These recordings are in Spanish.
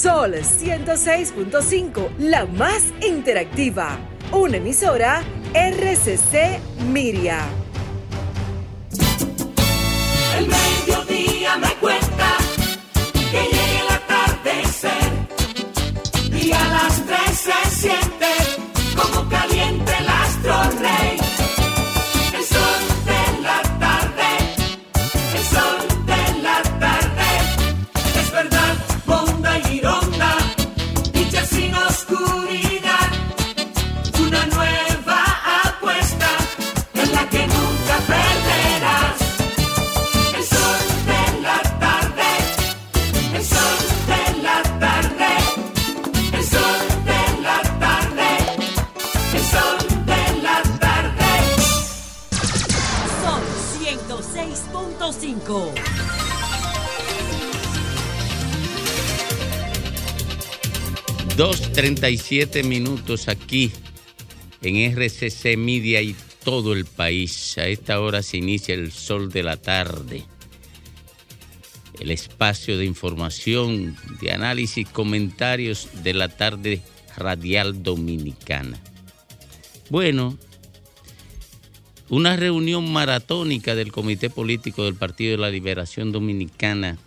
Sol 106.5, la más interactiva. Una emisora RCC Miria. El mediodía me cuenta que llegue el atardecer y a las tres se 37 minutos aquí en RCC Media y todo el país. A esta hora se inicia el sol de la tarde. El espacio de información, de análisis, comentarios de la tarde radial dominicana. Bueno, una reunión maratónica del Comité Político del Partido de la Liberación Dominicana,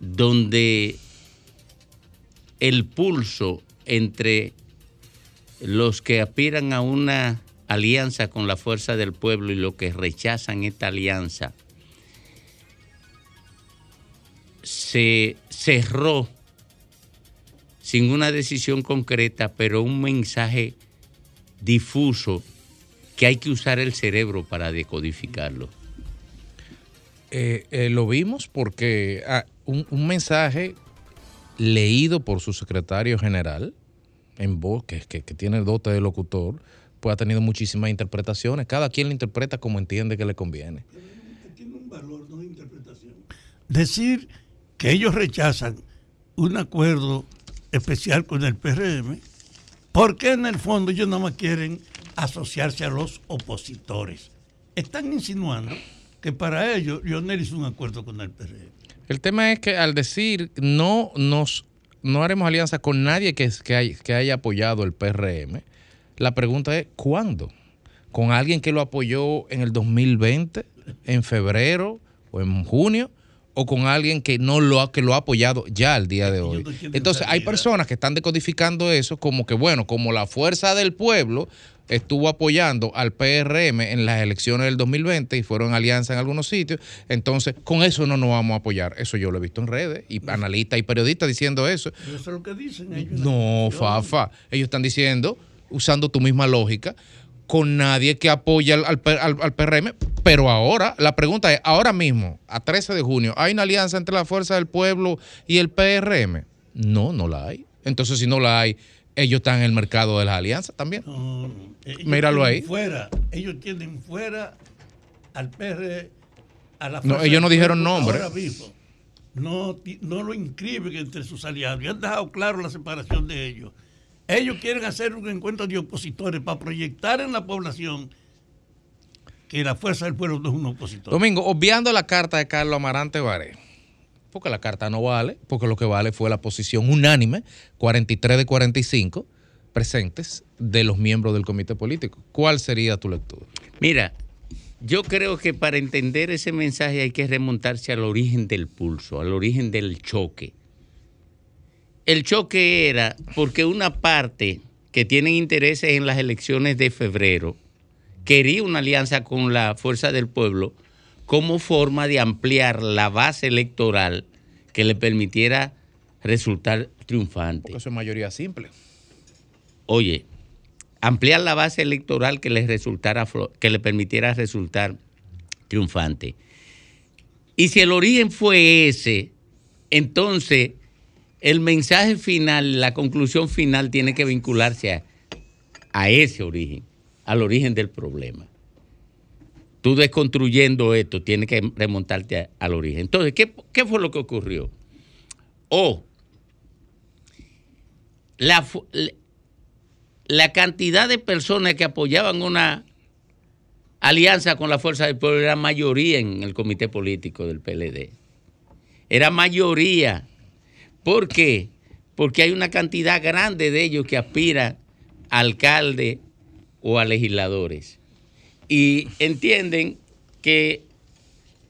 donde el pulso entre los que aspiran a una alianza con la fuerza del pueblo y los que rechazan esta alianza se cerró sin una decisión concreta, pero un mensaje difuso que hay que usar el cerebro para decodificarlo. Eh, eh, lo vimos porque ah, un, un mensaje leído por su secretario general, en voz, que, tiene el dote de locutor, pues ha tenido muchísimas interpretaciones. Cada quien lo interpreta como entiende que le conviene. Decir que ellos rechazan un acuerdo especial con el PRM, porque en el fondo ellos nada más quieren asociarse a los opositores. Están insinuando que para ellos Lionel hizo un acuerdo con el PRM. El tema es que al decir no nos no haremos alianza con nadie que, que, hay- que haya apoyado el PRM, la pregunta es ¿cuándo? ¿Con alguien que lo apoyó en el 2020, en febrero o en junio? ¿O con alguien que no lo ha, que lo ha apoyado ya al día de hoy? Entonces hay personas que están decodificando eso como que, bueno, como la fuerza del pueblo estuvo apoyando al PRM en las elecciones del 2020 y fueron alianza en algunos sitios, entonces con eso no nos vamos a apoyar. Eso yo lo he visto en redes y analistas y periodistas diciendo eso. Pero eso es lo que dicen ellos. No, Fafa. Ellos están diciendo, usando tu misma lógica, con nadie que apoye al, al- al PRM. Pero ahora, la pregunta es, ahora mismo, a 13 de junio, ¿hay una alianza entre la Fuerza del Pueblo y el PRM? No, no la hay. Entonces, si no la hay, ellos están en el mercado de las alianzas también. Ellos Míralo ahí. Fuera, ellos tienen fuera al PR, a la No, ellos no dijeron nombre. Ahora mismo. No, no lo inscriben entre sus aliados. Y han dejado claro la separación de ellos. Ellos quieren hacer un encuentro de opositores para proyectar en la población que la fuerza del pueblo no es un opositor. Domingo, obviando la carta de Carlos Amarante Baré, porque la carta no vale, porque lo que vale fue la posición unánime, 43 de 45 presentes de los miembros del comité político. ¿Cuál sería tu lectura? Mira, yo creo que para entender ese mensaje hay que remontarse al origen del pulso, al origen del choque. El choque era porque una parte que tiene intereses en las elecciones de febrero quería una alianza con la Fuerza del Pueblo como forma de ampliar la base electoral que le permitiera resultar triunfante. Porque eso es mayoría simple. Oye, ampliar la base electoral que le resultara que le permitiera resultar triunfante. Y si el origen fue ese, entonces el mensaje final, la conclusión final tiene que vincularse a, a ese origen, al origen del problema. Tú desconstruyendo esto, tienes que remontarte al origen. Entonces, ¿qué, fue lo que ocurrió? O la, la cantidad de personas que apoyaban una alianza con la Fuerza del Pueblo era mayoría en el comité político del PLD. era mayoría. ¿Por qué? Porque hay una cantidad grande de ellos que aspiran a alcalde o a legisladores. Y entienden que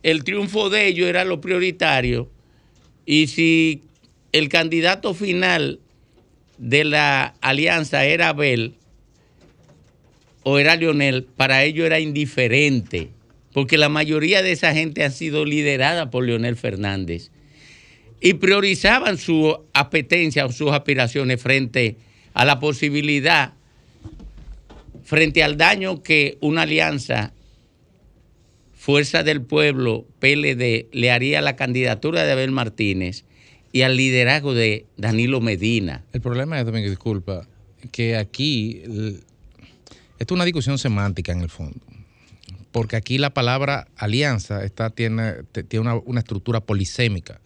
el triunfo de ellos era lo prioritario. Y si el candidato final de la alianza era Abel o era Leonel, para ellos era indiferente, porque la mayoría de esa gente ha sido liderada por Leonel Fernández y priorizaban su apetencia o sus aspiraciones frente a la posibilidad, frente al daño que una alianza Fuerza del Pueblo, PLD, le haría a la candidatura de Abel Martínez y al liderazgo de Danilo Medina. El problema es, Domingo, disculpa, que aquí esto es una discusión semántica en el fondo. Porque aquí la palabra alianza está, tiene, tiene una, una estructura polisémica.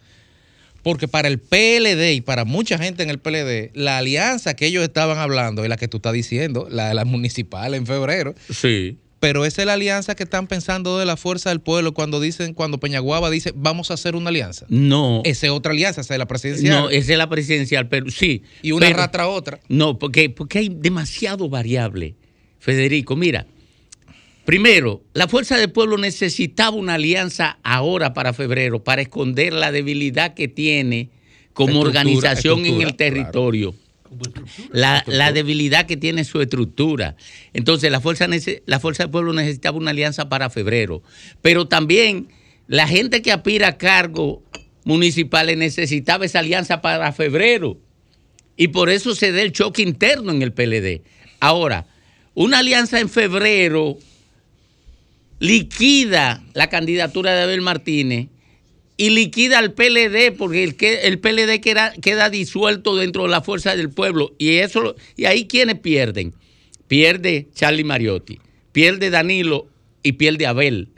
Porque para el PLD y para mucha gente en el PLD, la alianza que ellos estaban hablando es la que tú estás diciendo, la de la municipal en febrero. Sí. Pero esa es la alianza que están pensando de la fuerza del pueblo cuando dicen, cuando Peñaguaba dice, vamos a hacer una alianza. No. Esa es otra alianza, esa es la presidencial. No, esa es la presidencial, pero sí. y una pero- a otra. No, porque, porque hay demasiado variable, Federico. Mira, primero, la Fuerza del Pueblo necesitaba una alianza ahora para febrero para esconder la debilidad que tiene como Estructura, organización en el territorio. La, la debilidad que tiene su estructura. Entonces, la fuerza, la fuerza del Pueblo necesitaba una alianza para febrero. Pero también la gente que aspira a cargos municipales necesitaba esa alianza para febrero. Y por eso se da el choque interno en el PLD. Ahora, una alianza en febrero liquida la candidatura de Abel Martínez y liquida al PLD porque el, que- el PLD queda, queda disuelto dentro de la fuerza del pueblo. Y, eso, y ahí quienes pierden. Pierde Charlie Mariotti, pierde Danilo y pierde Abel.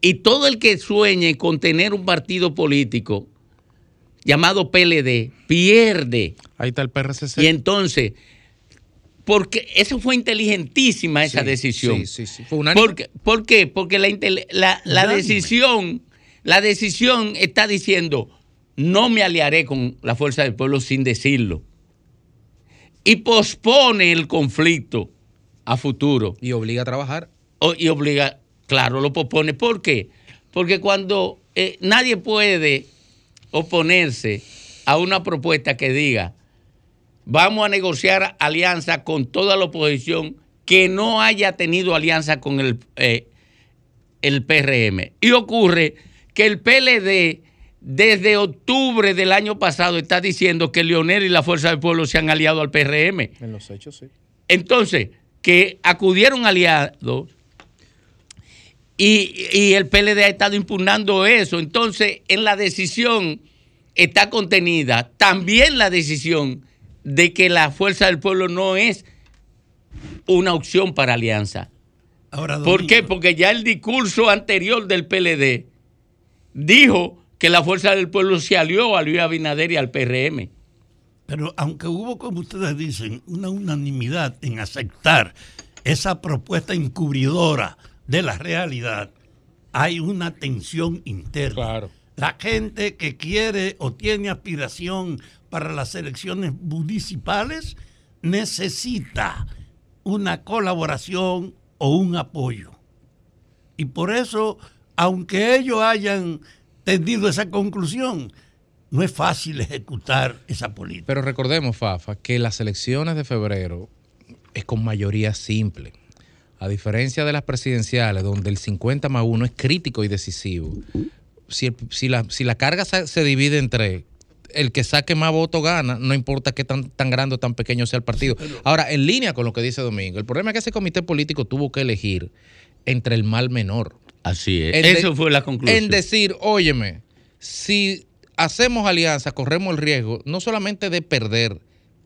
Y todo el que sueñe con tener un partido político llamado PLD pierde. Ahí está el PRCC. Y entonces, porque eso fue inteligentísima esa Sí, decisión. sí, sí, sí. Fue unánime. ¿Por, qué? ¿Por qué? Porque la, decisión, la decisión está diciendo, no me aliaré con la fuerza del pueblo sin decirlo. Y pospone el conflicto a futuro. Y obliga a trabajar. O- y obliga, claro, lo pospone. ¿Por qué? Porque cuando eh, nadie puede oponerse a una propuesta que diga, vamos a negociar alianza con toda la oposición que no haya tenido alianza con el, eh, el PRM. Y ocurre que el PLD desde octubre del año pasado está diciendo que Leonel y la Fuerza del Pueblo se han aliado al PRM. En los hechos, sí. Entonces, que acudieron aliados y, y el PLD ha estado impugnando eso. Entonces, en la decisión está contenida también la decisión de que la fuerza del pueblo no es una opción para alianza. Ahora, ¿Por qué? Porque ya el discurso anterior del PLD dijo que la fuerza del pueblo se alió a Luis Abinader y al PRM. Pero aunque hubo, como ustedes dicen, una unanimidad en aceptar esa propuesta encubridora de la realidad, hay una tensión interna. Claro. La gente que quiere o tiene aspiración para las elecciones municipales necesita una colaboración o un apoyo. Y por eso, aunque ellos hayan tendido esa conclusión, no es fácil ejecutar esa política. Pero recordemos, Fafa, que las elecciones de febrero es con mayoría simple. A diferencia de las presidenciales, donde el 50 más 1 es crítico y decisivo, si, la, si la carga se, se divide entre el que saque más votos gana, no importa qué tan, tan grande o tan pequeño sea el partido. Ahora, en línea con lo que dice Domingo, el problema es que ese comité político tuvo que elegir entre el mal menor. Así es. En de- Eso fue la conclusión. En decir, óyeme, si hacemos alianza, corremos el riesgo no solamente de perder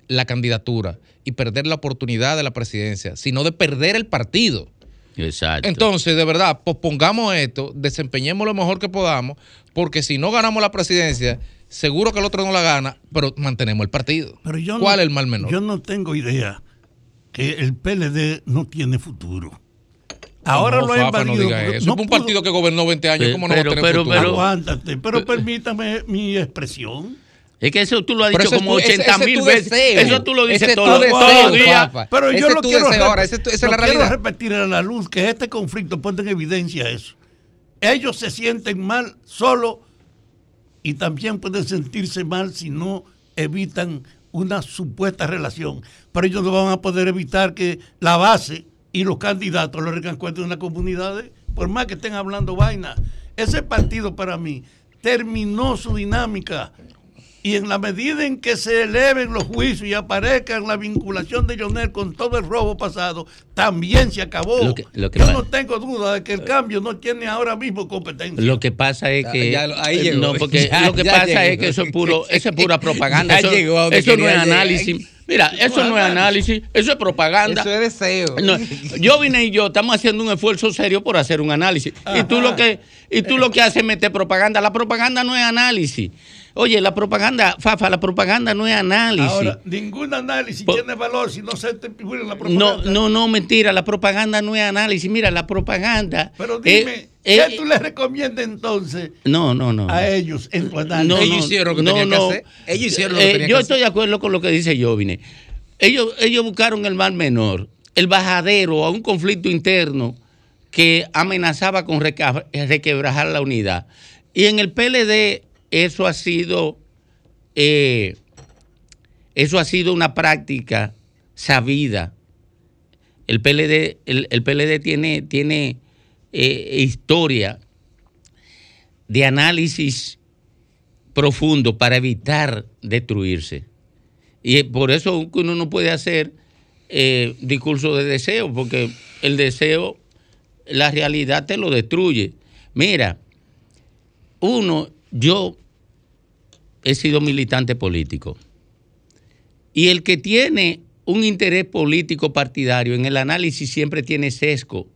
la candidatura y perder la oportunidad de la presidencia, sino de perder el partido. Exacto. Entonces, de verdad, pospongamos esto, desempeñemos lo mejor que podamos, porque si no ganamos la presidencia, seguro que el otro no la gana, pero mantenemos el partido. Pero yo ¿Cuál no- es el mal menor? Yo no tengo idea que el PLD no tiene futuro. Ahora No, lo ha no invadido. diga porque eso. no es un pudo- partido que gobernó 20 años. Pero- ¿Cómo no va a pero- tener pero- futuro? pero- Aguántate, pero permítame mi expresión. Es que eso tú lo has Pero dicho ese como tu- ese- 80 ese es mil veces. deseo. Eso tú lo dices Ese es todos, deseo, los días. Pero Ese yo es lo quiero, deseo. Ahora, ese esa es lo la quiero repetir a la luz que este conflicto pone en evidencia eso. Ellos se sienten mal solo y también pueden sentirse mal si no evitan una supuesta relación. Pero ellos no van a poder evitar que la base y los candidatos lo recancuenten en las comunidades, por más que estén hablando vaina. Ese partido para mí terminó su dinámica. Y en la medida en que se eleven los juicios y aparezca la vinculación de Lionel con todo el robo pasado, también se acabó. Lo que- lo que Yo no tengo duda de que el cambio no tiene ahora mismo competencia. Lo que pasa es que ya ahí eh, llegó. no porque Ya- lo que pasa llegó. es que eso es puro eso es pura propaganda. Ya eso llegó no es llegar. análisis. Mira, eso no es análisis, eso es propaganda. Eso es deseo. No, yo vine y yo estamos haciendo un esfuerzo serio por hacer un análisis. Y tú lo que y tú lo que haces es meter propaganda. La propaganda no es análisis. Oye, la propaganda, Fafa, la propaganda no es análisis. Ahora, ningún análisis tiene valor si no se te figura en la propaganda. no, no, no, mentira, la propaganda no es análisis. Mira, la propaganda. Pero dime, eh, ¿qué tú le recomiendas entonces no, no, no. a ellos en tu análisis? No, Ellos hicieron lo que no, tenían que hacer. Ellos hicieron lo que Eh, tenían Yo que estoy hacer. de acuerdo con lo que dice Jovine. Ellos, ellos buscaron el mal menor, el bajadero a un conflicto interno que amenazaba con requebrajar la unidad. Y en el PLD eso ha sido eh, eso ha sido una práctica sabida. El PLD, el, PLD tiene, tiene eh, historia de análisis profundo para evitar destruirse. Y por eso uno no puede hacer eh, discurso de deseo, porque el deseo, la realidad te lo destruye. Mira, uno, yo he sido militante político. Y el que tiene un interés político partidario en el análisis siempre tiene sesgo.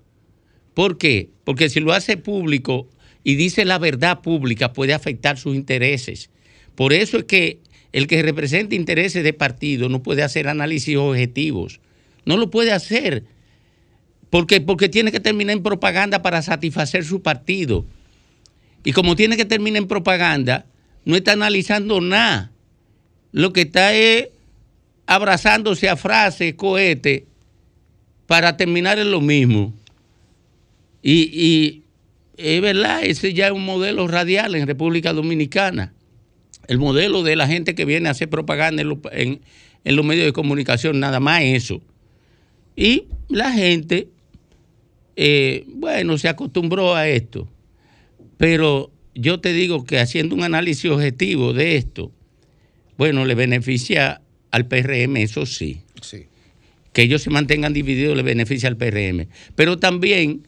¿Por qué? Porque si lo hace público y dice la verdad pública puede afectar sus intereses. Por eso es que el que representa intereses de partido no puede hacer análisis objetivos. No lo puede hacer. Porque, porque tiene que terminar en propaganda para satisfacer su partido. Y como tiene que terminar en propaganda, no está analizando nada. Lo que está es abrazándose a frases, cohetes, para terminar en lo mismo. Y, es verdad, ese ya es un modelo radial en República Dominicana. El modelo de la gente que viene a hacer propaganda en, los- en- en los medios de comunicación, nada más eso. Y la gente, eh, bueno, se acostumbró a esto. Pero yo te digo que haciendo un análisis objetivo de esto, bueno, le beneficia al PRM, eso sí. Sí. Que ellos se mantengan divididos le beneficia al PRM. Pero también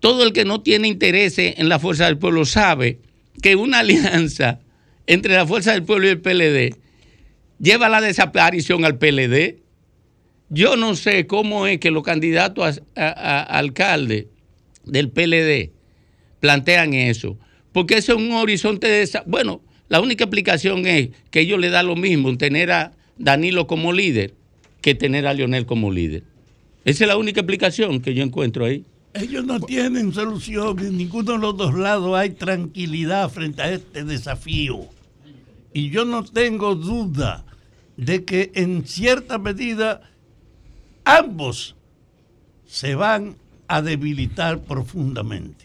todo el que no tiene interés en la fuerza del pueblo sabe que una alianza entre la fuerza del pueblo y el PLD lleva a la desaparición al PLD. Yo no sé cómo es que los candidatos a, a- a alcalde del PLD plantean eso. Porque eso es un horizonte de... esa- Bueno, la única explicación es que ellos le da lo mismo tener a Danilo como líder que tener a Lionel como líder. Esa es la única explicación que yo encuentro ahí. Ellos no tienen solución, en ninguno de los dos lados hay tranquilidad frente a este desafío. Y yo no tengo duda de que en cierta medida ambos se van a debilitar profundamente.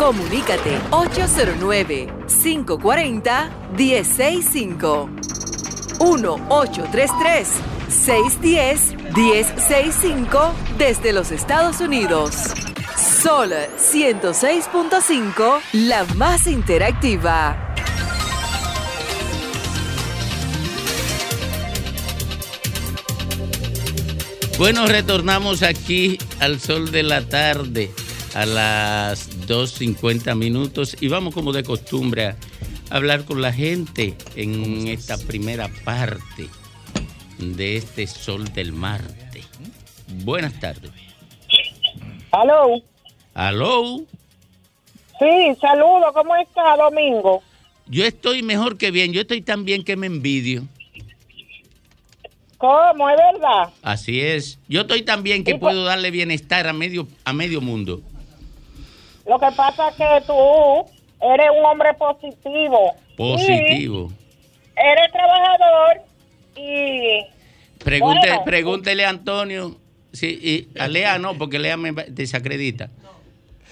Comunícate 809-540-1065. 1-833-610-1065 desde los Estados Unidos. Sol 106.5, la más interactiva. Bueno, retornamos aquí al sol de la tarde a las 2.50 minutos y vamos como de costumbre a hablar con la gente en esta primera parte de este sol del Marte. Buenas tardes. Aló, Aló. Sí, saludo, ¿cómo está, Domingo? Yo estoy mejor que bien. Yo estoy tan bien que me envidio. ¿Cómo? ¿Es verdad? Así es. Yo estoy tan bien que puedo darle bienestar a medio, a medio mundo. Lo que pasa es que tú eres un hombre positivo. Positivo. Eres trabajador y... Pregunte, Bueno. pregúntele a Antonio. Sí, y a Lea no, porque Lea me desacredita.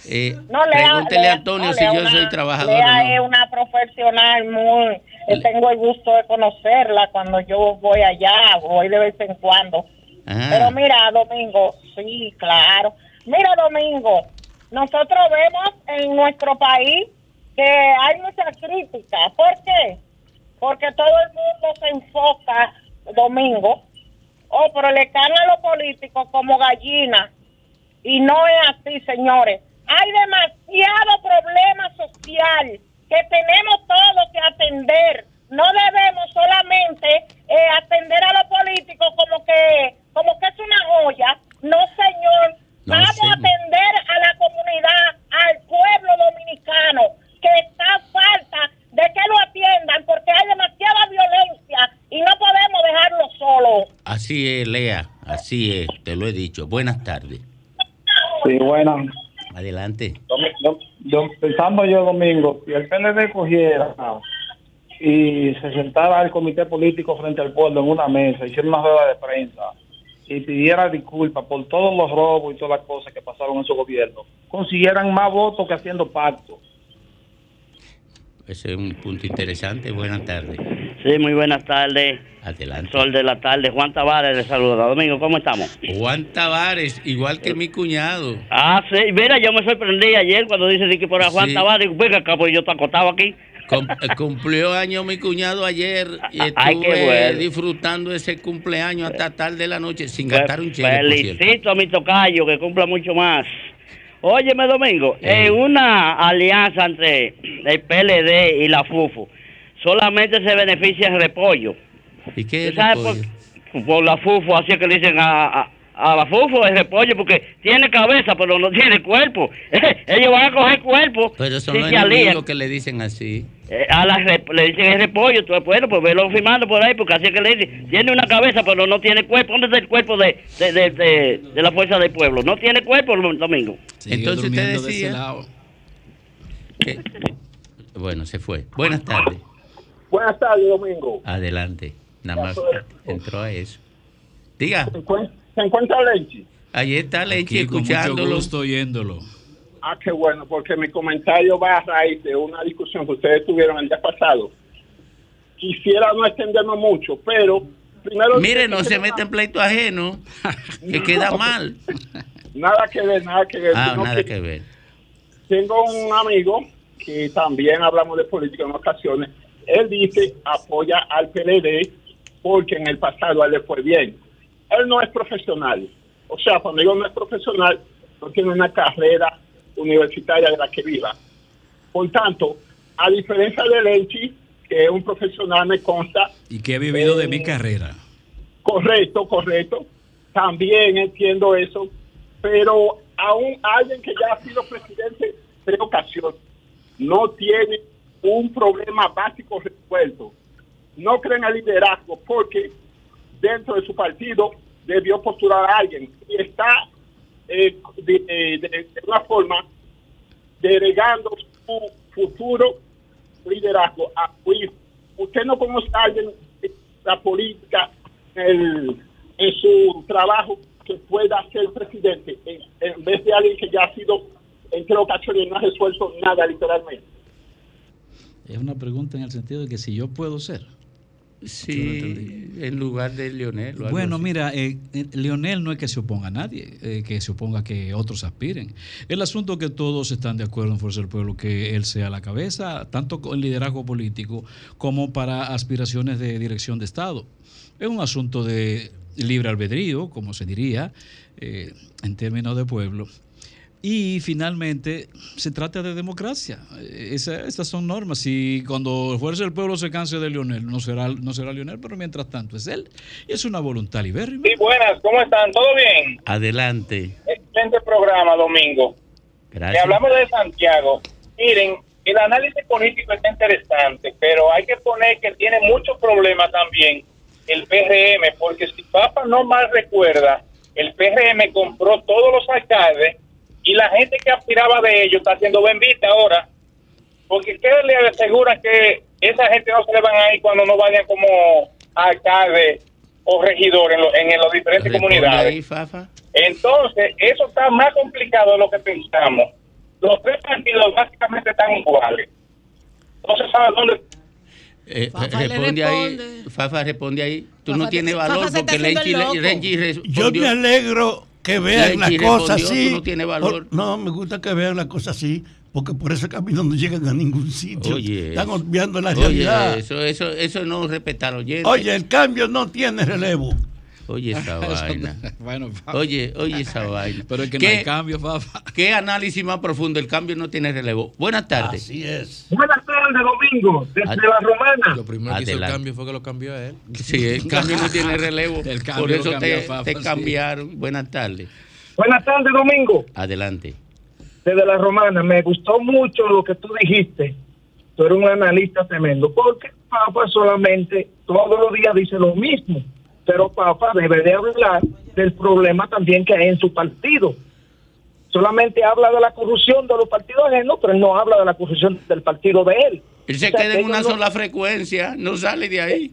Eh, No, Lea, pregúntele Lea- a Antonio no, si yo una- soy trabajador Lea o no. es una profesional muy... eh, Tengo el gusto de conocerla cuando yo voy allá, voy de vez en cuando. Ah, Pero mira, Domingo, sí, claro. Mira, Domingo, nosotros vemos en nuestro país que hay mucha crítica. ¿Por qué? Porque todo el mundo se enfoca, Domingo, oh, pero le caen a los políticos como gallinas. Y no es así, señores. Hay demasiado problema social que tenemos todos que atender. No debemos solamente eh, atender a los políticos como que como que es una joya. No, señor. No, Vamos sí. a atender a la comunidad, al pueblo dominicano, que está a falta de que lo atiendan porque hay demasiada violencia y no podemos dejarlo solo. así es, Lea. Así es, te lo he dicho. Buenas tardes. Sí, bueno, Adelante. dom- pensando yo, Domingo, si el PLD cogiera y se sentara el comité político frente al pueblo en una mesa, hiciera una rueda de prensa y pidiera disculpas por todos los robos y todas las cosas que pasaron en su gobierno, consiguieran más votos que haciendo pacto. Ese es un punto interesante. Buenas tardes. Sí, muy buenas tardes. Adelante. Sol de la tarde. Juan Tavares le saluda. Domingo, ¿cómo estamos? Juan Tavares, igual que mi cuñado. Ah, sí. Mira, yo me sorprendí ayer cuando dice que por ahí Juan Sí. Tavares. Venga acá, pues yo estoy acostado aquí. Eh, cumplió año mi cuñado ayer y estuve Ay, qué bueno. disfrutando ese cumpleaños hasta tarde de la noche sin gastar un chile. Felicito a mi tocayo que cumpla mucho más. Óyeme, Domingo, Eh. en una alianza entre el PLD y la FUFU, solamente se beneficia el repollo. ¿Y qué es ¿Tú sabes repollo? por, por la FUFU, así es que le dicen a, a, a la FUFU el repollo, porque tiene cabeza, pero no tiene cuerpo. Ellos van a coger cuerpo. Pero son si los enemigos que le dicen así. Eh, a la rep- le dicen el repollo, tú bueno, pues velo firmando por ahí, porque así es que le dicen, tiene una cabeza, pero no tiene cuerpo. ¿Dónde está el cuerpo de, de, de, de- de la fuerza del pueblo? No tiene cuerpo, Domingo. Entonces usted decía que- bueno, se fue. Buenas tardes. Buenas tardes, Domingo. Adelante. Nada más entró a eso. Diga, ¿Se encuentra, se encuentra Lenchi? ahí está Lenchi con mucho escuchándolo. gusto oyéndolo. Ah, qué bueno, porque mi comentario va a raíz de una discusión que ustedes tuvieron el día pasado. Quisiera no extenderme mucho, pero primero... Mire, no se mete en pleito ajeno, que queda mal. Nada que ver, nada que ver. Ah, que ver. Tengo un amigo que también hablamos de política en ocasiones. Él dice apoya al PLD porque en el pasado a él le fue bien. Él no es profesional. O sea, cuando digo no es profesional, no tiene una carrera universitaria de la que viva. Por tanto, a diferencia de Lenchi, que es un profesional, me consta, Y que he vivido de mi carrera. Correcto, correcto. También entiendo eso. Pero aún alguien que ya ha sido presidente tres ocasiones no tiene un problema básico resuelto. No creen el liderazgo porque dentro de su partido debió postular a alguien y está eh, de, de- de- una forma delegando su futuro liderazgo a su. Usted no conoce a alguien en la política, en, su trabajo, que pueda ser presidente, en, vez de alguien que ya ha sido en tres ocasiones no ha resuelto nada literalmente. Es una pregunta en el sentido de que si yo puedo ser. Sí, en lugar de Leonel. algo Bueno, así. mira, eh, eh, Leonel no es que se oponga a nadie, eh, que se oponga a que otros aspiren. El asunto es que todos están de acuerdo en Fuerza del Pueblo que él sea la cabeza, tanto en liderazgo político como para aspiraciones de dirección de Estado. Es un asunto de libre albedrío, como se diría, eh, en términos de pueblo. Y finalmente se trata de democracia. Eh, esa- estas son normas. Si cuando Fuerza del Pueblo se canse de Leonel, no será, no será Leonel, pero mientras tanto es él. Y es una voluntad libérrima. Sí, buenas, ¿cómo están? ¿Todo bien? Adelante. Excelente programa, Domingo. Gracias. hablamos de Santiago, miren, el análisis político está interesante, pero hay que poner que tiene muchos problemas también el PRM, porque si Papa no mal recuerda, el PRM compró todos los alcaldes y la gente que aspiraba de ellos está haciendo bendita ahora, porque ¿qué le asegura que esa gente no se le van a ir cuando no vayan como alcalde o regidor en, lo- en los diferentes Responde comunidades? ahí, Fafa. Entonces, eso está más complicado de lo que pensamos. Los tres partidos básicamente están iguales. No se sabe dónde. Eh, Fafa le responde ahí. responde. Fafa responde ahí. Tú Fafa no tienes valor porque Lenchi. Lenchi Yo respondió. me alegro que vean las cosas así. no tienes valor. Por- no, me gusta que vean las cosas así, porque por ese camino no llegan a ningún sitio. Oye, Están eso. olvidando la Oye, realidad. eso, eso, eso no es respetar oyente. Oye, el cambio no tiene relevo. Oye esa vaina. bueno, Oye, oye esa vaina. Pero es que no ¿Qué- hay cambio, Fafa. ¿Qué análisis más profundo? El cambio no tiene relevo. Buenas tardes. Así es. Buenas tardes, Domingo, desde Ad- la Romana. Lo primero que hizo el cambio fue que lo cambió a él. Sí, el cambio no tiene relevo. El cambio Por eso cambió te, sí. cambiaron. Buenas tardes. Buenas tardes, Domingo, Adelante. desde la Romana. Me gustó mucho lo que tú dijiste. Tú eres un analista tremendo, porque Papa solamente todos los días dice lo mismo. Pero Papa debe de hablar del problema también que hay en su partido. Solamente habla de la corrupción de los partidos ajenos, pero él no habla de la corrupción del partido de él. Él se O sea, queda que en una no- sola frecuencia, no sale de ahí.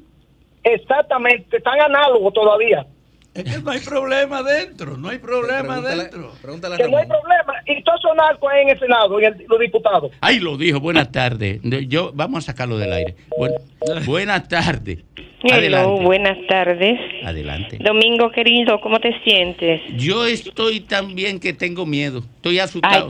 Exactamente, están análogos todavía. Es que no hay problema dentro, no hay problema Pregúntale- dentro. Pregúntale a Que no hay problema. Y todos son narcos ahí en el Senado, y el- los diputados. Ahí lo dijo. Buenas tardes. Yo, vamos a sacarlo del aire. Buen- buenas tardes. Hello, Adelante. buenas tardes. Adelante. Domingo querido, ¿cómo te sientes? Yo estoy tan bien que tengo miedo. Estoy asustado.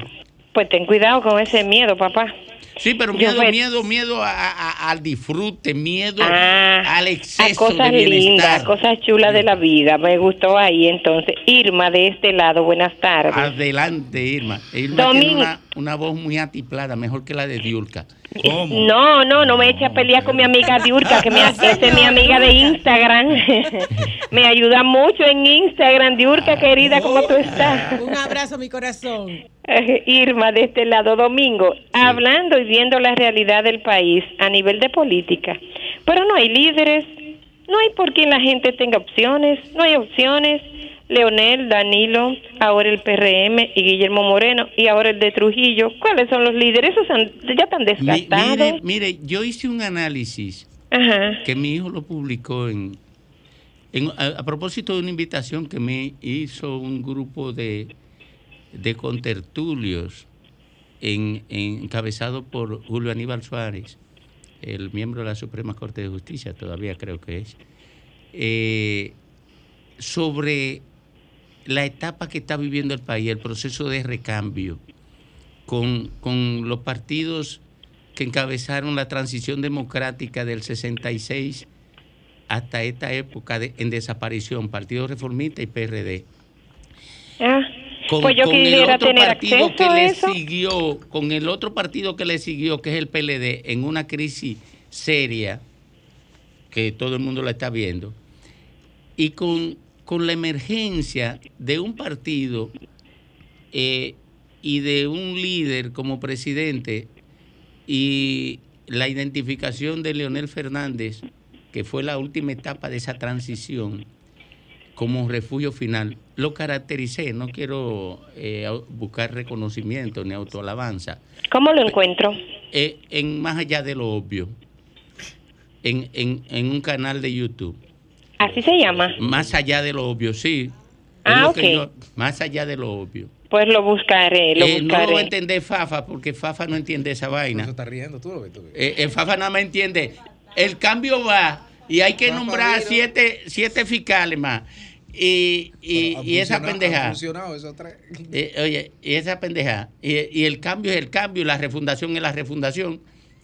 Pues ten cuidado con ese miedo, papá. Sí, pero miedo, me- miedo, miedo a- a- al disfrute, miedo Ah, al A exceso cosas de lindas, cosas chulas de la vida. Me gustó ahí entonces. Irma de este lado, buenas tardes. Adelante, Irma. Irma tiene una, una voz muy atiplada, mejor que la de Diulca. No, no, no me eche a pelear con mi amiga Diurka, que me, es mi amiga de Instagram. me ayuda mucho en Instagram, Diurka, querida, ¿cómo tú estás? Un abrazo, mi corazón. Eh, Irma, de este lado, Domingo, hablando y viendo la realidad del país a nivel de política, pero no hay líderes, no hay por qué la gente tenga opciones, no hay opciones. Leonel, Danilo, ahora el PRM y Guillermo Moreno y ahora el de Trujillo. ¿Cuáles son los líderes? Esos han- ya están desgastados. mire, mire, yo hice un análisis Ajá. que mi hijo lo publicó en, en- a, a propósito de una invitación que me hizo un grupo de, de contertulios en, en- encabezado por Julio Aníbal Suárez, el miembro de la Suprema Corte de Justicia, todavía creo que es, eh, sobre la etapa que está viviendo el país, el proceso de recambio con, con los partidos que encabezaron la transición democrática del 66 hasta esta época de- en desaparición, Partido Reformista y PRD. Ah, Con, pues yo con el otro tener partido que a le siguió, con el otro partido que le siguió, que es el PLD, en una crisis seria, que todo el mundo la está viendo, y con, con la emergencia de un partido eh, y de un líder como presidente y la identificación de Leonel Fernández, que fue la última etapa de esa transición, como refugio final. Lo caractericé, no quiero eh, buscar reconocimiento ni autoalabanza, ¿Cómo lo encuentro? eh, en más allá de lo obvio, en, en, en un canal de YouTube. Así se llama. Más allá de lo obvio, sí. Ah, ok. yo- más allá de lo obvio. Pues lo buscaré, lo Eh, no lo buscaré. entender Fafa, porque Fafa no entiende esa vaina. Se está riendo tú lo ves tú. Eh, el Fafa nada más entiende. El cambio va y hay que Fafa nombrar vino. siete, siete fiscales más. Y, y, y esa pendeja. Eh, oye, y esa pendeja. Y, y el cambio es el cambio, y la refundación es la refundación.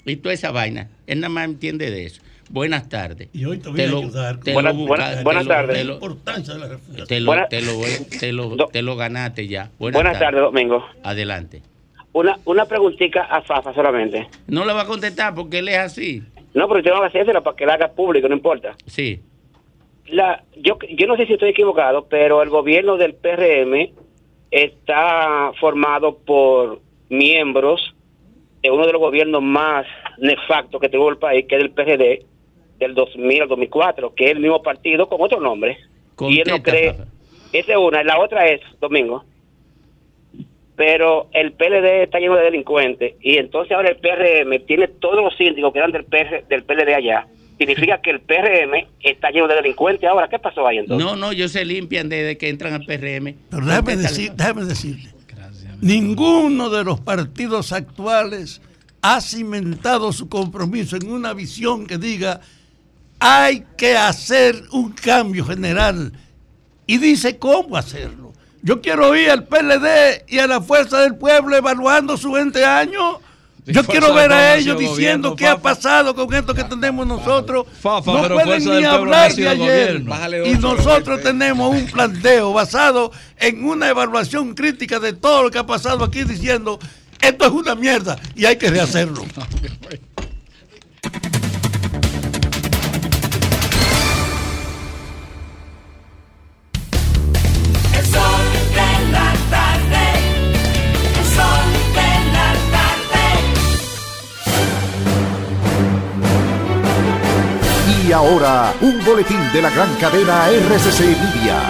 Y toda esa vaina. Él nada más entiende de eso. Buenas tardes. Y hoy te voy a lo- ayudar. te lo la- buenas- tardes. te La lo- importancia de la refundación. Te lo, Buenas- te lo, voy- te lo, te lo ganaste ya. Buenas tardes, Domingo. Adelante. Una, una preguntita a Fafa solamente. No le va a contestar porque él es así. No, pero tengo que hacérsela para que la haga público, no importa. Sí. La, yo, yo no sé si estoy equivocado, pero el gobierno del PRM está formado por miembros de uno de los gobiernos más nefactos que tuvo el país, que es el PRD, del 2000 al 2004, que es el mismo partido con otro nombre. Con y él no cree... papá. Esa es una. La otra es, Domingo, pero el PLD está lleno de delincuentes y entonces ahora el PRM tiene todos los síndicos que eran del, PR, del PLD allá. Significa que el PRM está lleno de delincuentes ahora. ¿Qué pasó ahí entonces? No, no, ellos se limpian desde que entran al PRM. Pero déjame, decir, déjame decirle, ninguno de los partidos actuales ha cimentado su compromiso en una visión que diga hay que hacer un cambio general y dice cómo hacerlo. Yo quiero oír al PLD y a la Fuerza del Pueblo evaluando sus 20 años. Yo Fuerza quiero ver a ellos diciendo gobierno, qué ha pasado con esto que tenemos nosotros. Fafa, no pueden ni hablar de ayer. Bájale Y nosotros tenemos un planteo basado en una evaluación crítica de todo lo que ha pasado aquí diciendo esto es una mierda y hay que rehacerlo. Y ahora, un boletín de la gran cadena RCC Media.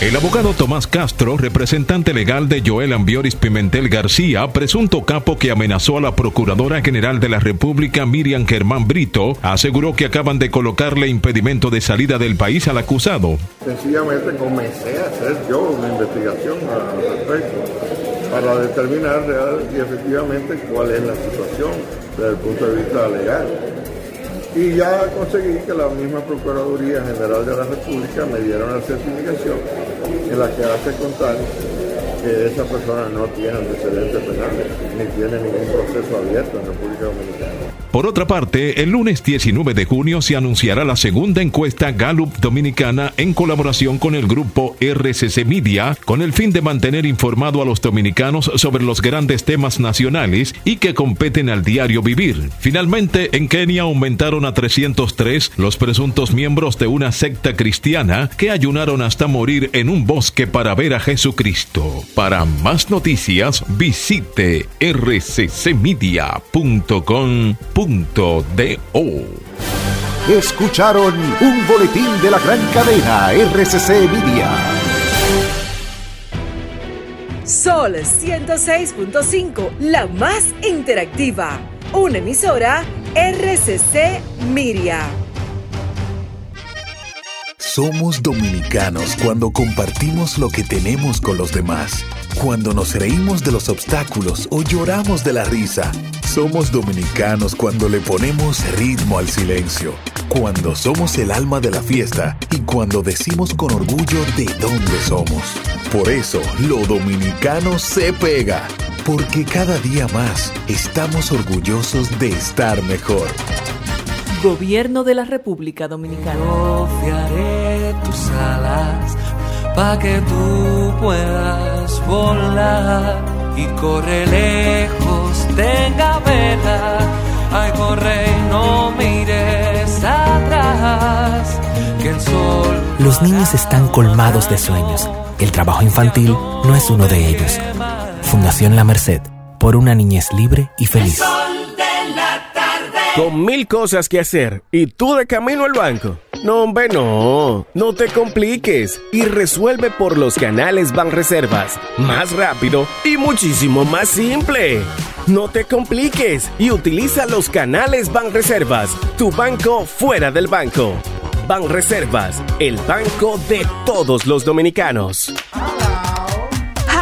El abogado Tomás Castro, representante legal de Joel Ambioris Pimentel García, presunto capo que amenazó a la Procuradora General de la República Miriam Germán Brito, aseguró que acaban de colocarle impedimento de salida del país al acusado. Sencillamente comencé a hacer yo una investigación al respecto para determinar real y efectivamente cuál es la situación desde el punto de vista legal. Y ya conseguí que la misma Procuraduría General de la República me diera una certificación en la que hace contar que esa persona no tiene antecedentes penales ni tiene ningún proceso abierto en República Dominicana. Por otra parte, el lunes 19 de junio se anunciará la segunda encuesta Gallup Dominicana en colaboración con el grupo RCC Media, con el fin de mantener informado a los dominicanos sobre los grandes temas nacionales y que competen al diario vivir. Finalmente, en Kenia aumentaron a 303 los presuntos miembros de una secta cristiana que ayunaron hasta morir en un bosque para ver a Jesucristo. Para más noticias, visite rccmedia.com.do. Escucharon un boletín de la gran cadena RCC Media. Sol 106.5, la más interactiva. Una emisora RCC Miria. Somos dominicanos cuando compartimos lo que tenemos con los demás, cuando nos reímos de los obstáculos o lloramos de la risa. Somos dominicanos cuando le ponemos ritmo al silencio, cuando somos el alma de la fiesta y cuando decimos con orgullo de dónde somos. Por eso, lo dominicano se pega, porque cada día más estamos orgullosos de estar mejor. Gobierno de la República Dominicana. Confiaré tus alas para que tú puedas volar y corre lejos, tenga mires atrás, que el sol. Los niños están colmados de sueños. El trabajo infantil no es uno de ellos. Fundación La Merced, por una niñez libre y feliz. Con mil cosas que hacer y tú de camino al banco. No, hombre, no. No te compliques y resuelve por los canales Banreservas. Más rápido y muchísimo más simple. No te compliques y utiliza los canales Banreservas, tu banco fuera del banco. Banreservas, el banco de todos los dominicanos.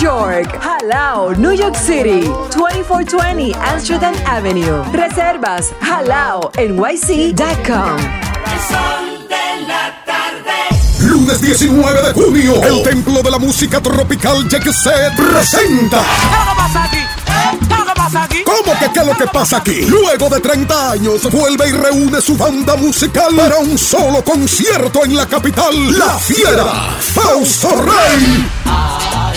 York. Halao, New York City. 2420 Amsterdam Avenue. Reservas halao nyc.com. El sol de la tarde. Lunes 19 de junio, el Templo de la Música Tropical Set presenta. ¿Qué pasa aquí? ¿Qué pasa aquí? ¿Cómo que qué es lo que pasa aquí? Luego de 30 años, vuelve y reúne su banda musical para un solo concierto en la capital, La Fiera, Fausto Rey.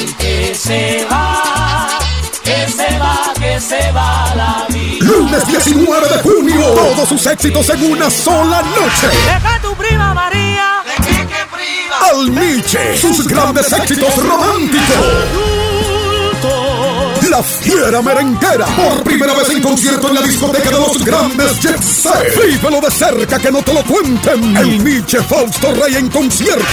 Ay, que se va, que se va, que se va la vida. Lunes 19 de junio, todos sus éxitos en una sola noche. Deja tu prima María. De que que prima. Al Nietzsche, sus grandes éxitos románticos. La Fiera Merenguera, por primera vez en concierto en la discoteca de los grandes Jet Set. Vívelo de cerca, que no te lo cuenten. El Nietzsche Fausto Rey en concierto.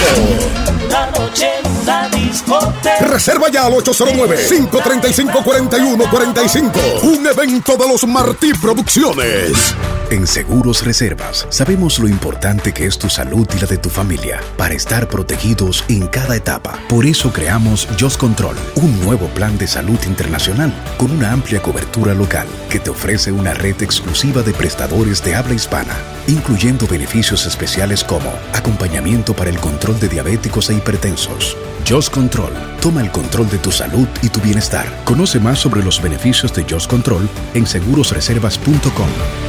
Una noche en una discoteca. Reserva ya al 809-535-4145. Un evento de los Martí Producciones. En Seguros Reservas sabemos lo importante que es tu salud y la de tu familia para estar protegidos en cada etapa. Por eso creamos Just Control, un nuevo plan de salud internacional con una amplia cobertura local que te ofrece una red exclusiva de prestadores de habla hispana, incluyendo beneficios especiales como acompañamiento para el control de diabéticos e hipertensos. Just Control, toma el control de tu salud y tu bienestar. Conoce más sobre los beneficios de Just Control en segurosreservas.com.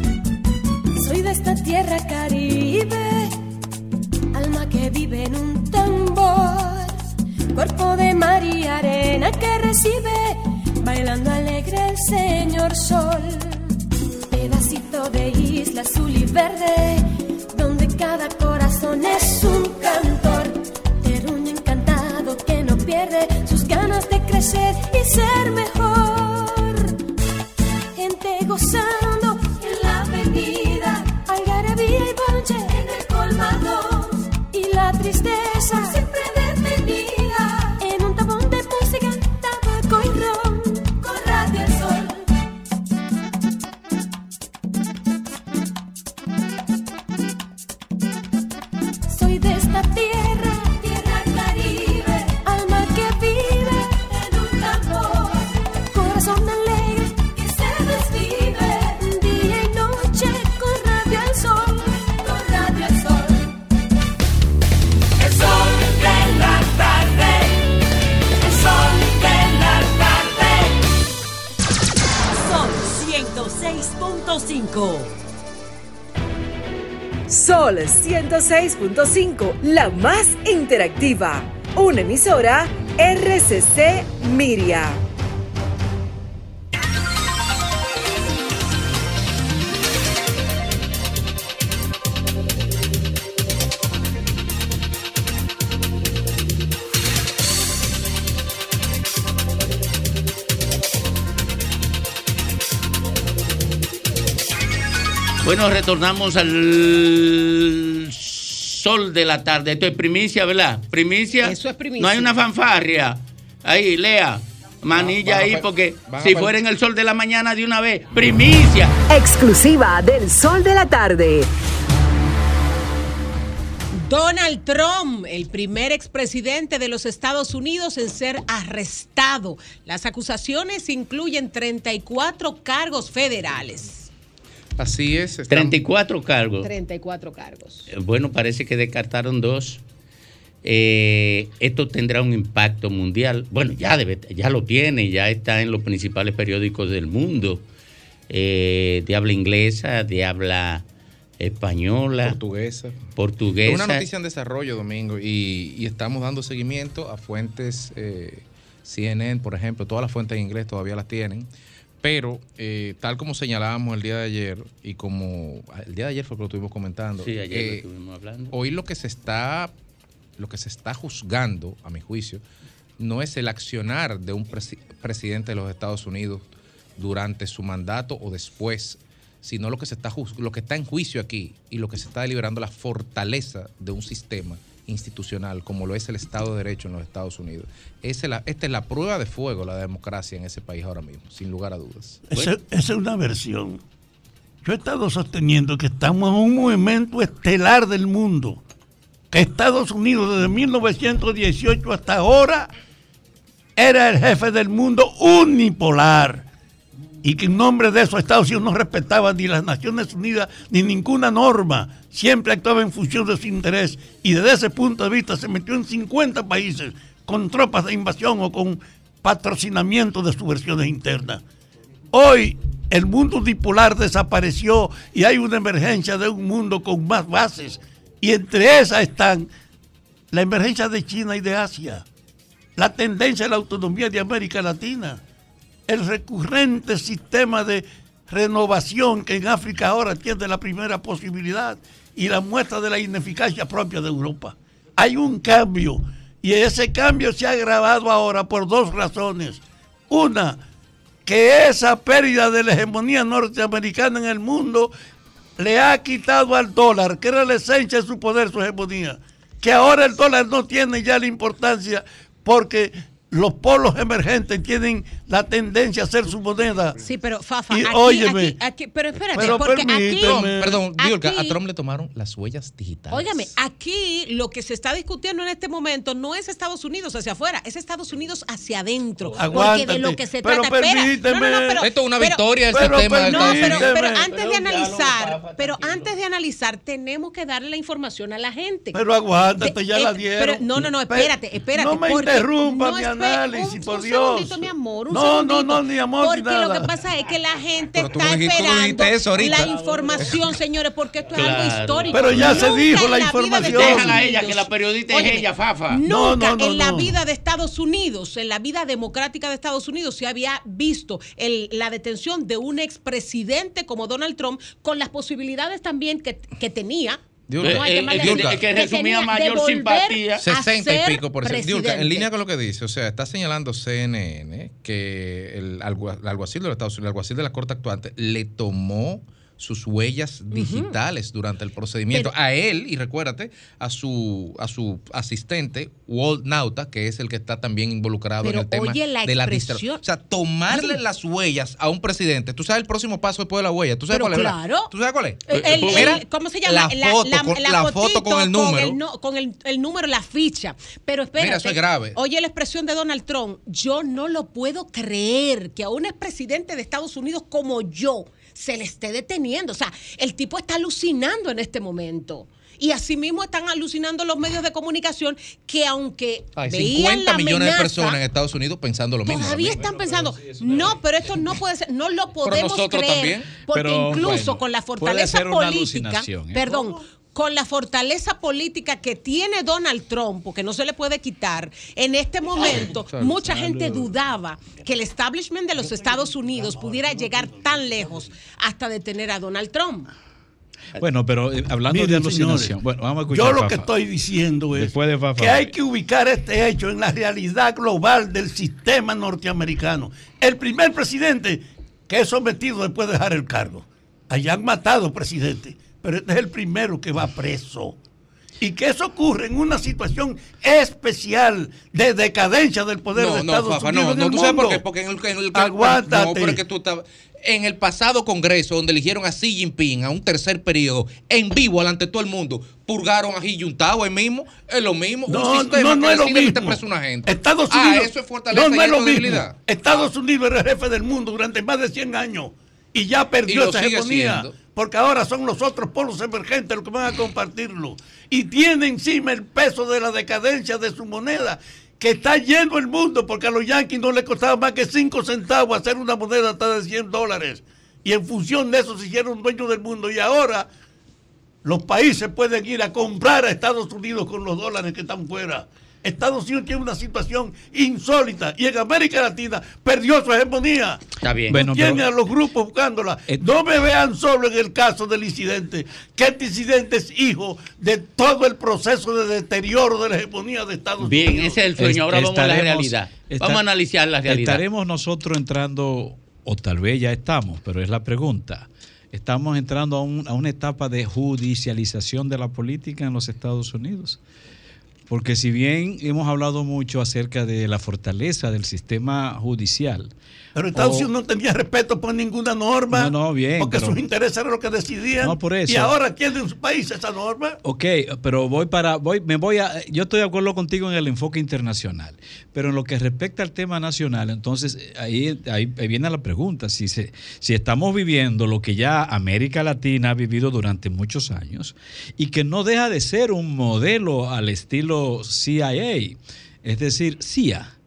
Tierra caribe, alma que vive en un tambor, cuerpo de mar y arena que recibe, bailando alegre el señor sol, pedacito de isla azul y verde, donde cada corazón es un cantor, terruño encantado que no pierde sus ganas de crecer y ser mejor, 106.5, la más interactiva. Una emisora RCC Miria. Bueno, retornamos al sol de la tarde. Esto es primicia, ¿verdad? Primicia. Eso es primicia. No hay una fanfarria. Ahí, lea. Manilla ahí, porque si fuera en el sol de la mañana de una vez, primicia. Exclusiva del Sol de la Tarde. Donald Trump, el primer expresidente de los Estados Unidos en ser arrestado. Las acusaciones incluyen 34 cargos federales. Así es. estamos- 34 cargos. 34 cargos. Eh, Bueno, parece que descartaron dos. Eh, esto tendrá un impacto mundial. Bueno, ya, debe, ya lo tiene, ya está en los principales periódicos del mundo. Eh, de habla inglesa, de habla española, Portuguesa. portuguesa. Es una noticia en desarrollo, Domingo, y, y estamos dando seguimiento a fuentes eh, CNN, por ejemplo, todas las fuentes en inglés todavía las tienen, pero eh, tal como señalábamos el día de ayer, y como el día de ayer fue que lo estuvimos comentando, Sí, ayer lo eh, estuvimos hablando. hoy lo que se está, lo que se está juzgando, a mi juicio, no es el accionar de un presi- presidente de los Estados Unidos durante su mandato o después sino lo que se está lo que está en juicio aquí y lo que se está deliberando la fortaleza de un sistema institucional como lo es el Estado de Derecho en los Estados Unidos. Esa es la, esta es la prueba de fuego, la democracia en ese país ahora mismo, sin lugar a dudas. Esa, esa es una versión. Yo he estado sosteniendo que estamos en un movimiento estelar del mundo. Que Estados Unidos desde 1918 hasta ahora era el jefe del mundo unipolar. Y que en nombre de eso Estados Unidos no respetaba ni las Naciones Unidas ni ninguna norma. Siempre actuaba en función de su interés. Y desde ese punto de vista se metió en 50 países con tropas de invasión o con patrocinamiento de subversiones internas. Hoy el mundo unipolar desapareció y hay una emergencia de un mundo con más bases. Y entre esas están la emergencia de China y de Asia, la tendencia a la autonomía de América Latina, el recurrente sistema de renovación que en África ahora tiene la primera posibilidad y la muestra de la ineficacia propia de Europa. Hay un cambio y ese cambio se ha agravado ahora por dos razones. Una, que esa pérdida de la hegemonía norteamericana en el mundo le ha quitado al dólar, que era la esencia de su poder, su hegemonía. Que ahora el dólar no tiene ya la importancia porque los polos emergentes tienen la tendencia a ser su moneda. Sí, pero Fafa, Y aquí, óyeme, aquí- aquí- pero espérate, pero porque aquí, permíteme. Perdón, Diolga, a aquí- Trump le tomaron las huellas digitales. Óigame, aquí lo que se está discutiendo en este momento no es Estados Unidos hacia afuera, es Estados Unidos hacia adentro. Porque Aguántate, de lo que se pero trata, espera, permíteme. no, no, no, pero- Esto es una pero- victoria sistema del No, pero, pero antes de analizar, pero antes de analizar, tenemos que darle la información a la gente. Pero aguántate, ya Eh, la dieron. pero- no, no, no, espérate, espérate. No me porque- interrumpa no, mi análisis, un- por un Dios. segundito, mi amor, un No, no, segundito. no, ni amor, ni Porque lo que pasa es que la gente Pero está tú esperando eso la información, señores, porque esto es algo histórico. Pero ya se dijo la información. Déjala a ella, que la periodista es ella, Fafa. Nunca No, no, no, en la no. vida de Estados Unidos, en la vida democrática de Estados Unidos, se había visto el- la detención de un expresidente como Donald Trump con las posibilidades también que, que tenía. No Eh, eh, le- que- resumía mayor simpatía. a 60 y pico por ciento. En línea con lo que dice, o sea, está señalando CNN que el alguacil de los Estados Unidos, el alguacil de la Corte actuante, le tomó sus huellas digitales durante el procedimiento Pero- a él y recuérdate a su a su asistente Walt Nauta que es el que está también involucrado en el tema la de la distracción. O sea, tomarle las huellas a un presidente. ¿Tú sabes el próximo paso después de la huella? ¿Tú sabes Pero cuál es? claro. ¿Tú sabes cuál es? El- el- ¿Cómo se llama? La foto, con, la foto fotito con el número. no- Con el, el número, la ficha. Pero espérate. Mira, eso es grave. Oye la expresión de Donald Trump. Yo no lo puedo creer que a un expresidente de Estados Unidos como yo se le esté deteniendo. O sea, el tipo está alucinando en este momento. Y asimismo están alucinando los medios de comunicación que aunque Hay veían 50 la millones de personas en Estados Unidos pensando lo mismo. Todavía están pensando, no, pero esto no puede ser, no lo podemos nosotros creer, también. porque Pero, incluso bueno, con la fortaleza política, ¿eh? Con la fortaleza política que tiene Donald Trump, porque no se le puede quitar, en este momento mucha gente dudaba que el establishment de los Estados Unidos pudiera llegar tan lejos hasta detener a Donald Trump. Bueno, pero eh, hablando de alucinación. señores, Bueno, vamos a escuchar. Yo lo Fafa. que estoy diciendo es Después de Fafa. que hay que ubicar este hecho en la realidad global del sistema norteamericano. El primer presidente que es sometido después de dejar el cargo. Allá han matado presidente, pero este es el primero que va preso. Y que eso ocurre en una situación especial de decadencia del poder No, de no, Estados Fafa, Unidos no, no, el tú sabes por qué, porque en el, en el Aguántate. no, tú estabas en el pasado Congreso donde eligieron a Xi Jinping a un tercer periodo en vivo delante de todo el mundo, purgaron a Xi Juntao ahí mismo, es lo mismo, No, un sistema no, no que es lo mismo. preso una gente. Estados Ah, Unidos. eso es fortaleza no, no y es lo mismo. Estados Unidos era el jefe del mundo durante más de 100 años y ya Y perdió lo esa hegemonía. siendo. Porque ahora son los otros polos emergentes los que van a compartirlo. Y tiene encima el peso de la decadencia de su moneda, que está lleno el mundo, porque a los yanquis no les costaba más que 5 centavos hacer una moneda hasta de 100 dólares. Y en función de eso se hicieron dueños del mundo. Y ahora los países pueden ir a comprar a Estados Unidos con los dólares que están fuera. Estados Unidos tiene una situación insólita y en América Latina perdió su hegemonía. Está bien. Bueno, tiene pero- a los grupos buscándola. no me vean solo en el caso del incidente, que este incidente es hijo de todo el proceso de deterioro de la hegemonía de Estados Bien, Unidos. ese es el sueño. Ahora vamos a la realidad. Vamos a analizar la realidad. Estaremos nosotros entrando, o tal vez ya estamos, pero es la pregunta, estamos entrando a, un- a una etapa de judicialización de la política en los Estados Unidos. Porque si bien hemos hablado mucho acerca de la fortaleza del sistema judicial, Pero Estados o- Unidos no tenía respeto por ninguna norma. No, no, bien, Porque pero- sus intereses eran los que decidían. No, por eso. Y ahora quién en su país esa norma. Ok, pero voy para, voy, me voy a, yo estoy de acuerdo contigo en el enfoque internacional, pero en lo que respecta al tema nacional, entonces eh, ahí, ahí, ahí viene la pregunta, si, se, si estamos viviendo lo que ya América Latina ha vivido durante muchos años y que no deja de ser un modelo al estilo CIA, es decir, CIA.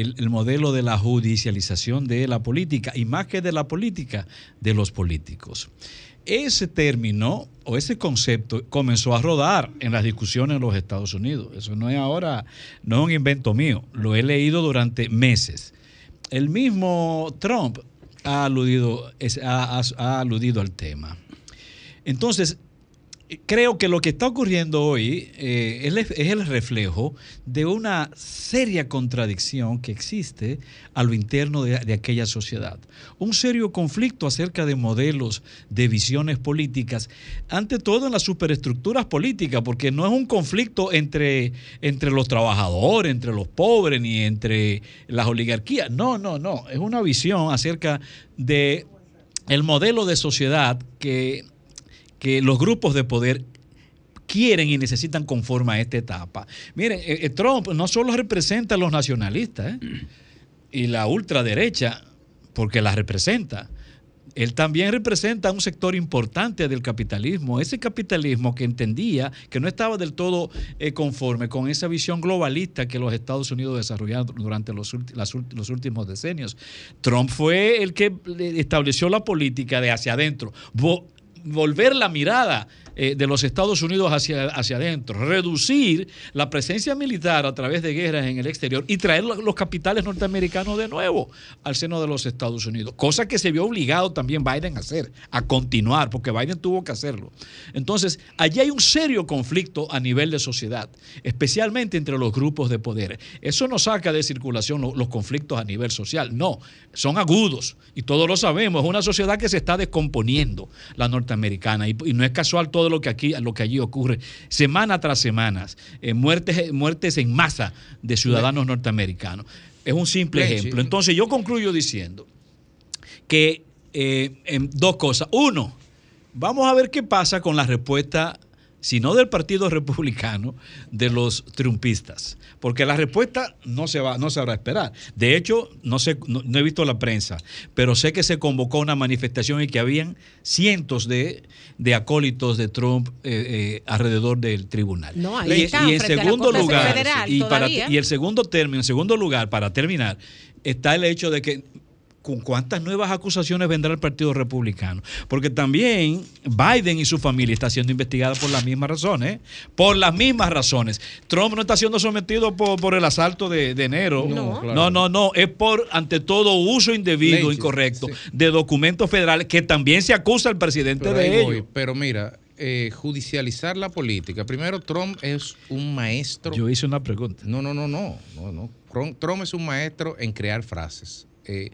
El, el modelo de la judicialización de la política y más que de la política, de los políticos. Ese término o ese concepto comenzó a rodar en las discusiones en los Estados Unidos. Eso no es ahora, no es un invento mío, lo he leído durante meses. El mismo Trump ha aludido, ha aludido al tema. Entonces, creo que lo que está ocurriendo hoy eh, es, el- reflejo de una seria contradicción que existe a lo interno de, de aquella sociedad. Un serio conflicto acerca de modelos, de visiones políticas, ante todo en las superestructuras políticas, porque no es un conflicto entre, entre los trabajadores, entre los pobres, ni entre las oligarquías. No, no, no. Es una visión acerca de el modelo de sociedad que que los grupos de poder quieren y necesitan conforme a esta etapa. Miren, eh, eh, Trump no solo representa a los nacionalistas ¿eh? y la ultraderecha, porque la representa. Él también representa un sector importante del capitalismo, ese capitalismo que entendía que no estaba del todo conforme con esa visión globalista que los Estados Unidos desarrollaron durante los, las los últimos decenios. Trump fue el que estableció la política de hacia adentro, volver la mirada eh, de los Estados Unidos hacia, hacia adentro, reducir la presencia militar a través de guerras en el exterior y traer lo- los capitales norteamericanos de nuevo al seno de los Estados Unidos, cosa que se vio obligado también Biden a hacer, a continuar, porque Biden tuvo que hacerlo. Entonces, allí hay un serio conflicto a nivel de sociedad, especialmente entre los grupos de poder. Eso no saca de circulación lo- los conflictos a nivel social, no, son agudos y todos lo sabemos, es una sociedad que se está descomponiendo, la norteamericana, y, y no es casual todo lo que, aquí, lo que allí ocurre, semana tras semana, eh, muertes, muertes en masa de ciudadanos norteamericanos. Es un simple ejemplo. Entonces yo concluyo diciendo que eh, en dos cosas. Uno, vamos a ver qué pasa con la respuesta, si no del Partido Republicano, de los trumpistas. Porque la respuesta no se va, no se va a esperar. De hecho, no sé, no, no he visto la prensa, pero sé que se convocó una manifestación y que habían cientos de, de acólitos de Trump eh, eh, alrededor del tribunal. No, ahí y, están, y en segundo lugar, Federal y, para, y el segundo término, en segundo lugar, para terminar, está el hecho de que con cuántas nuevas acusaciones vendrá el Partido Republicano. Porque también Biden y su familia está siendo investigada por las mismas razones. ¿eh? Por las mismas razones. Trump no está siendo sometido por, por el asalto de, de enero. No, claro. no, no, no. Es por, ante todo, uso indebido, incorrecto, de documentos federales que también se acusa al presidente Pero de voy. ello. Pero mira, eh, judicializar la política. Primero, Trump es un maestro. Yo hice una pregunta. No, no, no, no. no, no. Trump, Trump es un maestro en crear frases. Eh,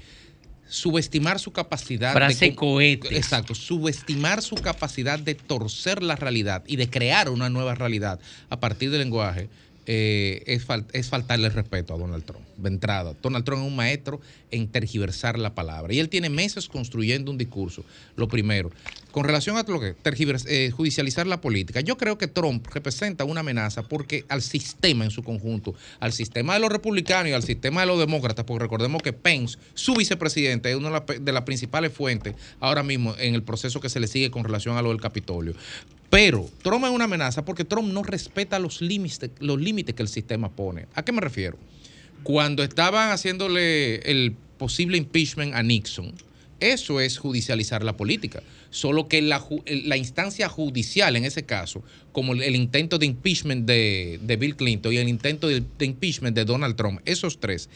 subestimar su capacidad Frase de cohetes. exacto subestimar su capacidad de torcer la realidad y de crear una nueva realidad a partir del lenguaje eh, es, es faltarle respeto a Donald Trump de entrada. Donald Trump es un maestro en tergiversar la palabra y él tiene meses construyendo un discurso. Lo primero con relación a lo que eh, judicializar la política yo creo que Trump representa una amenaza porque al sistema en su conjunto al sistema de los republicanos y al sistema de los demócratas porque recordemos que Pence su vicepresidente es una de las principales fuentes ahora mismo en el proceso que se le sigue con relación a lo del Capitolio pero Trump es una amenaza porque Trump no respeta los límites, los límites que el sistema pone. ¿A qué me refiero? Cuando estaban haciéndole el posible impeachment a Nixon, eso es judicializar la política. Solo que la, instancia judicial en ese caso, como el, intento de impeachment de, Bill Clinton y el intento de impeachment de Donald Trump, esos tres,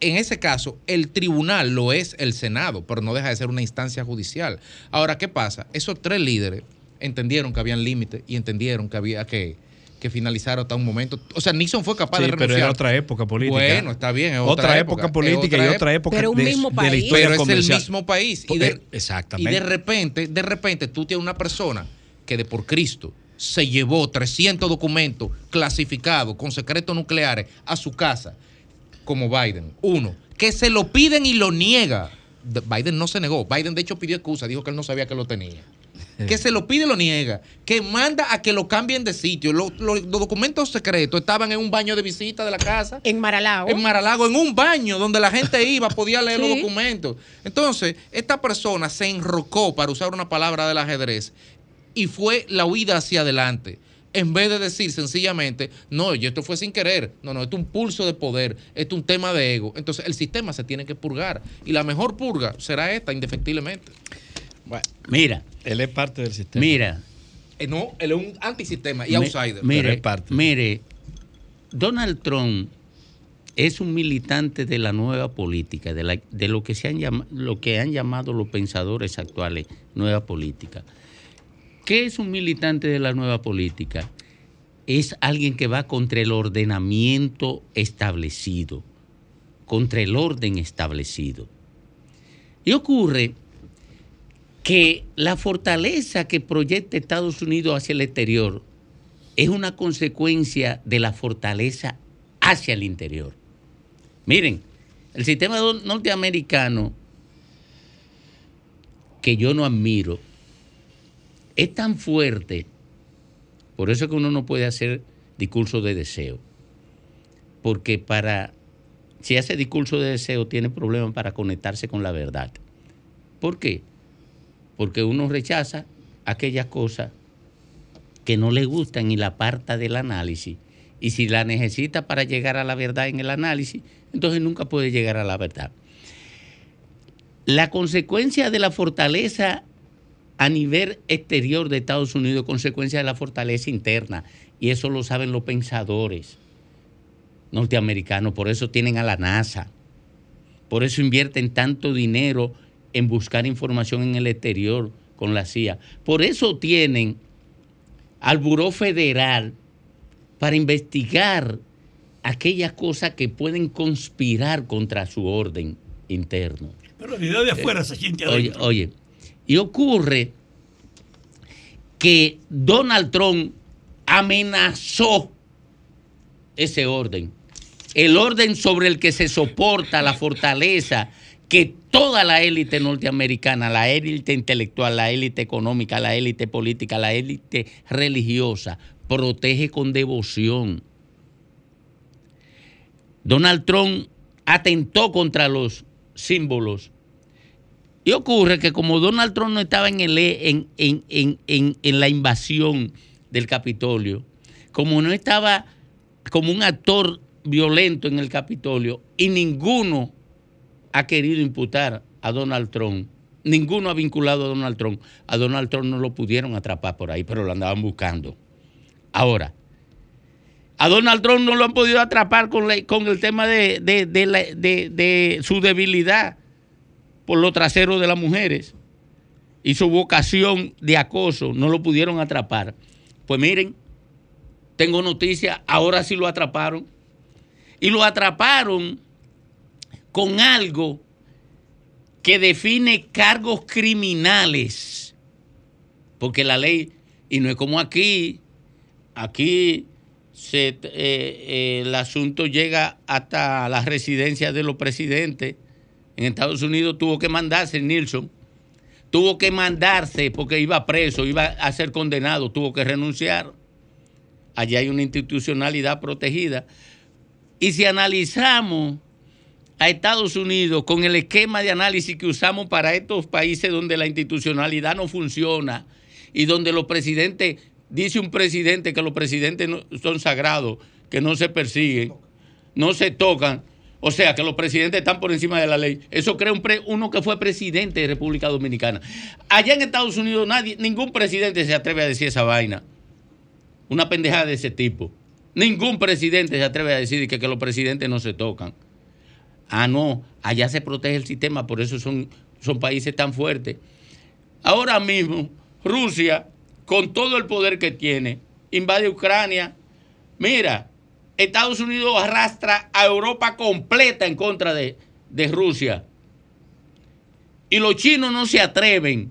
en ese caso, el tribunal lo es el Senado, pero no deja de ser una instancia judicial. Ahora, ¿qué pasa? Esos tres líderes entendieron que habían límites y entendieron que había que, que finalizara hasta un momento. O sea, Nixon fue capaz Sí, de pero renunciar. era otra época política. Bueno, está bien. es Otra época política y otra época Pero un de- mismo de la país. historia pero es el mismo país. Y de, eh, exactamente. Y de repente, de repente, tú tienes una persona que de por Cristo se llevó 300 documentos clasificados con secretos nucleares a su casa, como Biden. Uno, que se lo piden y lo niega. De- Biden no se negó. Biden, de hecho, pidió excusa. Dijo que él no sabía que lo tenía. Que se lo pide y lo niega. Que manda a que lo cambien de sitio. Lo- lo- los documentos secretos estaban en un baño de visita de la casa. En Maralago. En Maralago, en un baño donde la gente iba, podía leer los documentos. Entonces, esta persona se enrocó, para usar una palabra del ajedrez, y fue la huida hacia adelante. En vez de decir sencillamente, no, y esto fue sin querer. No, no, esto es un pulso de poder, esto es un tema de ego. Entonces, el sistema se tiene que purgar. Y la mejor purga será esta, indefectiblemente. Mira. Él es parte del sistema. Mira. Eh, no, él es un antisistema y Mi- outsider. Mire, mire, Donald Trump es un militante de la nueva política, de, la- de lo, que se han llama- lo que han llamado los pensadores actuales, nueva política. ¿Qué es un militante de la nueva política? Es alguien que va contra el ordenamiento establecido, contra el orden establecido. Y ocurre que la fortaleza que proyecta Estados Unidos hacia el exterior es una consecuencia de la fortaleza hacia el interior. Miren, el sistema norteamericano, que yo no admiro, es tan fuerte, por eso es que uno no puede hacer discurso de deseo, porque para, si hace discurso de deseo, tiene problemas para conectarse con la verdad. ¿Por qué? Porque uno rechaza aquellas cosas que no le gustan y la aparta del análisis. Y si la necesita para llegar a la verdad en el análisis, entonces nunca puede llegar a la verdad. La consecuencia de la fortaleza a nivel exterior de Estados Unidos consecuencia de la fortaleza interna. Y eso lo saben los pensadores norteamericanos. Por eso tienen a la NASA. Por eso invierten tanto dinero en buscar información en el exterior con la CIA. Por eso tienen al Buró Federal para investigar aquellas cosas que pueden conspirar contra su orden interno. Pero la idea de afuera se siente Oye, adentro. oye, y ocurre que Donald Trump amenazó ese orden. El orden sobre el que se soporta la fortaleza que toda la élite norteamericana, la élite intelectual, la élite económica, la élite política, la élite religiosa, protege con devoción. Donald Trump atentó contra los símbolos. Y ocurre que como Donald Trump no estaba en, en- en la invasión del Capitolio, como no estaba como un actor violento en el Capitolio, y ninguno ha querido imputar a Donald Trump, ninguno ha vinculado a Donald Trump, a Donald Trump no lo pudieron atrapar por ahí, pero lo andaban buscando. Ahora, a Donald Trump no lo han podido atrapar con, el tema de, de- su debilidad por los traseros de las mujeres y su vocación de acoso. No lo pudieron atrapar. Pues miren, tengo noticia, ahora sí lo atraparon. Y lo atraparon con algo que define cargos criminales. Porque la ley, y no es como aquí, aquí eh, eh, el asunto llega hasta la residencia de los presidentes. En Estados Unidos tuvo que mandarse Nilsson, tuvo que mandarse porque iba preso, iba a ser condenado, tuvo que renunciar. Allí hay una institucionalidad protegida. Y si analizamos a Estados Unidos con el esquema de análisis que usamos para estos países donde la institucionalidad no funciona y donde los presidentes, dice un presidente que los presidentes no- son sagrados, que no se persiguen, no se tocan, o sea, que los presidentes están por encima de la ley. Eso crea un uno que fue presidente de República Dominicana. Allá en Estados Unidos nadie, ningún presidente se atreve a decir esa vaina. Una pendejada de ese tipo. Ningún presidente se atreve a decir que, que los presidentes no se tocan. Ah, no, allá se protege el sistema, por eso son, son países tan fuertes. Ahora mismo, Rusia, con todo el poder que tiene, invade Ucrania Mira, Estados Unidos arrastra a Europa completa en contra de, de Rusia. Y los chinos no se atreven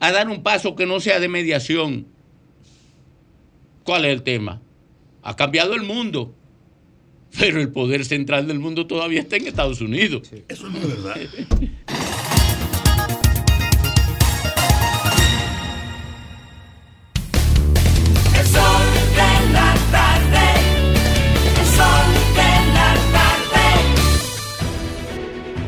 a dar un paso que no sea de mediación. ¿Cuál es el tema? Ha cambiado el mundo, pero el poder central del mundo todavía está en Estados Unidos. Eso no es verdad. El sol de la tarde. El sol de la tarde.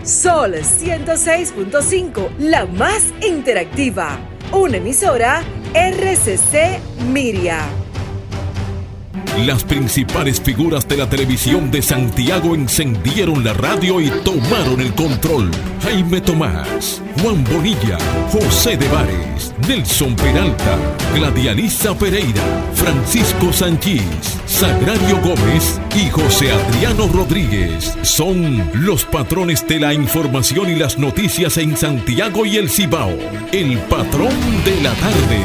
Sol 106.5, la más interactiva. Una emisora RCC Miria. Las principales figuras de la televisión de Santiago encendieron la radio y tomaron el control. Jaime Tomás, Juan Bonilla, José de Vares, Nelson Peralta, Gladialisa Pereira, Francisco Sanchís, Sagrario Gómez y José Adriano Rodríguez son los patrones de la información y las noticias en Santiago y el Cibao. El patrón de la tarde.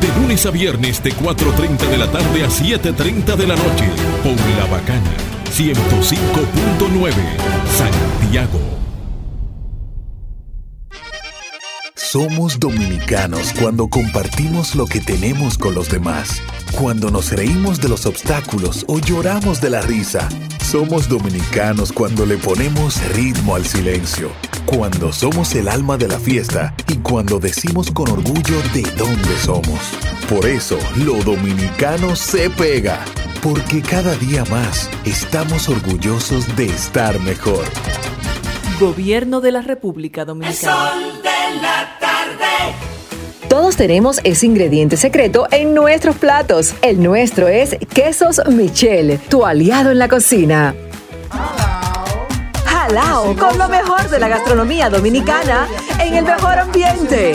De lunes a viernes de 4.30 de la tarde a 7.30 de la noche. Por La Bacana. 105.9. Santiago. Somos dominicanos cuando compartimos lo que tenemos con los demás, cuando nos reímos de los obstáculos o lloramos de la risa. Somos dominicanos cuando le ponemos ritmo al silencio, cuando somos el alma de la fiesta cuando decimos con orgullo de dónde somos. Por eso, lo dominicano se pega, porque cada día más estamos orgullosos de estar mejor. Gobierno de la República Dominicana. Sol de la tarde. Todos tenemos ese ingrediente secreto en nuestros platos. El nuestro es Quesos Michel, tu aliado en la cocina. Con lo mejor de la gastronomía dominicana en el mejor ambiente.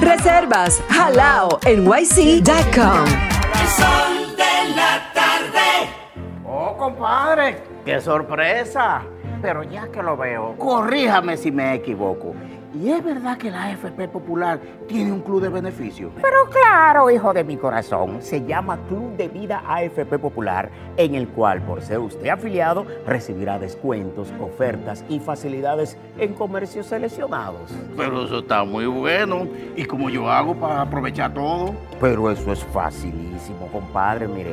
Reservas halaonyc.com. El sol de la tarde. Oh, compadre, qué sorpresa. Pero ya que lo veo, corríjame si me equivoco. ¿Y es verdad que la AFP Popular tiene un club de beneficios? Pero claro, hijo de mi corazón, se llama Club de Vida AFP Popular, en el cual, por ser usted afiliado, recibirá descuentos, ofertas y facilidades en comercios seleccionados. Pero eso está muy bueno. ¿Y cómo yo hago para aprovechar todo? Pero eso es facilísimo, compadre. Mire,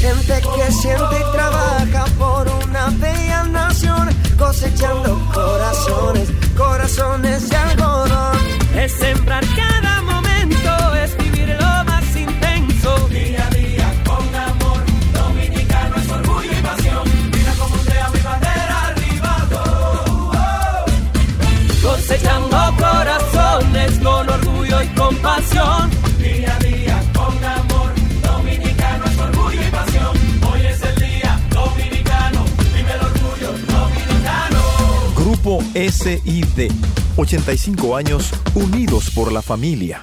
Gente que siente y trabaja por una bella nación, cosechando corazones, corazones de algodón. Es sembrar cada momento, es vivir lo más intenso. Día a día con amor, dominicano es orgullo y pasión. Mira como sea mi bandera arriba. oh, oh. Cosechando corazones con orgullo y compasión. Grupo SID. 85 años unidos por la familia.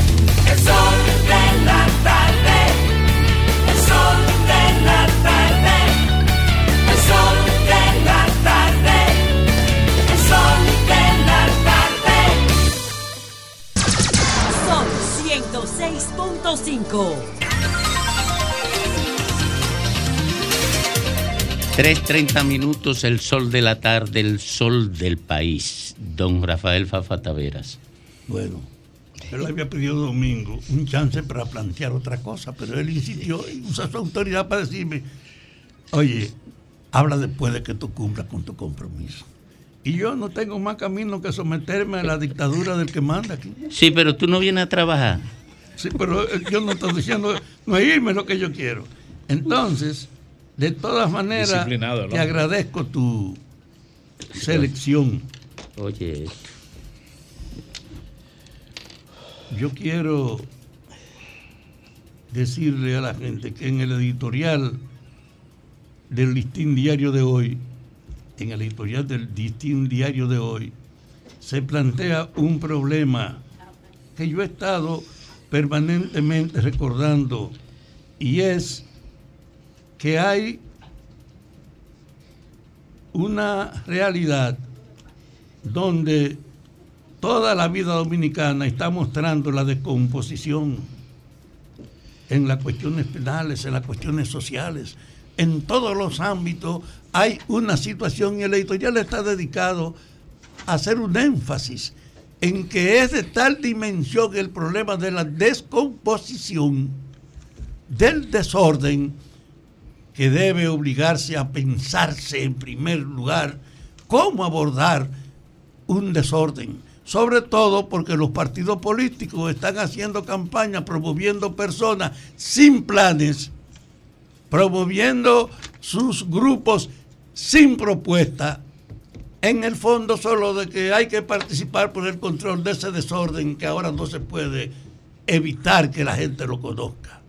El sol de la tarde, el sol de la tarde, el sol de la tarde, el sol de la tarde. Sol 106.5. Tres treinta minutos, el sol de la tarde, el sol del país. Don Rafael Fafataveras. Bueno él había pedido domingo un chance para plantear otra cosa, pero él insistió y usa su autoridad para decirme, oye, habla después de que tú cumplas con tu compromiso. Y yo no tengo más camino que someterme a la dictadura del que manda aquí. Sí, pero tú no vienes a trabajar. Sí, pero eh, yo no estoy diciendo, no es irme lo que yo quiero. Entonces, de todas maneras, te agradezco tu selección. Oye, Yo quiero decirle a la gente que en el editorial del listín diario de hoy, en el editorial del listín diario de hoy, se plantea un problema que yo he estado permanentemente recordando y es que hay una realidad donde toda la vida dominicana está mostrando la descomposición en las cuestiones penales, en las cuestiones sociales, en todos los ámbitos hay una situación y el editorial está dedicado a hacer un énfasis en que es de tal dimensión el problema de la descomposición, del desorden, que debe obligarse a pensarse en primer lugar cómo abordar un desorden, sobre todo porque los partidos políticos están haciendo campaña promoviendo personas sin planes, promoviendo sus grupos sin propuesta, en el fondo solo de que hay que participar por el control de ese desorden que ahora no se puede evitar que la gente lo conozca.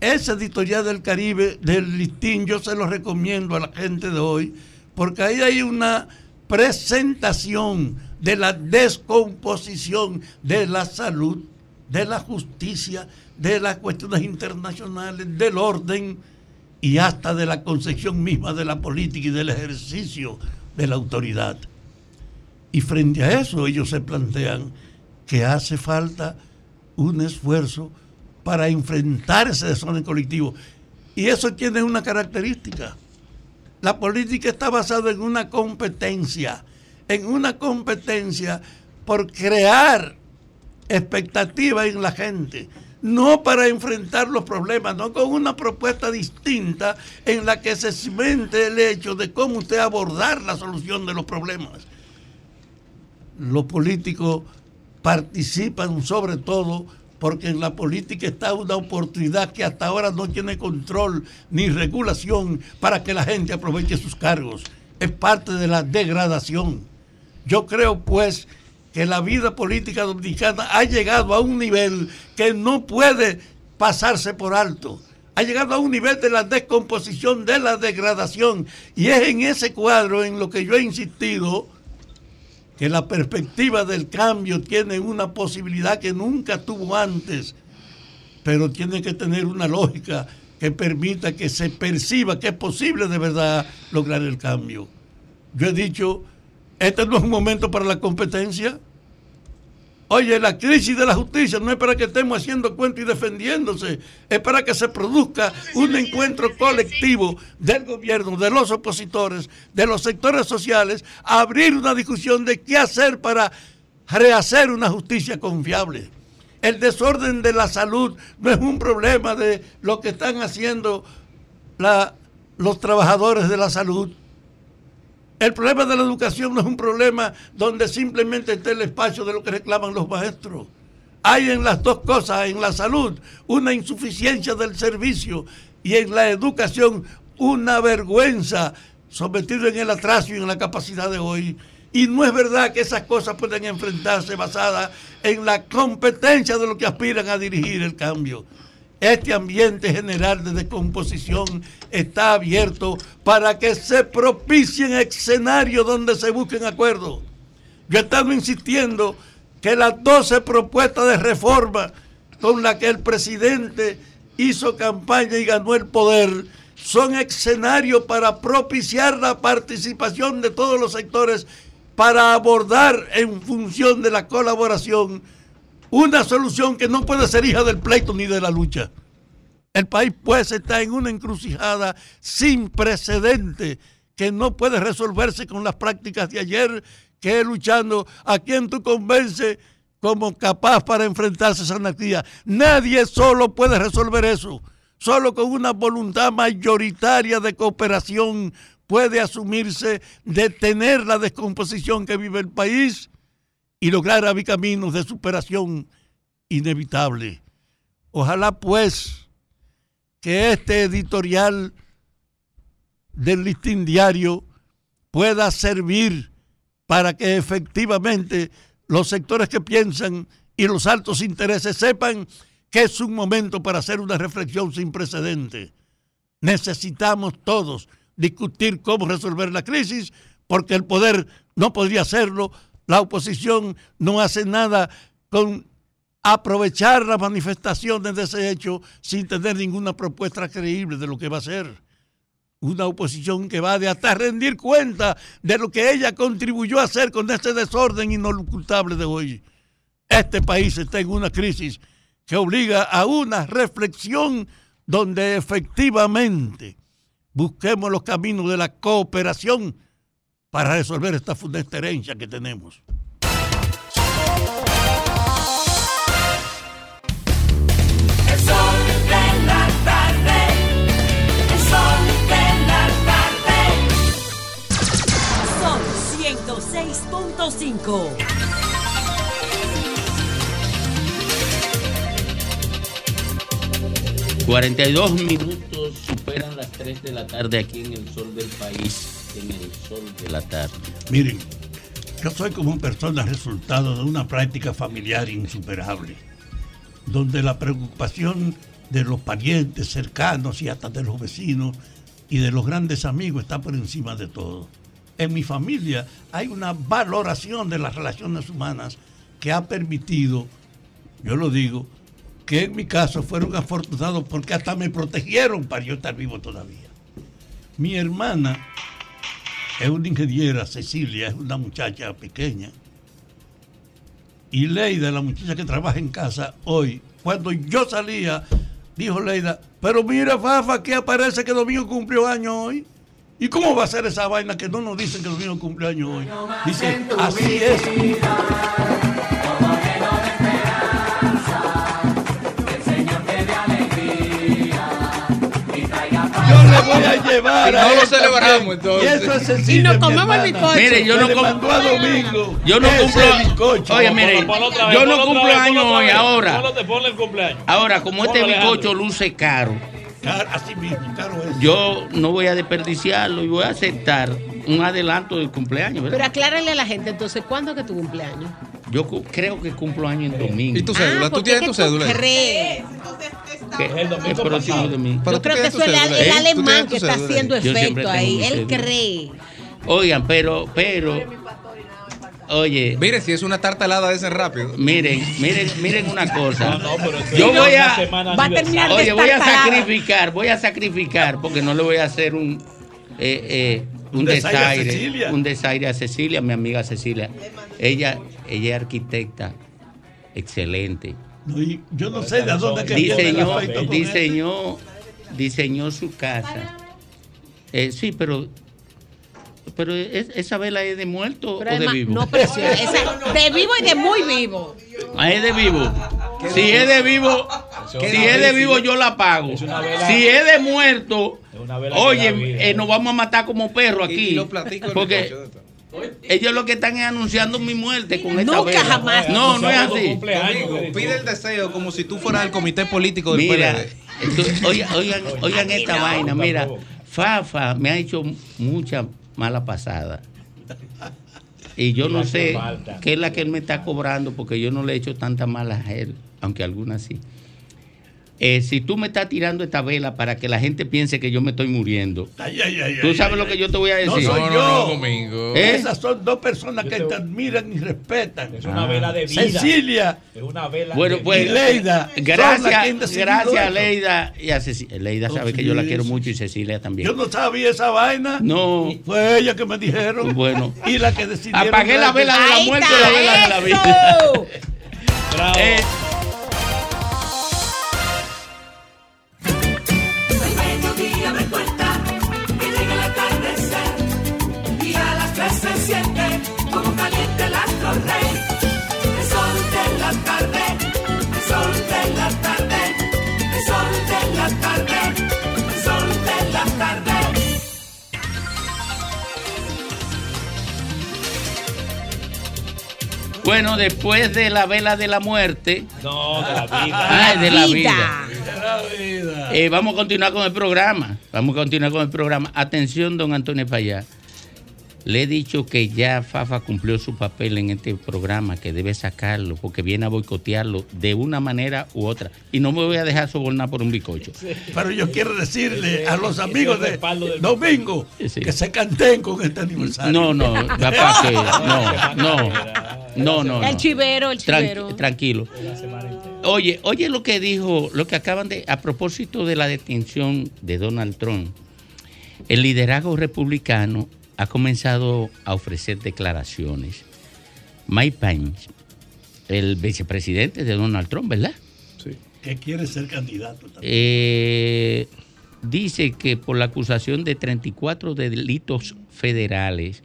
Ese editorial del Caribe, del listín, yo se lo recomiendo a la gente de hoy, porque ahí hay una presentación de la descomposición de la salud, de la justicia, de las cuestiones internacionales, del orden y hasta de la concepción misma de la política y del ejercicio de la autoridad. Y frente a eso ellos se plantean que hace falta un esfuerzo para enfrentar ese desorden colectivo. Y eso tiene una característica. La política está basada en una competencia, en una competencia por crear expectativa en la gente, no para enfrentar los problemas, no con una propuesta distinta en la que se cimente el hecho de cómo usted abordar la solución de los problemas. Los políticos participan sobre todo porque en la política está una oportunidad que hasta ahora no tiene control ni regulación para que la gente aproveche sus cargos. Es parte de la degradación. Yo creo pues que la vida política dominicana ha llegado a un nivel que no puede pasarse por alto. Ha llegado a un nivel de la descomposición, de la degradación. Y es en ese cuadro en lo que yo he insistido que la perspectiva del cambio tiene una posibilidad que nunca tuvo antes, pero tiene que tener una lógica que permita que se perciba que es posible de verdad lograr el cambio. Yo he dicho, este no es un momento para la competencia. Oye, la crisis de la justicia no es para que estemos haciendo cuentos y defendiéndose, es para que se produzca un encuentro colectivo del gobierno, de los opositores, de los sectores sociales, abrir una discusión de qué hacer para rehacer una justicia confiable. El desorden de la salud no es un problema de lo que están haciendo los trabajadores de la salud. El problema de la educación no es un problema donde simplemente esté el espacio de lo que reclaman los maestros. Hay en las dos cosas, en la salud, una insuficiencia del servicio y en la educación una vergüenza sometido en el atraso y en la capacidad de hoy. Y no es verdad que esas cosas pueden enfrentarse basadas en la competencia de los que aspiran a dirigir el cambio. Este ambiente general de descomposición está abierto para que se propicien escenarios donde se busquen acuerdos. Yo he estado insistiendo que las 12 propuestas de reforma con las que el presidente hizo campaña y ganó el poder son escenarios para propiciar la participación de todos los sectores para abordar en función de la colaboración una solución que no puede ser hija del pleito ni de la lucha. El país pues está en una encrucijada sin precedente que no puede resolverse con las prácticas de ayer, que es luchando a quien tú convences como capaz para enfrentarse a esa anarquía. Nadie solo puede resolver eso. Solo con una voluntad mayoritaria de cooperación puede asumirse detener la descomposición que vive el país y lograr abrir caminos de superación inevitable. Ojalá pues que este editorial del listín diario pueda servir para que efectivamente los sectores que piensan y los altos intereses sepan que es un momento para hacer una reflexión sin precedente. Necesitamos todos discutir cómo resolver la crisis, porque el poder no podría hacerlo, la oposición no hace nada con aprovechar las manifestaciones de ese hecho sin tener ninguna propuesta creíble de lo que va a hacer. Una oposición que va de hasta rendir cuenta de lo que ella contribuyó a hacer con este desorden inocultable de hoy. Este país está en una crisis que obliga a una reflexión donde efectivamente busquemos los caminos de la cooperación para resolver esta funesta herencia que tenemos. El sol de la tarde. El sol de la tarde. Sol 106.5. y 42 minutos superan las 3 de la tarde aquí en el sol del país, en el sol de la tarde. Miren, yo soy como persona resultado de una práctica familiar insuperable, donde la preocupación de los parientes cercanos y hasta de los vecinos y de los grandes amigos está por encima de todo. En mi familia hay una valoración de las relaciones humanas que ha permitido, yo lo digo, que en mi caso fueron afortunados porque hasta me protegieron para yo estar vivo todavía. Mi hermana es una ingeniera, Cecilia, es una muchacha pequeña. Y Leida, la muchacha que trabaja en casa hoy, cuando yo salía, dijo Leida, pero mira, Fafa, que aparece que Domingo cumplió año hoy. ¿Y cómo va a ser esa vaina que no nos dicen que Domingo cumple año hoy? Dice, así es. Yo le voy a Y no lo celebramos, entonces. Y eso es Y sencillo. nos mi comemos bizcocho. Mire, yo no mandó a Domingo Yo no cumplo. bizcocho. Oye, mire, yo no cumplo años hoy, ahora. Ponlo- Ponle el cumpleaños. Ahora, como este bizcocho luce caro, Car- Así mismo, caro es. yo no voy a desperdiciarlo y voy a aceptar un adelanto del cumpleaños, Pero ¿verdad? aclárale a la gente entonces, ¿cuándo es que tu cumpleaños? Yo creo que cumplo año en domingo. ¿Y tu cédula? Ah, ¿Tú tienes es tu cédula? crees. Que el, próximo domingo. Pero Yo creo que eso es el, el ¿eh? ¿Tú alemán que está haciendo efecto ahí. Él cree. Oigan, pero, pero, oye, Mire, si es una tarta helada de ese rápido. miren, miren, miren una cosa. pero Yo voy a, Va a terminar de oye, voy a sacrificar, voy a sacrificar, porque no le voy a hacer un, eh, eh, un, Un desaire a desaire, un desaire a Cecilia, mi amiga Cecilia. Ella, ella es arquitecta, excelente. Yo no sé de dónde que diseñó, afecto con diseñó, diseñó su casa. Eh, sí, pero, pero es- esa vela es de muerto Pero o de vivo. no presiona. Esa- de vivo y de muy vivo. Ah, es de vivo. Si es de vivo, si es de vivo yo la pago. Si es de muerto, oye, eh, nos vamos a matar como perros Y- aquí. Porque ellos lo que están es anunciando mi muerte con esta Nunca vela. jamás. No, no es así. pide el deseo como si tú fueras el comité político del Mira, PLD. entonces, oigan, oigan, oigan esta vaina, mira, Fafa me ha hecho mucha mala pasada. Y yo no sé qué es la que él me está cobrando porque yo no le he hecho tanta mala a él, aunque algunas sí. Eh, si tú me estás tirando esta vela para que la gente piense que yo me estoy muriendo, Ay, ay, ay, tú sabes ay, lo ay. que yo te voy a No decir. soy No, no, yo. no, Domingo. ¿Eh? Esas son dos personas que te admiran y respetan. Es una vela de vida. Cecilia Es una vela Bueno, de pues y Leida. han gracias, gracias a eso. Leida y a Cecilia. Leida sabe que yo la quiero mucho y Cecilia también. Yo no sabía esa vaina. No, Fue ella que me dijeron. bueno. Y la que decidieron. Apagué la vela de la Ahí muerte y está la vela de la vida. eso. Eh, Bueno, después de la vela de la muerte. No, de la vida. Ay, de la Vida. vida. De la vida. Eh, vamos a continuar con el programa. Vamos a continuar con el programa. Atención, don Antonio Payá. Le he dicho que ya Fafa cumplió su papel en este programa, que debe sacarlo, porque viene a boicotearlo de una manera u otra. Y no me voy a dejar sobornar por un bicocho. Pero yo quiero decirle a los amigos de Domingo que se canten con este aniversario. No, no, papá, que no, no, no, no. El chivero, el chivero. tranquilo. Oye, oye lo que dijo, lo que acaban de, a propósito de la detención de Donald Trump, el liderazgo republicano ha comenzado a ofrecer declaraciones. Mike Pence, el vicepresidente de Donald Trump, ¿verdad? Que quiere ser candidato también. Eh, dice que por la acusación de 34 delitos federales,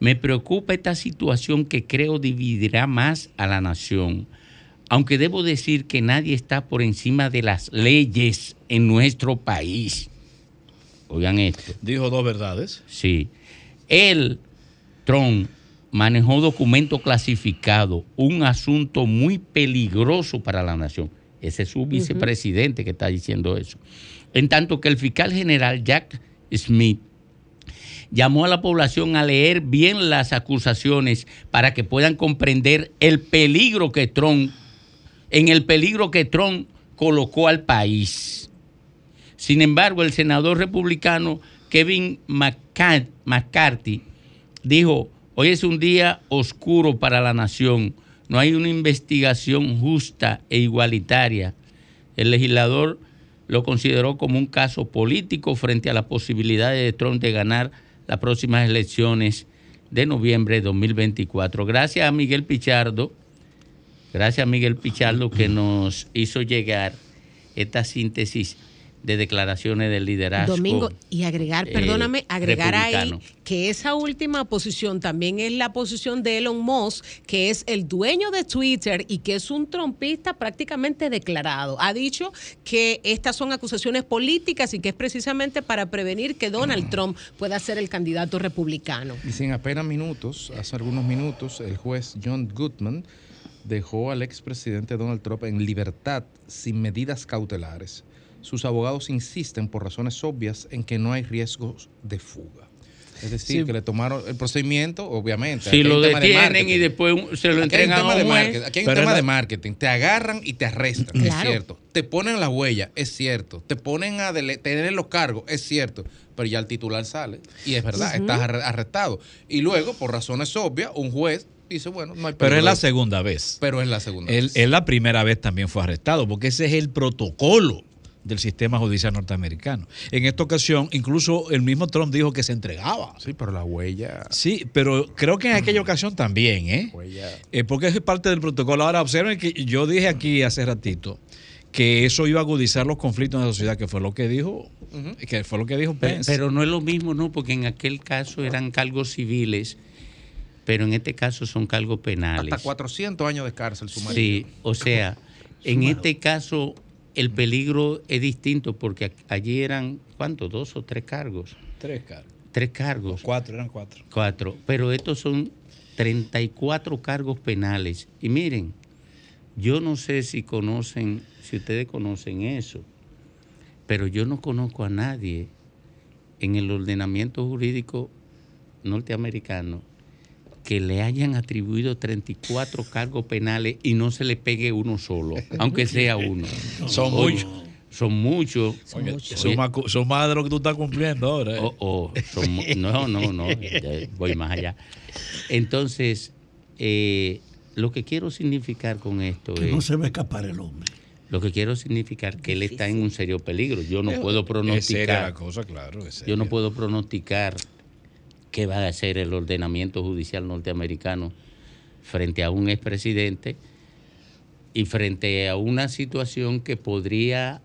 me preocupa esta situación que creo dividirá más a la nación. Aunque debo decir que nadie está por encima de las leyes en nuestro país. Oigan esto. Dijo dos verdades. Sí. Él, Trump, manejó documentos clasificados, un asunto muy peligroso para la nación. Ese es su vicepresidente que está diciendo eso. En tanto que el fiscal general Jack Smith llamó a la población a leer bien las acusaciones para que puedan comprender el peligro que Trump, en el peligro que Trump colocó al país. Sin embargo, el senador republicano Kevin McCart- McCarthy dijo, hoy es un día oscuro para la nación, no hay una investigación justa e igualitaria. El legislador lo consideró como un caso político frente a la posibilidad de Trump de ganar las próximas elecciones de noviembre de 2024. Gracias a Miguel Pichardo, gracias a Miguel Pichardo que nos hizo llegar esta síntesis de declaraciones del liderazgo. Domingo, y agregar, eh, perdóname, agregar ahí que esa última posición también es la posición de Elon Musk, que es el dueño de Twitter y que es un trompista prácticamente declarado. Ha dicho que estas son acusaciones políticas y que es precisamente para prevenir que Donald Trump pueda ser el candidato republicano. Y sin apenas minutos, hace algunos minutos, el juez John Goodman dejó al expresidente Donald Trump en libertad sin medidas cautelares. Sus abogados insisten por razones obvias en que no hay riesgos de fuga. Es decir, Sí. que le tomaron el procedimiento, obviamente. Si Aquí lo de detienen y después se lo Aquí entregan a de un juez. Aquí hay un tema es de marketing. Te agarran y te arrestan, es cierto. Te ponen la huella, es cierto. Te ponen a tener los cargos, es cierto. Pero ya el titular sale. Y es verdad, estás arre- arrestado. Y luego, por razones obvias, un juez dice, bueno, no hay Pero es la segunda vez. Pero es la segunda Él, vez. él la primera vez también fue arrestado, porque ese es el protocolo del sistema judicial norteamericano. En esta ocasión, incluso el mismo Trump dijo que se entregaba. Sí, pero la huella. Sí, pero creo que en aquella ocasión también, ¿eh? Eh, porque es parte del protocolo. Ahora, observen que yo dije aquí hace ratito que eso iba a agudizar los conflictos en la sociedad, que fue lo que dijo, que fue lo que dijo Pe- Pence. Pero no es lo mismo, ¿no? Porque en aquel caso eran cargos civiles, pero en este caso son cargos penales. Hasta 400 años de cárcel sumario. Sí, o sea, en este caso el peligro es distinto porque allí eran, ¿cuántos? Dos o tres cargos. Tres cargos. Tres cargos. Cuatro, eran cuatro. Cuatro. Pero estos son 34 cargos penales. Y miren, yo no sé si conocen, si ustedes conocen eso, pero yo no conozco a nadie en el ordenamiento jurídico norteamericano que le hayan atribuido 34 cargos penales y no se le pegue uno solo, aunque sea uno. Son muchos. Son muchos. Son, más, son más de lo que tú estás cumpliendo ahora. ¿eh? Oh, oh, son no, no, no, voy más allá. Entonces, eh, lo que quiero significar con esto Que es, no se va a escapar el hombre. lo que quiero significar que él está en un serio peligro. Yo no Es- puedo es seria pronosticar. la cosa, claro, es Yo no puedo pronosticar qué va a hacer el ordenamiento judicial norteamericano frente a un expresidente, y frente a una situación que podría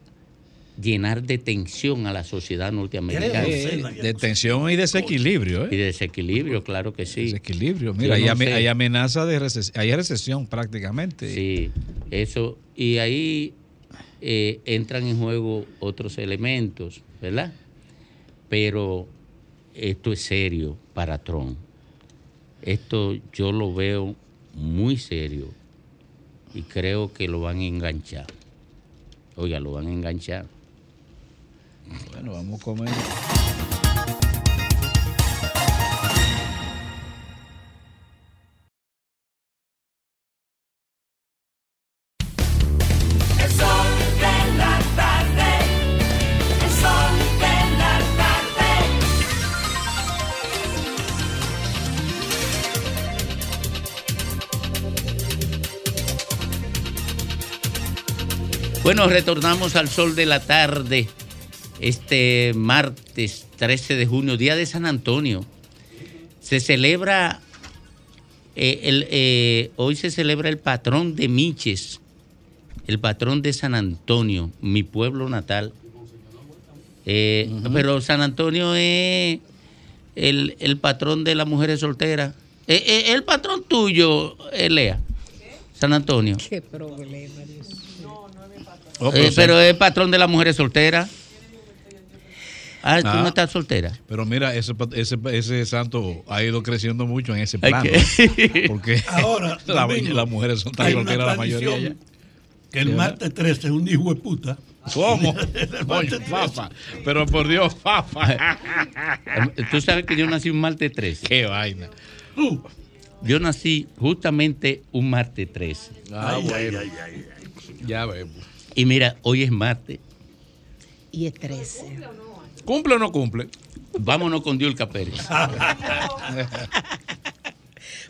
llenar de tensión a la sociedad norteamericana. Eh, de tensión y desequilibrio. Y ¿eh? desequilibrio, claro que sí. Desequilibrio. Mira, hay, no ame- sé. hay amenaza de recesión, hay recesión prácticamente. Sí, eso. Y ahí eh, entran en juego otros elementos, ¿verdad? Pero esto es serio para Trump. Esto yo lo veo muy serio y creo que lo van a enganchar. Oiga, lo van a enganchar. Bueno, vamos a comer. Bueno, retornamos al sol de la tarde este martes 13 de junio, día de San Antonio. Se celebra, eh, el, eh, hoy se celebra el patrón de Miches, el patrón de San Antonio, mi pueblo natal. Eh, Pero San Antonio es el, el patrón de las mujeres solteras. Eh, eh, el patrón tuyo, eh, Lea. San Antonio. Qué problema, Dios. Oh, Eh, pero es patrón de las mujeres solteras. Ah, tú Ah. no estás soltera. Pero mira, ese, pa- ese, ese santo ha ido creciendo mucho en ese plano. que- Porque Ahora, la- las mujeres son tan solteras la mayoría Que el Sí, martes 13 es un hijo de puta. ¿Cómo? El Coño, martes 13. Fafa. Pero por Dios, Fafa. Tú sabes que yo nací un martes 13. Qué vaina. Yo nací justamente un martes 13. Ah, Ay, bueno. ay, ay, ay, Ya vemos. Y mira, hoy es martes. Y es 13. ¿Cumple o no cumple? Vámonos con Diolca Pérez.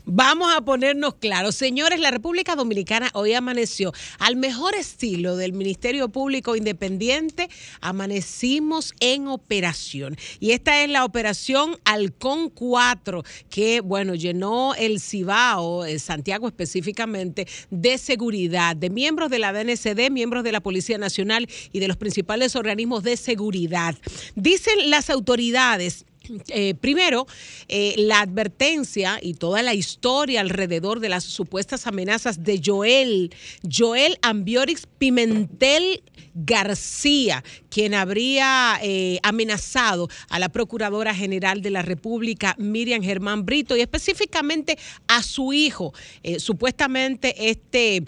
Vamos a ponernos claros. Señores, la República Dominicana hoy amaneció al mejor estilo del Ministerio Público Independiente. Amanecimos en operación. Y esta es la operación Halcón 4, que, bueno, llenó el Cibao, eh, Santiago específicamente, de seguridad, de miembros de la DNCD, miembros de la Policía Nacional y de los principales organismos de seguridad. Dicen las autoridades eh, primero, eh, la advertencia y toda la historia alrededor de las supuestas amenazas de Joel, Joel Ambiorix Pimentel García, quien habría eh, amenazado a la Procuradora General de la República, Miriam Germán Brito, y específicamente a su hijo. Supuestamente este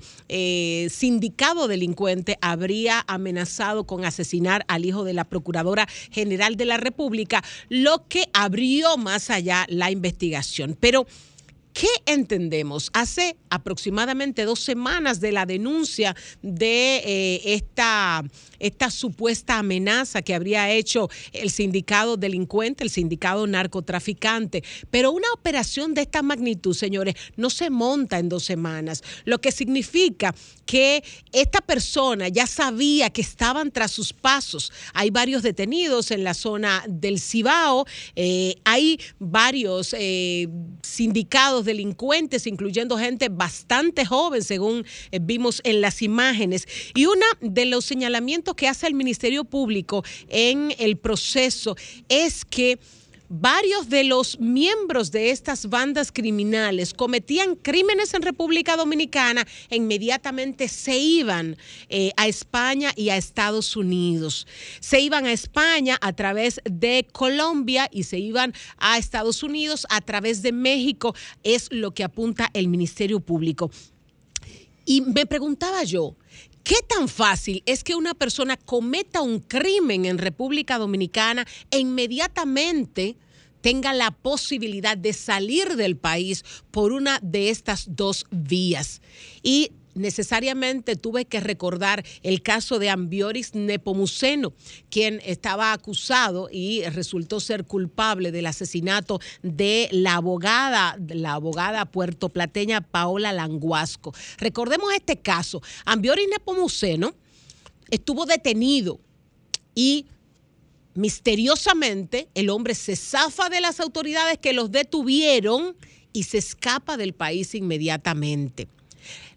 sindicado delincuente habría amenazado con asesinar al hijo de la Procuradora General de la República, lo que abrió más allá la investigación. Pero ¿Qué entendemos? Hace aproximadamente dos semanas de la denuncia de eh, esta, esta supuesta amenaza que habría hecho el sindicado delincuente, el sindicado narcotraficante. Pero una operación de esta magnitud, señores, no se monta en dos semanas, lo que significa que esta persona ya sabía que estaban tras sus pasos. Hay varios detenidos en la zona del Cibao, eh, hay varios eh, sindicados delincuentes, incluyendo gente bastante joven, según eh, vimos en las imágenes. Y uno de los señalamientos que hace el Ministerio Público en el proceso es que varios de los miembros de estas bandas criminales cometían crímenes en República Dominicana e inmediatamente se iban eh, a España y a Estados Unidos. Se iban a España a través de Colombia y se iban a Estados Unidos a través de México, es lo que apunta el Ministerio Público. Y me preguntaba yo, ¿qué tan fácil es que una persona cometa un crimen en República Dominicana e inmediatamente tenga la posibilidad de salir del país por una de estas dos vías? Y necesariamente tuve que recordar el caso de Ambioris Nepomuceno, quien estaba acusado y resultó ser culpable del asesinato de la abogada, la abogada puertoplateña Paola Languasco. Recordemos este caso. Ambioris Nepomuceno estuvo detenido y misteriosamente el hombre se zafa de las autoridades que los detuvieron y se escapa del país inmediatamente.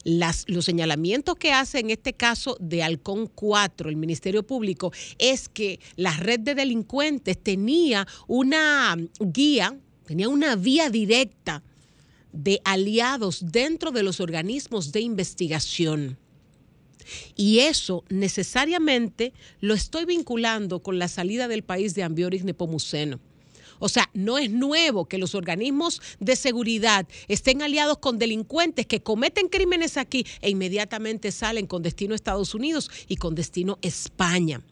Las, los señalamientos que hace en este caso de Halcón 4, el Ministerio Público, es que la red de delincuentes tenía una guía, tenía una vía directa de aliados dentro de los organismos de investigación. Y eso necesariamente lo estoy vinculando con la salida del país de Ambioris Nepomuceno. O sea, no es nuevo que los organismos de seguridad estén aliados con delincuentes que cometen crímenes aquí e inmediatamente salen con destino a Estados Unidos y con destino España.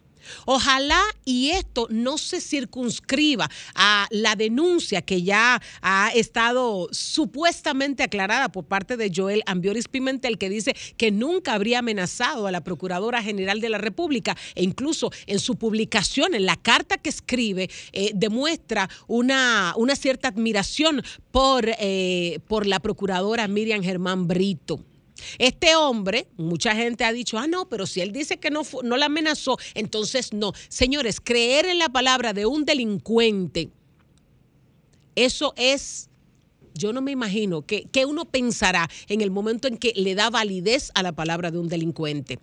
Ojalá y esto no se circunscriba a la denuncia que ya ha estado supuestamente aclarada por parte de Joel Ambioris Pimentel, que dice que nunca habría amenazado a la Procuradora General de la República e incluso en su publicación, en la carta que escribe, eh, demuestra una, una cierta admiración por, eh, por la Procuradora Miriam Germán Brito. Este hombre, mucha gente ha dicho, ah, no, pero si él dice que no, no la amenazó, entonces no. Señores, creer en la palabra de un delincuente, eso es, yo no me imagino que, que uno pensará en el momento en que le da validez a la palabra de un delincuente.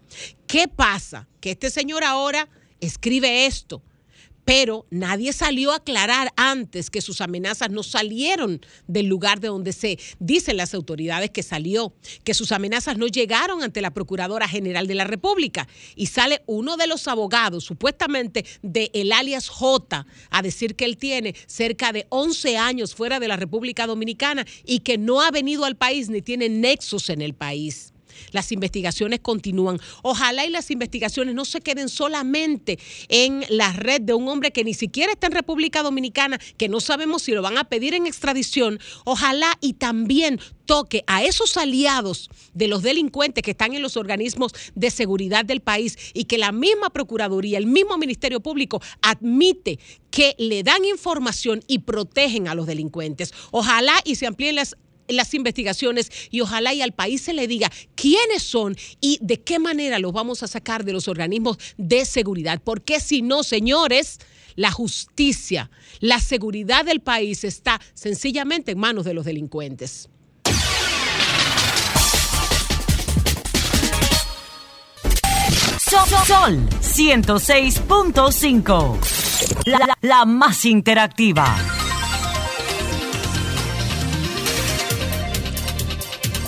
¿Qué pasa? Que este señor ahora escribe esto pero nadie salió a aclarar antes que sus amenazas no salieron del lugar de donde se dicen las autoridades que salió, que sus amenazas no llegaron ante la Procuradora General de la República. Y sale uno de los abogados, supuestamente de el alias J, a decir que él tiene cerca de 11 años fuera de la República Dominicana y que no ha venido al país ni tiene nexos en el país. Las investigaciones continúan. Ojalá y las investigaciones no se queden solamente en la red de un hombre que ni siquiera está en República Dominicana, que no sabemos si lo van a pedir en extradición. Ojalá y también toque a esos aliados de los delincuentes que están en los organismos de seguridad del país y que la misma Procuraduría, el mismo Ministerio Público admite que le dan información y protegen a los delincuentes. Ojalá y se amplíen las las investigaciones y ojalá y al país se le diga quiénes son y de qué manera los vamos a sacar de los organismos de seguridad. Porque si no, señores, la justicia, la seguridad del país está sencillamente en manos de los delincuentes. Sol, Sol 106.5. La, la- la más interactiva.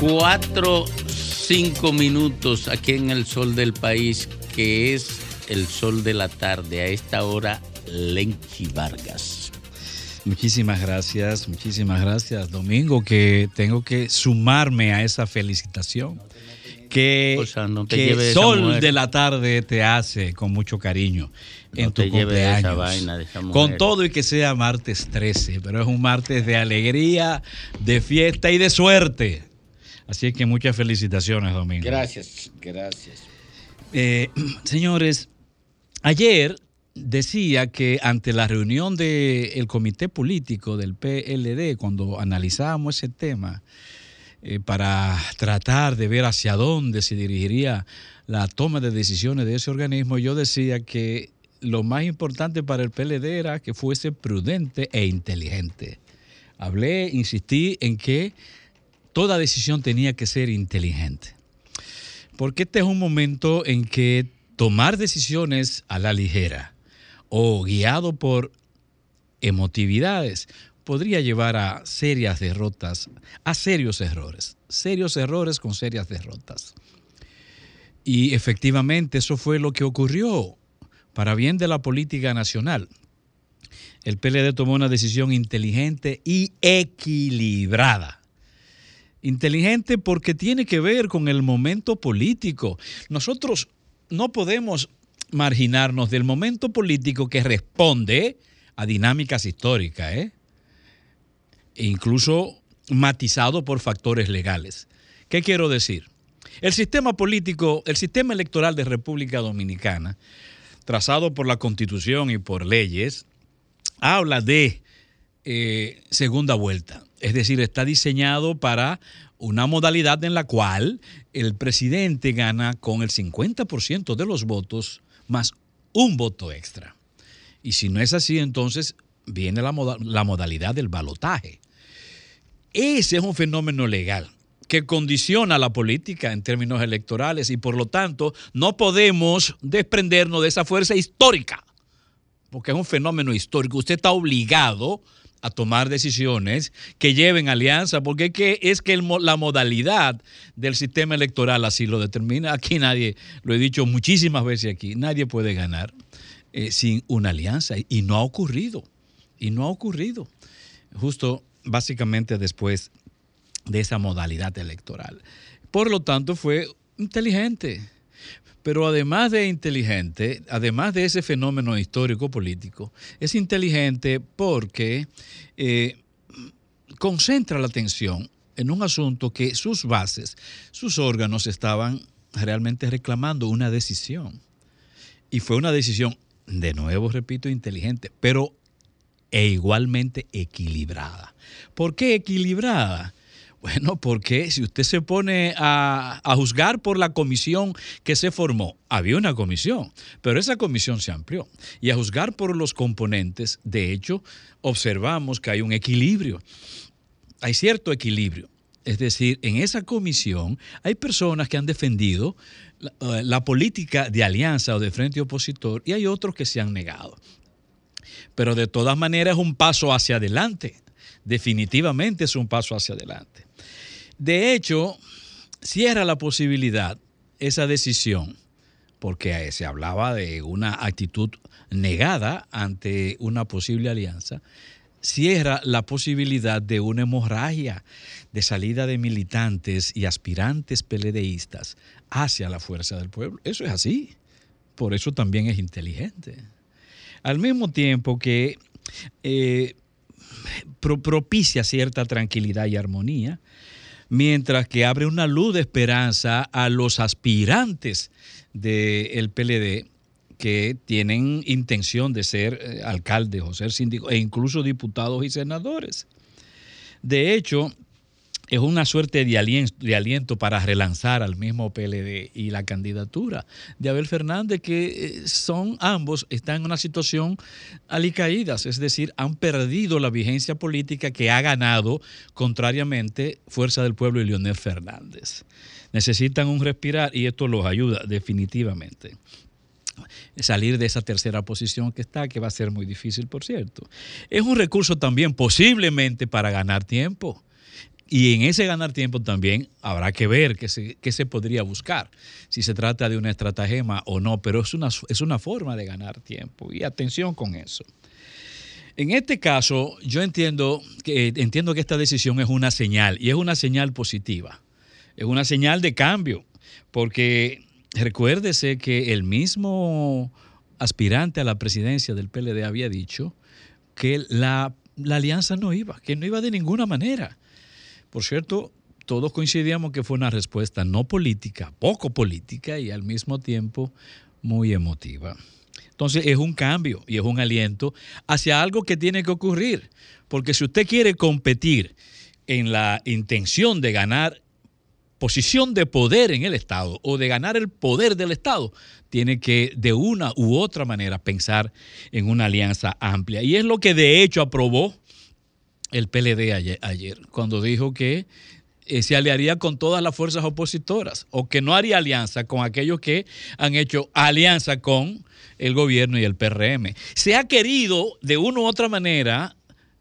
Cuatro, cinco minutos aquí en el sol del país, que es el sol de la tarde. A esta hora, Lenchi Vargas. Muchísimas gracias, muchísimas gracias, Domingo, que tengo que sumarme a esa felicitación. Que, no que esa Sol de la tarde te hace con mucho cariño en tu esa cumpleaños. vaina de esa con todo y que sea martes 13, pero es un martes de alegría, de fiesta y de suerte. Así que muchas felicitaciones, Domingo. Gracias, gracias. Eh, señores, ayer decía que ante la reunión del comité político del PLD, cuando analizábamos ese tema, eh, para tratar de ver hacia dónde se dirigiría la toma de decisiones de ese organismo, yo decía que lo más importante para el PLD era que fuese prudente e inteligente. Hablé, insistí en que toda decisión tenía que ser inteligente. Porque este es un momento en que tomar decisiones a la ligera o guiado por emotividades podría llevar a serias derrotas, a serios errores, serios errores con serias derrotas. Y efectivamente eso fue lo que ocurrió para bien de la política nacional. El PLD tomó una decisión inteligente y equilibrada. Inteligente porque tiene que ver con el momento político. Nosotros no podemos marginarnos del momento político que responde a dinámicas históricas, ¿eh? e incluso matizado por factores legales. ¿Qué quiero decir? El sistema político, el sistema electoral de República Dominicana, trazado por la Constitución y por leyes, habla de eh, segunda vuelta. Es decir, está diseñado para una modalidad en la cual el presidente gana con el 50% de los votos más un voto extra. Y si no es así, entonces viene la, moda- la modalidad del balotaje. Ese es un fenómeno legal que condiciona la política en términos electorales y por lo tanto no podemos desprendernos de esa fuerza histórica, porque es un fenómeno histórico. Usted está obligado tomar decisiones que lleven alianza, porque es que, es que la modalidad del sistema electoral así lo determina. Aquí nadie, lo he dicho muchísimas veces aquí, nadie puede ganar eh, sin una alianza y no ha ocurrido, y no ha ocurrido. Justo básicamente después de esa modalidad electoral. Por lo tanto, fue inteligente. Pero además de inteligente, además de ese fenómeno histórico político, es inteligente porque eh, concentra la atención en un asunto que sus bases, sus órganos estaban realmente reclamando una decisión. Y fue una decisión, de nuevo repito, inteligente, pero e igualmente equilibrada. ¿Por qué equilibrada? Bueno, porque si usted se pone a, juzgar por la comisión que se formó, había una comisión, pero esa comisión se amplió. Y a juzgar por los componentes, de hecho, observamos que hay un equilibrio. Hay cierto equilibrio. Es decir, en esa comisión hay personas que han defendido la, la política de alianza o de frente opositor y hay otros que se han negado. Pero de todas maneras es un paso hacia adelante. Definitivamente es un paso hacia adelante. De hecho, cierra la posibilidad esa decisión, porque se hablaba de una actitud negada ante una posible alianza, cierra la posibilidad de una hemorragia de salida de militantes y aspirantes peledeístas hacia la fuerza del pueblo. Eso es así. Por eso también es inteligente. Al mismo tiempo que eh, pro propicia cierta tranquilidad y armonía, mientras que abre una luz de esperanza a los aspirantes del PLD que tienen intención de ser eh, alcaldes o ser síndicos e incluso diputados y senadores. De hecho, es una suerte de aliento, para relanzar al mismo PLD y la candidatura de Abel Fernández, que son ambos, están en una situación alicaídas, es decir, han perdido la vigencia política que ha ganado contrariamente Fuerza del Pueblo y Leonel Fernández. Necesitan un respirar y esto los ayuda definitivamente salir de esa tercera posición que está, que va a ser muy difícil, por cierto. Es un recurso también posiblemente para ganar tiempo. Y en ese ganar tiempo también habrá que ver qué se, qué se podría buscar, si se trata de una estratagema o no, pero es una, es una forma de ganar tiempo. Y atención con eso. En este caso, yo entiendo que, entiendo que esta decisión es una señal, y es una señal positiva. Es una señal de cambio, porque recuérdese que el mismo aspirante a la presidencia del PLD había dicho que la, la alianza no iba, que no iba de ninguna manera. Por cierto, todos coincidíamos que fue una respuesta no política, poco política y al mismo tiempo muy emotiva. Entonces es un cambio y es un aliento hacia algo que tiene que ocurrir. Porque si usted quiere competir en la intención de ganar posición de poder en el Estado o de ganar el poder del Estado, tiene que de una u otra manera pensar en una alianza amplia. Y es lo que de hecho aprobó el PLD ayer, cuando dijo que eh, se aliaría con todas las fuerzas opositoras o que no haría alianza con aquellos que han hecho alianza con el gobierno y el PRM. Se ha querido de una u otra manera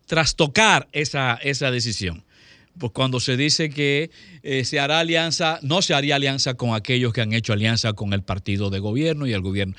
trastocar esa, esa decisión. Pues cuando se dice que eh, se hará alianza, no se haría alianza con aquellos que han hecho alianza con el partido de gobierno y el gobierno.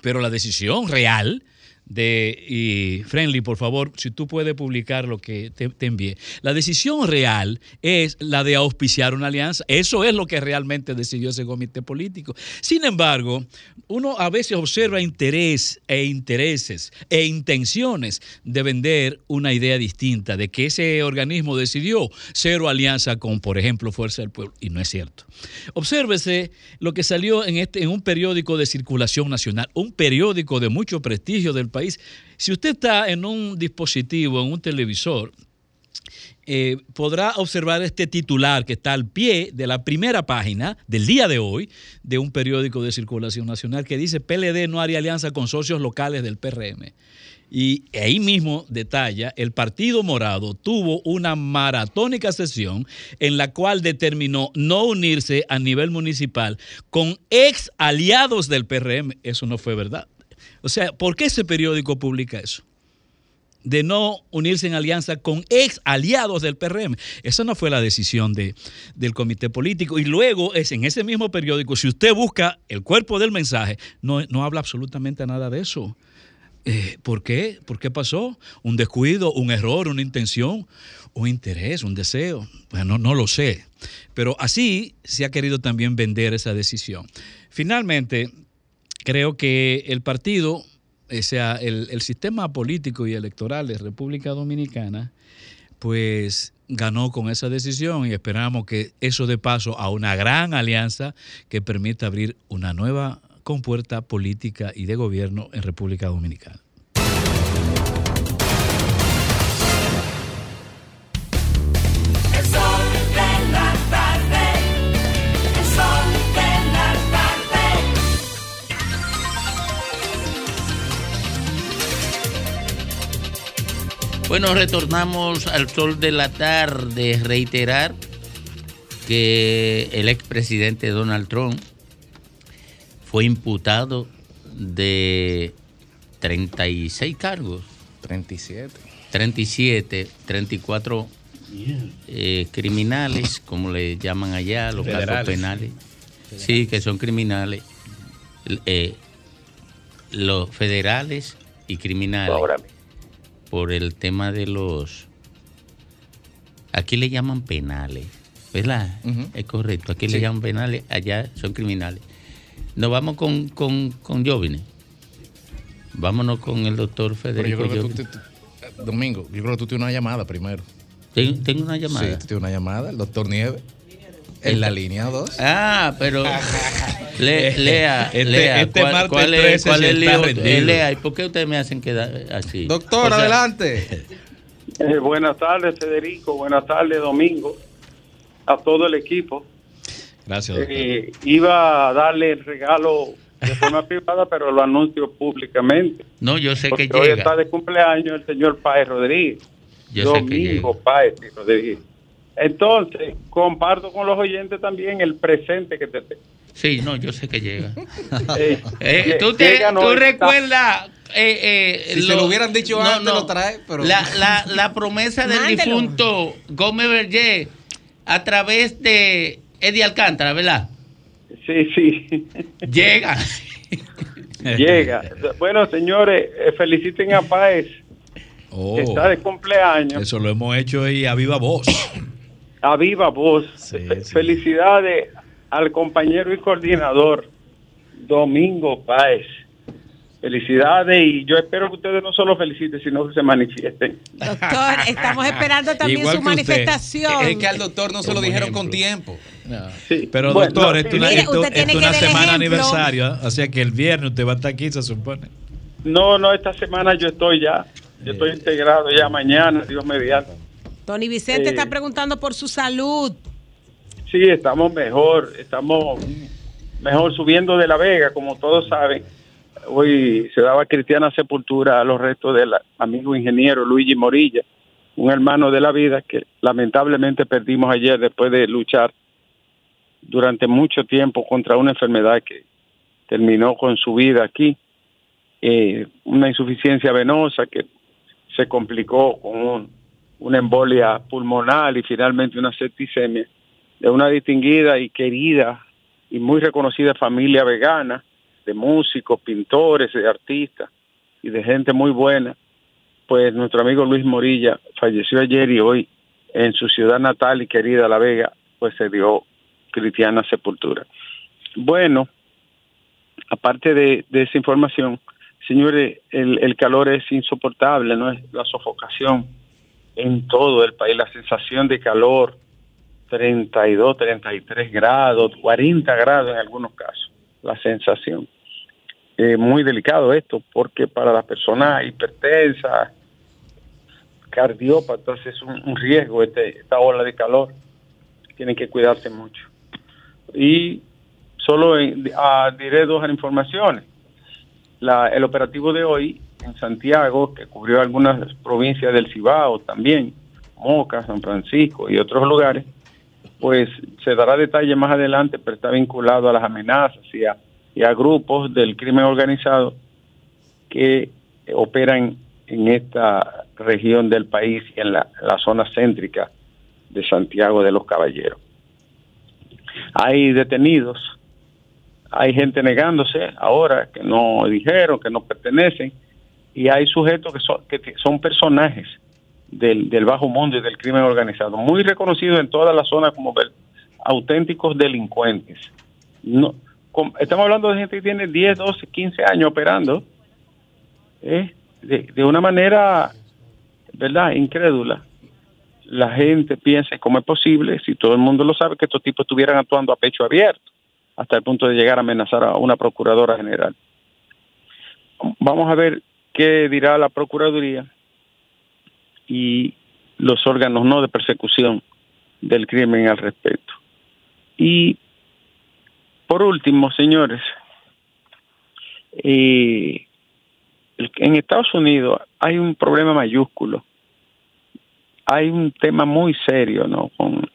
Pero la decisión real de y Friendly, por favor, si tú puedes publicar lo que te, te, envié. La decisión real es la de auspiciar una alianza. Eso es lo que realmente decidió ese comité político. Sin embargo, uno a veces observa interés e intereses e intenciones de vender una idea distinta de que ese organismo decidió cero alianza con, por ejemplo, Fuerza del Pueblo. Y no es cierto. Obsérvese lo que salió en, este, en un periódico de circulación nacional, un periódico de mucho prestigio del país. Si usted está en un dispositivo, en un televisor, eh, podrá observar este titular que está al pie de la primera página del día de hoy de un periódico de circulación nacional que dice PLD no haría alianza con socios locales del PRM. Y ahí mismo detalla, el Partido Morado tuvo una maratónica sesión en la cual determinó no unirse a nivel municipal con ex aliados del PRM. Eso no fue verdad. O sea, ¿por qué ese periódico publica eso? de no unirse en alianza con ex aliados del PRM. Esa no fue la decisión de, del comité político. Y luego es en ese mismo periódico, si usted busca el cuerpo del mensaje, no, no habla absolutamente nada de eso. Eh, ¿Por qué? ¿Por qué pasó? ¿Un descuido, un error, una intención, un interés, un deseo? Bueno, no lo sé. Pero así se ha querido también vender esa decisión. Finalmente, creo que el partido o sea, el, el sistema político y electoral de República Dominicana, pues ganó con esa decisión y esperamos que eso dé paso a una gran alianza que permita abrir una nueva compuerta política y de gobierno en República Dominicana. Bueno, retornamos al sol de la tarde. Reiterar que el expresidente Donald Trump fue imputado de 36 cargos. 37. 37, 34 eh, criminales, como le llaman allá, los casos Federales. penales. Sí, que son criminales. Eh, los federales y criminales. Por el tema de los... Aquí le llaman penales, ¿verdad? Es correcto. Aquí le llaman penales, allá son criminales. Nos vamos con, con, con Jovine. Vámonos con el doctor yo Federico creo que tú, Jovine. tú- eh, Domingo, yo creo que tú tienes una llamada primero. ¿Ten- ¿Tengo una llamada? Sí, tú tienes una llamada, el doctor Nieve. En la línea 2. Ah, pero. Le- lea, Este- lea. este ¿Cuál, martes cuál es, 13 cuál es el lío? Eh, lea, ¿y por qué ustedes me hacen quedar así? Doctor, O sea, adelante. Eh, buenas tardes, Federico. Buenas tardes, Domingo. A todo el equipo. Gracias, Eh, iba a darle el regalo de forma privada, pero lo anuncio públicamente. No, yo sé que hoy llega. está de cumpleaños el señor Páez Rodríguez. Yo sé que Domingo Páez Rodríguez. Entonces, comparto con los oyentes también el presente que te tengo. Sí, no, yo sé que llega. Eh, Eh, lle- tú no recuerdas. eh, eh, Si se lo hubieran dicho antes, lo trae, pero- La, la, la promesa del Mándelo. difunto Gómez Berger a través de Eddie Alcántara, ¿verdad? Sí, sí. Llega. Llega. Bueno, señores, eh, feliciten a Páez. Oh, que está de cumpleaños. eso lo hemos hecho y a viva voz. A viva voz. Fe- Felicidades al compañero y coordinador Domingo Páez. Felicidades y yo espero que ustedes no solo feliciten, sino que se manifiesten. Doctor, estamos esperando también Igual su que usted. manifestación. Es que al doctor no se lo dijeron con tiempo. Pero Bueno, doctor, no, esto es una, esto- esto semana ejemplo. aniversario, ¿eh? o sea que el viernes usted va a estar aquí, se supone. No, no, esta semana yo estoy ya. Yo estoy integrado ya mañana, Dios mediante. Tony Vicente Eh, está preguntando por su salud. Sí, estamos mejor, estamos mejor subiendo de la Vega, como todos saben. Hoy se daba cristiana sepultura a los restos del amigo ingeniero Luigi Morilla, un hermano de la vida que lamentablemente perdimos ayer después de luchar durante mucho tiempo contra una enfermedad que terminó con su vida aquí, eh, una insuficiencia venosa que se complicó con un- una embolia pulmonar y finalmente una septicemia de una distinguida y querida y muy reconocida familia vegana de músicos, pintores, de artistas y de gente muy buena. Pues nuestro amigo Luis Morilla falleció ayer y hoy en su ciudad natal y querida La Vega, pues se dio cristiana sepultura. Bueno, aparte de, de esa información, señores, el, el calor es insoportable, ¿no? Es la sofocación en todo el país, la sensación de calor, 32, 33 grados, 40 grados en algunos casos, la sensación. Muy delicado esto, porque para las personas hipertensas, cardiópatas es un, un riesgo este, esta ola de calor. Tienen que cuidarse mucho. Y solo en- ah, diré dos informaciones. La- el operativo de hoy Santiago, que cubrió algunas provincias del Cibao también, Moca, San Francisco y otros lugares, pues se dará detalle más adelante, pero está vinculado a las amenazas y a, grupos del crimen organizado que operan en esta región del país y en la zona céntrica de Santiago de los Caballeros. Hay detenidos, hay gente negándose ahora que no dijeron, que no pertenecen, y hay sujetos que son, que son personajes del, bajo mundo y del crimen organizado, muy reconocidos en toda la zona como auténticos delincuentes. No, estamos hablando de gente que tiene 10, 12, 15 años operando ¿eh? de, de una manera, ¿verdad?, incrédula. La gente piensa cómo es posible, si todo el mundo lo sabe, que estos tipos estuvieran actuando a pecho abierto, hasta el punto de llegar a amenazar a una procuradora general. Vamos a ver qué dirá la Procuraduría y los órganos no de persecución del crimen al respecto. Y por último, señores, eh, en Estados Unidos hay un problema mayúsculo. Hay un tema muy serio, ¿no? Con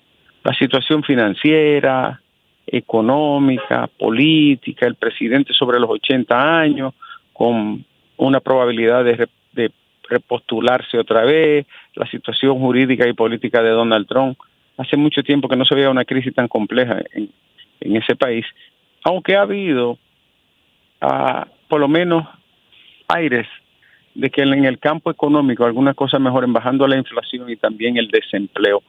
la situación financiera, económica, política, el presidente sobre los 80 años, con una probabilidad de, re- repostularse otra vez, la situación jurídica y política de Donald Trump. Hace mucho tiempo que no se veía una crisis tan compleja en, ese país, aunque ha habido ah, por lo menos aires de que en el campo económico algunas cosas mejoren bajando la inflación y también el desempleo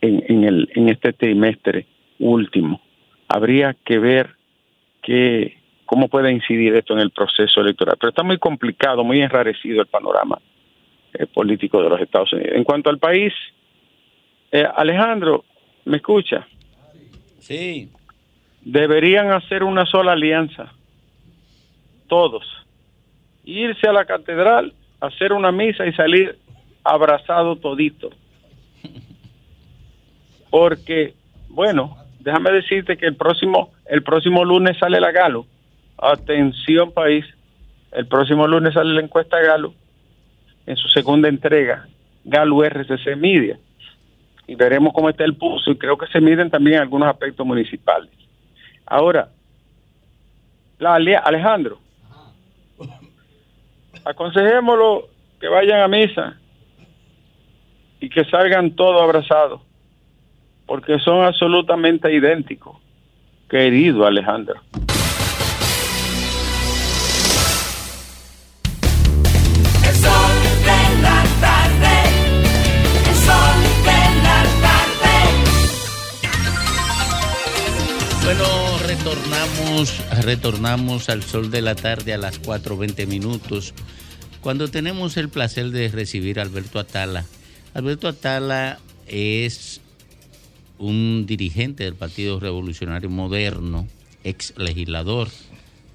en, en, el, en este trimestre último. Habría que ver que, cómo puede incidir esto en el proceso electoral. Pero está muy complicado, muy enrarecido el panorama eh, político de los Estados Unidos. En cuanto al país, eh, Alejandro, ¿me escucha? Sí. Deberían hacer una sola alianza, todos, irse a la catedral, hacer una misa y salir abrazado todito. Porque, bueno, déjame decirte que el próximo, el próximo lunes sale la Galo. Atención país, el próximo lunes sale la encuesta Galo en su segunda entrega, Galo RCC Media. Y veremos cómo está el pulso y creo que se miden también algunos aspectos municipales. Ahora, la Alejandro, aconsejémoslo que vayan a misa y que salgan todos abrazados, porque son absolutamente idénticos. Querido Alejandro. Retornamos, al sol de la tarde a las 4.20 minutos, cuando tenemos el placer de recibir a Alberto Atala. Alberto Atala es un dirigente del Partido Revolucionario Moderno, ex legislador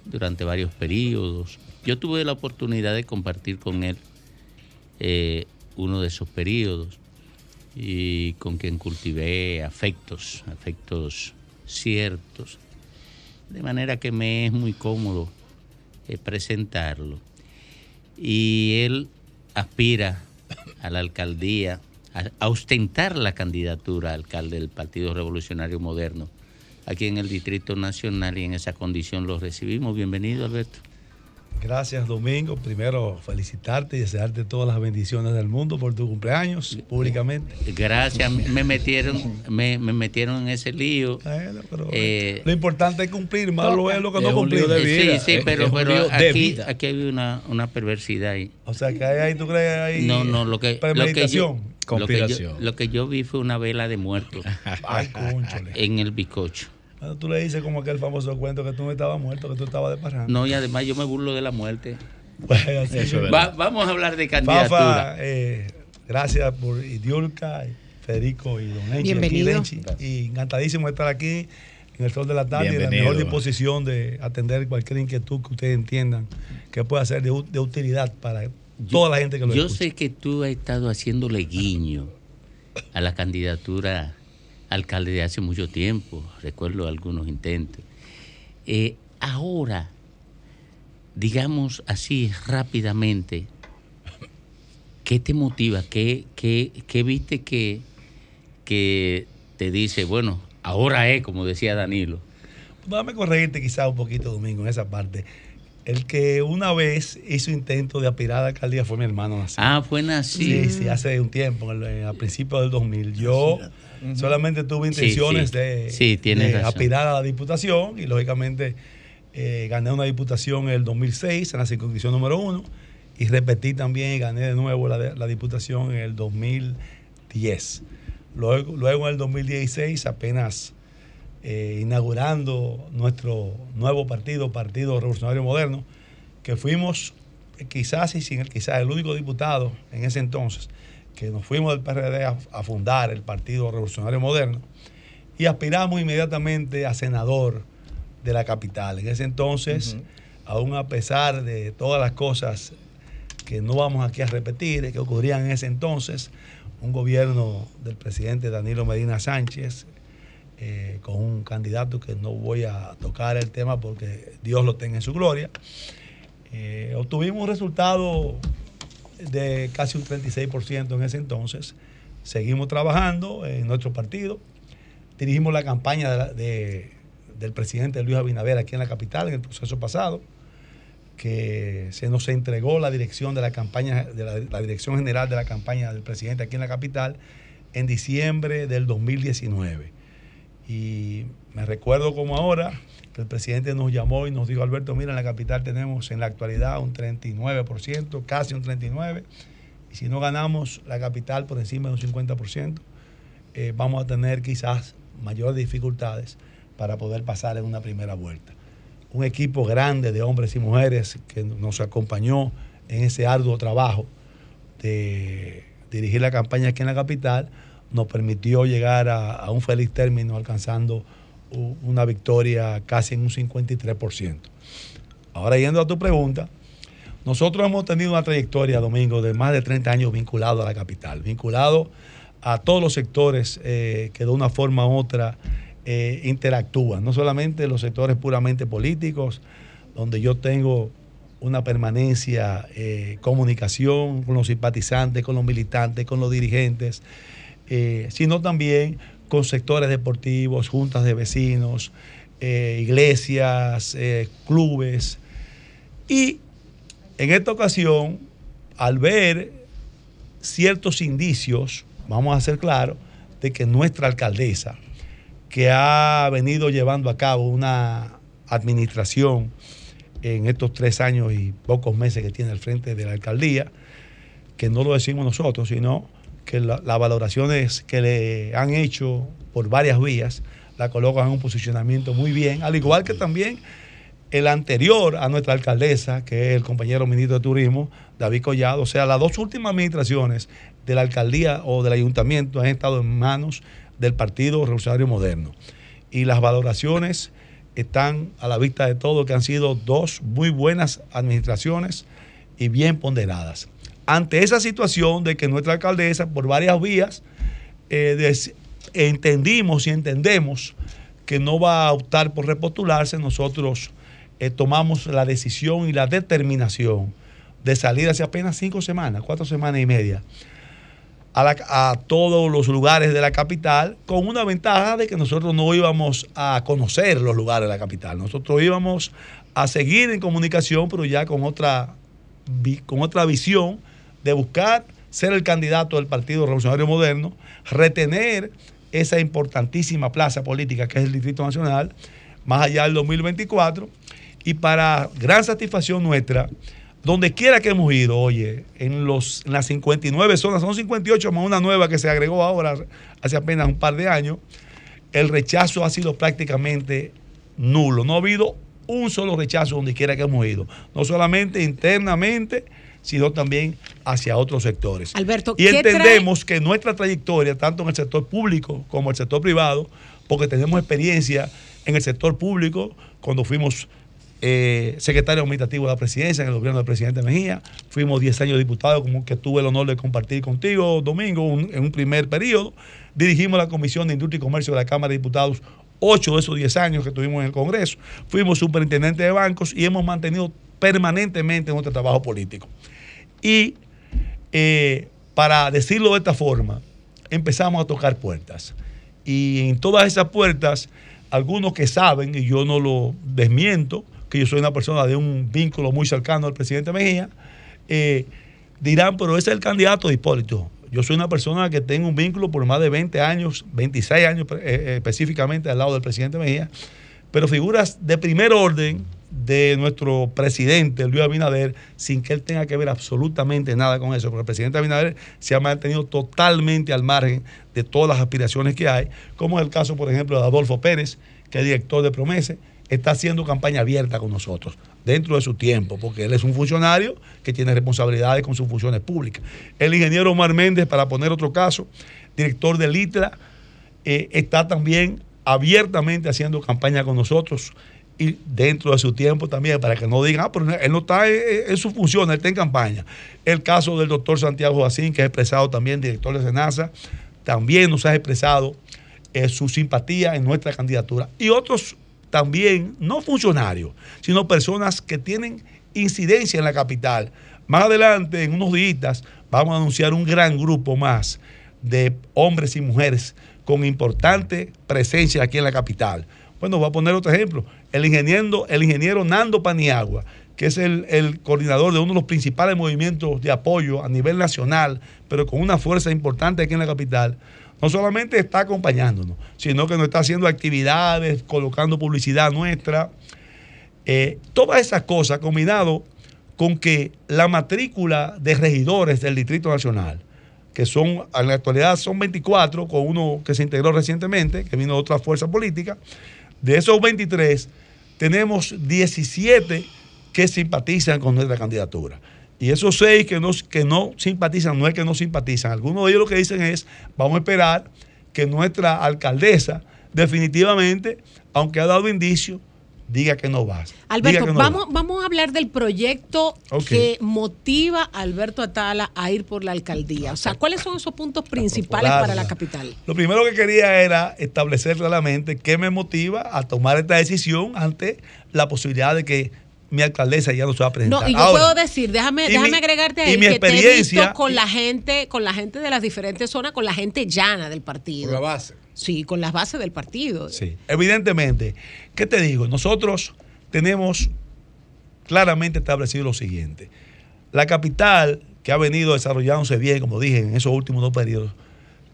durante varios periodos. Yo tuve la oportunidad de compartir con él eh, uno de esos periodos y con quien cultivé afectos, afectos ciertos, de manera que me es muy cómodo eh, presentarlo. Y él aspira a la alcaldía, a, a ostentar la candidatura a alcalde del Partido Revolucionario Moderno aquí en el Distrito Nacional y en esa condición lo recibimos. Bienvenido, Alberto. Gracias, Domingo. Primero, felicitarte y desearte todas las bendiciones del mundo por tu cumpleaños públicamente. Gracias, me metieron, me, me metieron en ese lío. Eh, Lo importante es cumplir, malo es lo que no cumplir. de Sí, sí, pero, aquí, vida. aquí hay una, una perversidad ahí. O sea, que ahí, ahí tú crees ahí No, no, lo que, lo que yo, lo que, yo, Conspiración. lo que yo vi fue una vela de muertos Ay, en el bizcocho. Bueno, tú le dices como aquel famoso cuento que tú no estabas muerto, que tú estabas de parranda. No, y además yo me burlo de la muerte. Pues, así Eso es mismo. Va- vamos a hablar de candidatura. Fafa, eh, gracias por Idiolca, Federico y Don Enchi, Bienvenido. Lenchi. Y encantadísimo de estar aquí en el sol de la tarde y en la mejor disposición de atender cualquier inquietud que ustedes entiendan que pueda ser de, utilidad para toda la gente que lo Yo escucha. sé que tú has estado haciéndole guiño a la candidatura alcalde de hace mucho tiempo. Recuerdo algunos intentos. Eh, ahora, digamos así rápidamente, ¿qué te motiva? ¿Qué, qué, qué viste que, que te dice, bueno, ahora es, como decía Danilo? Déjame corregirte quizá un poquito, Domingo, en esa parte. El que una vez hizo intento de aspirar a la alcaldía fue mi hermano Nací. Ah, fue Nací. Sí, sí, hace un tiempo, a principios del 2000. Yo solamente tuve intenciones sí. de, Sí, de aspirar a la diputación y lógicamente eh, gané una diputación en el 2006 en la circunscripción número uno y repetí también y gané de nuevo la, la diputación en el 2010. Luego, luego en el 2016 apenas eh, inaugurando nuestro nuevo partido, Partido Revolucionario Moderno, que fuimos eh, quizás y sin el quizás el único diputado en ese entonces que nos fuimos del PRD a, a fundar el Partido Revolucionario Moderno y aspiramos inmediatamente a senador de la capital. En ese entonces, aún a pesar de todas las cosas que no vamos aquí a repetir, que ocurrían en ese entonces, un gobierno del presidente Danilo Medina Sánchez, eh, con un candidato que no voy a tocar el tema porque Dios lo tenga en su gloria, eh, obtuvimos un resultado de casi un 36% en ese entonces. Seguimos trabajando en nuestro partido. Dirigimos la campaña de del presidente Luis Abinader aquí en la capital en el proceso pasado, que se nos entregó la dirección de la campaña, de la dirección general de la campaña del presidente aquí en la capital en diciembre del 2019. Y me recuerdo como ahora el presidente nos llamó y nos dijo, Alberto, mira, en la capital tenemos en la actualidad un 39%, casi un 39%, y si no ganamos la capital por encima de un 50%, eh, vamos a tener quizás mayores dificultades para poder pasar en una primera vuelta. Un equipo grande de hombres y mujeres que nos acompañó en ese arduo trabajo de dirigir la campaña aquí en la capital, nos permitió llegar a, un feliz término alcanzando una victoria casi en un 53%. Ahora yendo a tu pregunta, nosotros hemos tenido una trayectoria, Domingo, de más de 30 años vinculado a la capital, vinculado a todos los sectores eh, que de una forma u otra eh, interactúan, no solamente los sectores puramente políticos, donde yo tengo una permanencia, eh, comunicación con los simpatizantes, con los militantes, con los dirigentes, eh, sino también con sectores deportivos, juntas de vecinos, eh, iglesias, eh, clubes. Y en esta ocasión, al ver ciertos indicios, vamos a ser claros, de que nuestra alcaldesa, que ha venido llevando a cabo una administración en estos tres años y pocos meses que tiene al frente de la alcaldía, que no lo decimos nosotros, sino que la- las valoraciones que le han hecho por varias vías la colocan en un posicionamiento muy bien, al igual que también el anterior a nuestra alcaldesa, que es el compañero ministro de Turismo, David Collado. O sea, las dos últimas administraciones de la alcaldía o del ayuntamiento han estado en manos del Partido Revolucionario Moderno. Y las valoraciones están a la vista de todo, que han sido dos muy buenas administraciones y bien ponderadas. Ante esa situación de que nuestra alcaldesa, por varias vías, eh, entendimos y entendemos que no va a optar por repostularse, nosotros eh, tomamos la decisión y la determinación de salir hace apenas cinco semanas, cuatro semanas y media, a, a todos los lugares de la capital, con una ventaja de que nosotros no íbamos a conocer los lugares de la capital, nosotros íbamos a seguir en comunicación, pero ya con otra, con otra visión de buscar ser el candidato del Partido Revolucionario Moderno, retener esa importantísima plaza política que es el Distrito Nacional, más allá del 2024, y para gran satisfacción nuestra, donde quiera que hemos ido, oye, en, los, las 59 zonas, son 58 más una nueva que se agregó ahora hace apenas un par de años, el rechazo ha sido prácticamente nulo. No ha habido un solo rechazo donde quiera que hemos ido. No solamente internamente, sino también hacia otros sectores. Alberto, y ¿qué entendemos que nuestra trayectoria, tanto en el sector público como en el sector privado, porque tenemos experiencia en el sector público, cuando fuimos eh, secretario administrativo de la presidencia en el gobierno del presidente Mejía. Fuimos 10 años diputados, como que tuve el honor de compartir contigo, Domingo, un- en un primer periodo. Dirigimos la Comisión de Industria y Comercio de la Cámara de Diputados, 8 de esos 10 años que estuvimos en el Congreso. Fuimos superintendente de bancos y hemos mantenido permanentemente nuestro trabajo político. Y eh, para decirlo de esta forma, empezamos a tocar puertas. Y en todas esas puertas, algunos que saben, y yo no lo desmiento, que yo soy una persona de un vínculo muy cercano al presidente Mejía, eh, dirán, pero ese es el candidato de Hipólito. Yo soy una persona que tengo un vínculo por más de 20 años, 26 años eh, específicamente al lado del presidente Mejía, pero figuras de primer orden de nuestro presidente, Luis Abinader, sin que él tenga que ver absolutamente nada con eso, porque el presidente Abinader se ha mantenido totalmente al margen de todas las aspiraciones que hay, como es el caso, por ejemplo, de Adolfo Pérez, que es director de Promese, está haciendo campaña abierta con nosotros, dentro de su tiempo, porque él es un funcionario que tiene responsabilidades con sus funciones públicas. El ingeniero Omar Méndez, para poner otro caso, director del ITLA, eh, está también abiertamente haciendo campaña con nosotros y dentro de su tiempo también, para que no digan, ah, pero él no está en, en su función, él está en campaña. El caso del doctor Santiago Jacín, que es expresado también, director de SENASA, también nos ha expresado eh, su simpatía en nuestra candidatura. Y otros también, no funcionarios, sino personas que tienen incidencia en la capital. Más adelante, en unos días, vamos a anunciar un gran grupo más de hombres y mujeres con importante presencia aquí en la capital. Bueno, voy a poner otro ejemplo. El ingeniero, el ingeniero Nando Paniagua, que es el, el coordinador de uno de los principales movimientos de apoyo a nivel nacional, pero con una fuerza importante aquí en la capital, no solamente está acompañándonos, sino que nos está haciendo actividades, colocando publicidad nuestra. Eh, todas esas cosas combinado con que la matrícula de regidores del Distrito Nacional, que son, en la actualidad son 24, con uno que se integró recientemente, que vino de otra fuerza política, de esos 23, tenemos 17 que simpatizan con nuestra candidatura. Y esos seis que no, que no simpatizan, no es que no simpatizan. Algunos de ellos lo que dicen es, vamos a esperar que nuestra alcaldesa definitivamente, aunque ha dado indicios, diga que no va. Diga Alberto, no vamos, vamos a hablar del proyecto que motiva a Alberto Atala a ir por la alcaldía. O sea, ¿cuáles son esos puntos principales para la capital? Lo primero que quería era establecer claramente qué me motiva a tomar esta decisión ante la posibilidad de que mi alcaldesa ya no se va a presentar. No, y yo Ahora, puedo decir, déjame, y déjame mi- agregarte y ahí mi que te he experiencia- visto con la gente, con la gente de las diferentes zonas, con la gente llana del partido. Con la base. Sí, con las bases del partido. Sí, evidentemente. ¿Qué te digo? Nosotros tenemos claramente establecido lo siguiente. La capital, que ha venido desarrollándose bien, como dije, en esos últimos dos periodos,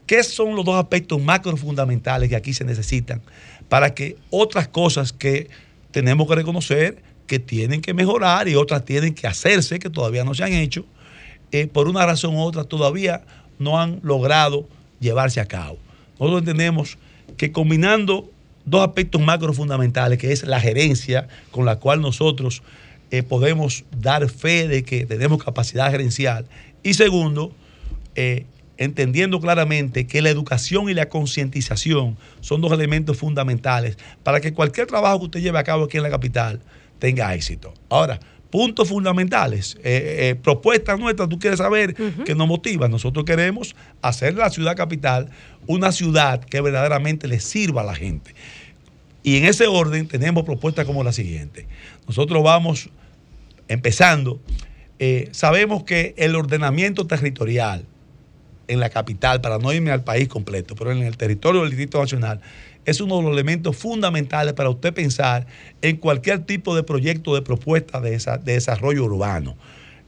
¿qué son los dos aspectos macro fundamentales que aquí se necesitan para que otras cosas que tenemos que reconocer que tienen que mejorar y otras tienen que hacerse, que todavía no se han hecho, eh, por una razón u otra todavía no han logrado llevarse a cabo. Nosotros entendemos que combinando dos aspectos macro fundamentales, que es la gerencia con la cual nosotros eh, podemos dar fe de que tenemos capacidad gerencial, y segundo, eh, entendiendo claramente que la educación y la concientización son dos elementos fundamentales para que cualquier trabajo que usted lleve a cabo aquí en la capital tenga éxito. Ahora, puntos fundamentales, eh, eh, propuestas nuestras, tú quieres saber que nos motivan. Nosotros queremos hacer la ciudad capital una ciudad que verdaderamente le sirva a la gente. Y en ese orden tenemos propuestas como la siguiente. Nosotros vamos empezando. eh, sabemos que el ordenamiento territorial en la capital, para no irme al país completo, pero en el territorio del Distrito Nacional, es uno de los elementos fundamentales para usted pensar en cualquier tipo de proyecto, de propuesta de, esa- de desarrollo urbano.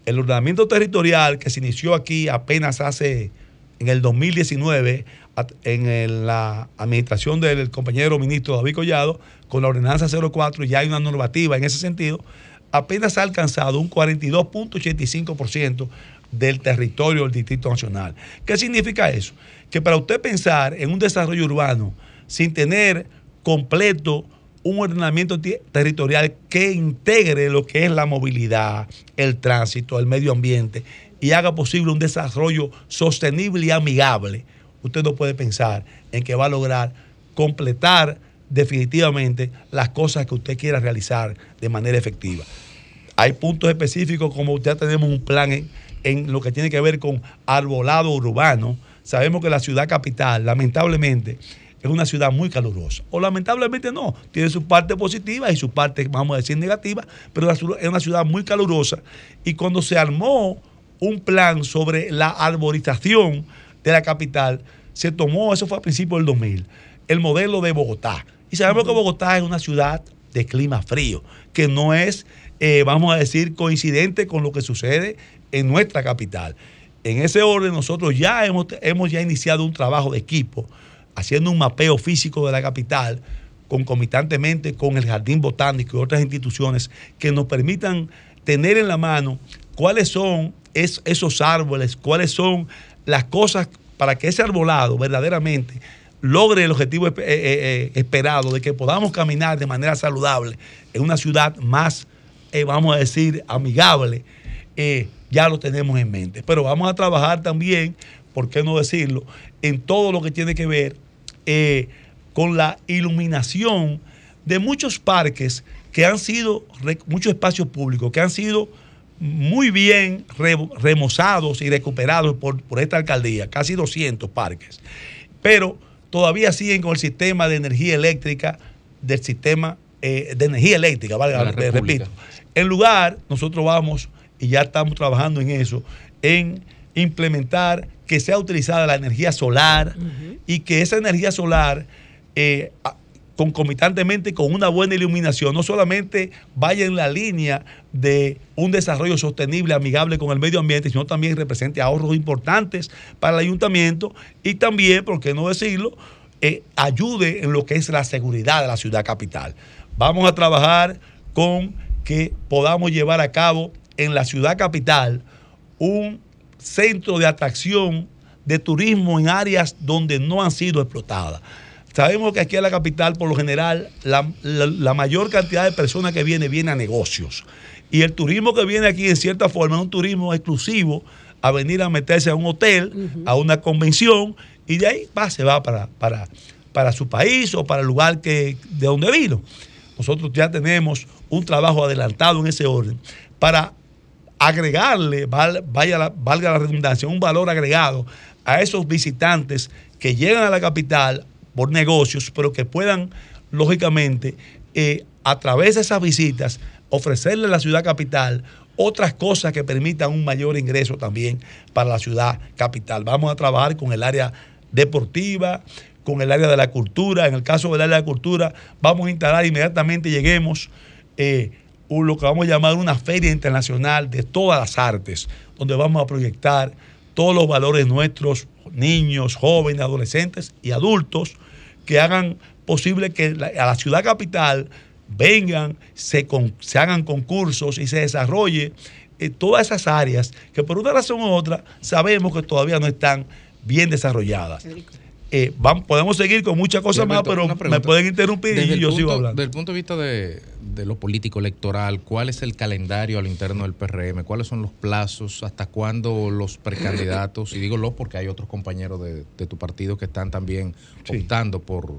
El ordenamiento territorial que se inició aquí apenas hace, en el 2019, at- en la administración del compañero ministro David Collado, con la ordenanza 04, ya hay una normativa en ese sentido, apenas ha alcanzado un 42.85% del territorio del Distrito Nacional. ¿Qué significa eso? Que para usted pensar en un desarrollo urbano sin tener completo un ordenamiento territorial que integre lo que es la movilidad, el tránsito, el medio ambiente y haga posible un desarrollo sostenible y amigable, usted no puede pensar en que va a lograr completar definitivamente las cosas que usted quiera realizar de manera efectiva. Hay puntos específicos como ya tenemos un plan en, en lo que tiene que ver con arbolado urbano. Sabemos que la ciudad capital, lamentablemente, es una ciudad muy calurosa. O lamentablemente no, tiene su parte positiva y su parte, vamos a decir, negativa, pero es una ciudad muy calurosa. Y cuando se armó un plan sobre la arborización de la capital, se tomó, eso fue a principios del 2000, el modelo de Bogotá. Y sabemos que Bogotá es una ciudad de clima frío, que no es, eh, vamos a decir, coincidente con lo que sucede en nuestra capital. En ese orden, nosotros ya hemos, hemos ya iniciado un trabajo de equipo, haciendo un mapeo físico de la capital, concomitantemente con el Jardín Botánico y otras instituciones que nos permitan tener en la mano cuáles son es- esos árboles, cuáles son las cosas para que ese arbolado verdaderamente logre el objetivo eh, eh, eh, esperado de que podamos caminar de manera saludable en una ciudad más, vamos a decir, amigable, ya lo tenemos en mente. Pero vamos a trabajar también, ¿por qué no decirlo?, en todo lo que tiene que ver eh, con la iluminación de muchos parques que han sido, muchos espacios públicos que han sido muy bien re- remozados y recuperados por, por esta alcaldía, casi 200 parques. Pero todavía siguen con el sistema de energía eléctrica, del sistema eh, de energía eléctrica, valga, la repito. En lugar, nosotros vamos, y ya estamos trabajando en eso, en implementar que sea utilizada la energía solar y que esa energía solar, eh, concomitantemente con una buena iluminación, no solamente vaya en la línea de un desarrollo sostenible, amigable con el medio ambiente, sino también represente ahorros importantes para el ayuntamiento y también, por qué no decirlo, eh, ayude en lo que es la seguridad de la ciudad capital. Vamos a trabajar con que podamos llevar a cabo en la ciudad capital un centro de atracción de turismo en áreas donde no han sido explotadas. Sabemos que aquí en la capital, por lo general, la, la- la mayor cantidad de personas que viene, viene a negocios. Y el turismo que viene aquí, en cierta forma, es un turismo exclusivo a venir a meterse a un hotel, a una convención, y de ahí va, se va para, para, para su país o para el lugar que, de donde vino. Nosotros ya tenemos un trabajo adelantado en ese orden para agregarle, vaya valga la redundancia, un valor agregado a esos visitantes que llegan a la capital por negocios, pero que puedan, lógicamente, eh, a través de esas visitas, ofrecerle a la ciudad capital otras cosas que permitan un mayor ingreso también para la ciudad capital. Vamos a trabajar con el área deportiva, con el área de la cultura. En el caso del área de la cultura, vamos a instalar inmediatamente, lleguemos, eh, un- lo que vamos a llamar una feria internacional de todas las artes, donde vamos a proyectar todos los valores nuestros, niños, jóvenes, adolescentes y adultos, que hagan posible que a la ciudad capital vengan, se hagan concursos y se desarrolle eh, todas esas áreas que por una razón u otra sabemos que todavía no están bien desarrolladas. Eh, vam- podemos seguir con muchas cosas más, pero me pueden interrumpir y yo punto, sigo hablando. Desde el punto de vista de, de lo político electoral, ¿cuál es el calendario al interno del PRM? ¿Cuáles son los plazos? ¿Hasta cuándo los precandidatos? Y digo los porque hay otros compañeros de, de tu partido que están también optando por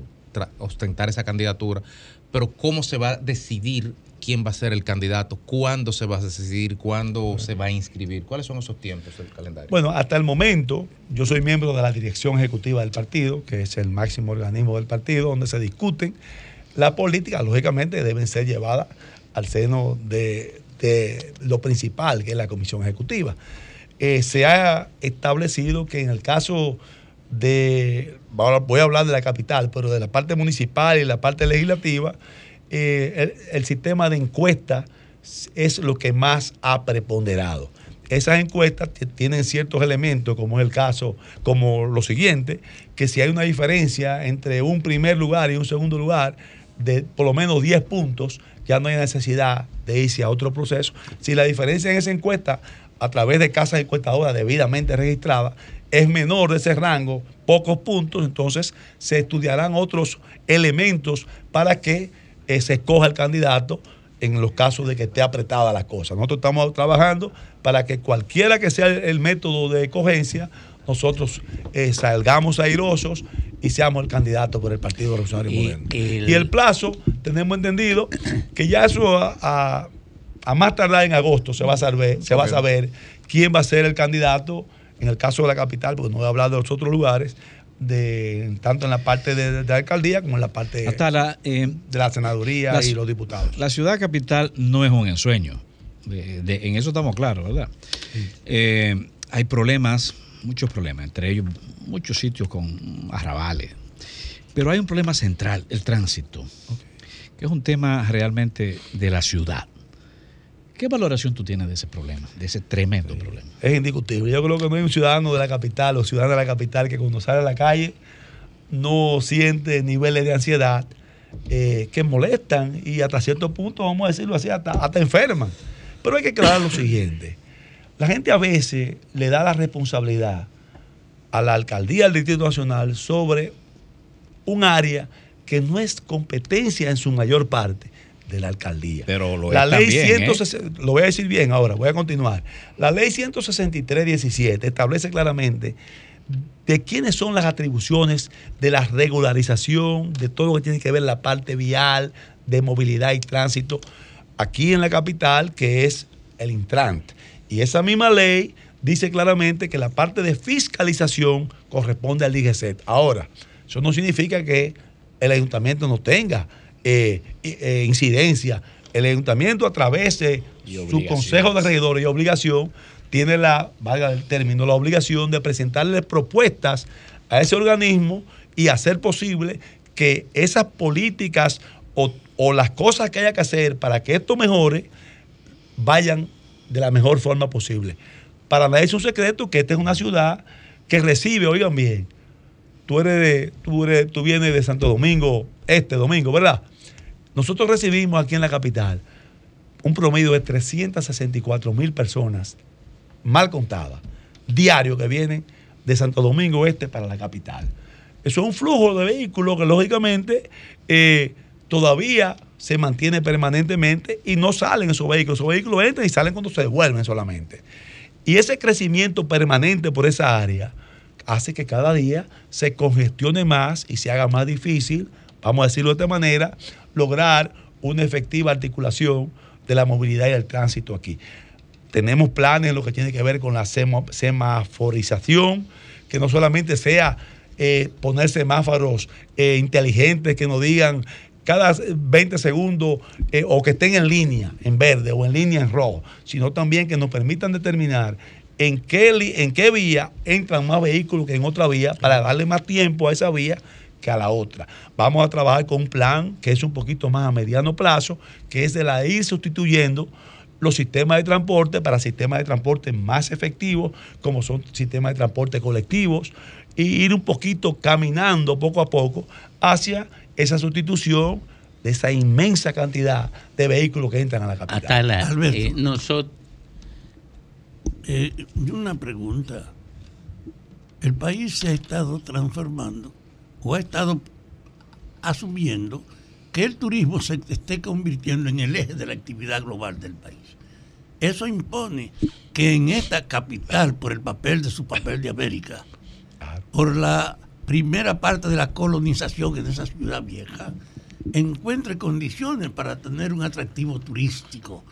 ostentar esa candidatura. Pero ¿cómo se va a decidir quién va a ser el candidato? ¿Cuándo se va a decidir? ¿Cuándo se va a inscribir? ¿Cuáles son esos tiempos del calendario? Bueno, hasta el momento, yo soy miembro de la dirección ejecutiva del partido, que es el máximo organismo del partido, donde se discuten las políticas, lógicamente deben ser llevadas al seno de, lo principal, que es la comisión ejecutiva. Eh, se ha establecido que en el caso de, voy a hablar de la capital, pero de la parte municipal y la parte legislativa, eh, el, sistema de encuesta es lo que más ha preponderado. Esas encuestas tienen ciertos elementos, como es el caso, como lo siguiente, que si hay una diferencia entre un primer lugar y un segundo lugar de por lo menos 10 puntos, ya no hay necesidad de irse a otro proceso. Si la diferencia en esa encuesta, a través de casas encuestadoras debidamente registradas, es menor de ese rango, pocos puntos, entonces se estudiarán otros elementos para que eh, se escoja el candidato en los casos de que esté apretada la cosa. Nosotros estamos trabajando para que cualquiera que sea el, el método de escogencia, nosotros eh, salgamos airosos y seamos el candidato por el Partido Revolucionario Y Moderno. el- y el plazo, tenemos entendido que ya eso a, a- a más tardar en agosto se va a saber, se va a saber quién va a ser el candidato, en el caso de la capital, porque no voy a hablar de los otros lugares, de tanto en la parte de, de la alcaldía como en la parte Hasta la, eh, de la senaduría y los diputados. La ciudad capital no es un ensueño. De- de- en eso estamos claros, ¿verdad? Eh, hay problemas, muchos problemas, entre ellos muchos sitios con arrabales. Pero hay un problema central, el tránsito, que es un tema realmente de la ciudad. ¿Qué valoración tú tienes de ese problema, de ese tremendo problema? Es indiscutible. Yo creo que no hay un ciudadano de la capital o ciudadana de la capital que cuando sale a la calle no siente niveles de ansiedad eh, que molestan y hasta cierto punto, vamos a decirlo así, hasta, hasta enferman. Pero hay que aclarar lo siguiente. La gente a veces le da la responsabilidad a la alcaldía del Distrito Nacional sobre un área que no es competencia en su mayor parte de la alcaldía. Pero lo la ley también, ¿eh? 160 lo voy a decir bien ahora, voy a continuar. La ley 163-17 establece claramente de quiénes son las atribuciones de la regularización, de todo lo que tiene que ver la parte vial, de movilidad y tránsito, aquí en la capital, que es el Intrant. Y esa misma ley dice claramente que la parte de fiscalización corresponde al DGCET. Ahora, eso no significa que el ayuntamiento no tenga eh, eh, incidencia. El ayuntamiento a través de su consejo de regidores y obligación tiene la, valga el término, la obligación de presentarle propuestas a ese organismo y hacer posible que esas políticas o, o las cosas que haya que hacer para que esto mejore vayan de la mejor forma posible. Para nadie es un secreto que esta es una ciudad que recibe, oigan bien, tú eres de, tú eres, tú vienes de Santo Domingo, este domingo, ¿verdad? Nosotros recibimos aquí en la capital un promedio de 364 mil personas, mal contadas, diario que vienen de Santo Domingo Este para la capital. Eso es un flujo de vehículos que lógicamente eh, todavía se mantiene permanentemente y no salen esos vehículos. Esos vehículos entran y salen cuando se devuelven solamente. Y ese crecimiento permanente por esa área hace que cada día se congestione más y se haga más difícil, vamos a decirlo de esta manera, lograr una efectiva articulación de la movilidad y el tránsito aquí. Tenemos planes en lo que tiene que ver con la semaforización, que no solamente sea eh, poner semáforos eh, inteligentes que nos digan cada 20 segundos eh, o que estén en línea en verde o en línea en rojo, sino también que nos permitan determinar en qué, en qué vía entran más vehículos que en otra vía para darle más tiempo a esa vía que a la otra. Vamos a trabajar con un plan que es un poquito más a mediano plazo, que es de la ir sustituyendo los sistemas de transporte para sistemas de transporte más efectivos, como son sistemas de transporte colectivos, y ir un poquito caminando poco a poco hacia esa sustitución de esa inmensa cantidad de vehículos que entran a la capital. Hasta la, Alberto. eh, nosotros, Eh, una pregunta. El país se ha estado transformando o ha estado asumiendo que el turismo se esté convirtiendo en el eje de la actividad global del país. Eso impone que en esta capital, por el papel de su papel de América, por la primera parte de la colonización en esa ciudad vieja, encuentre condiciones para tener un atractivo turístico.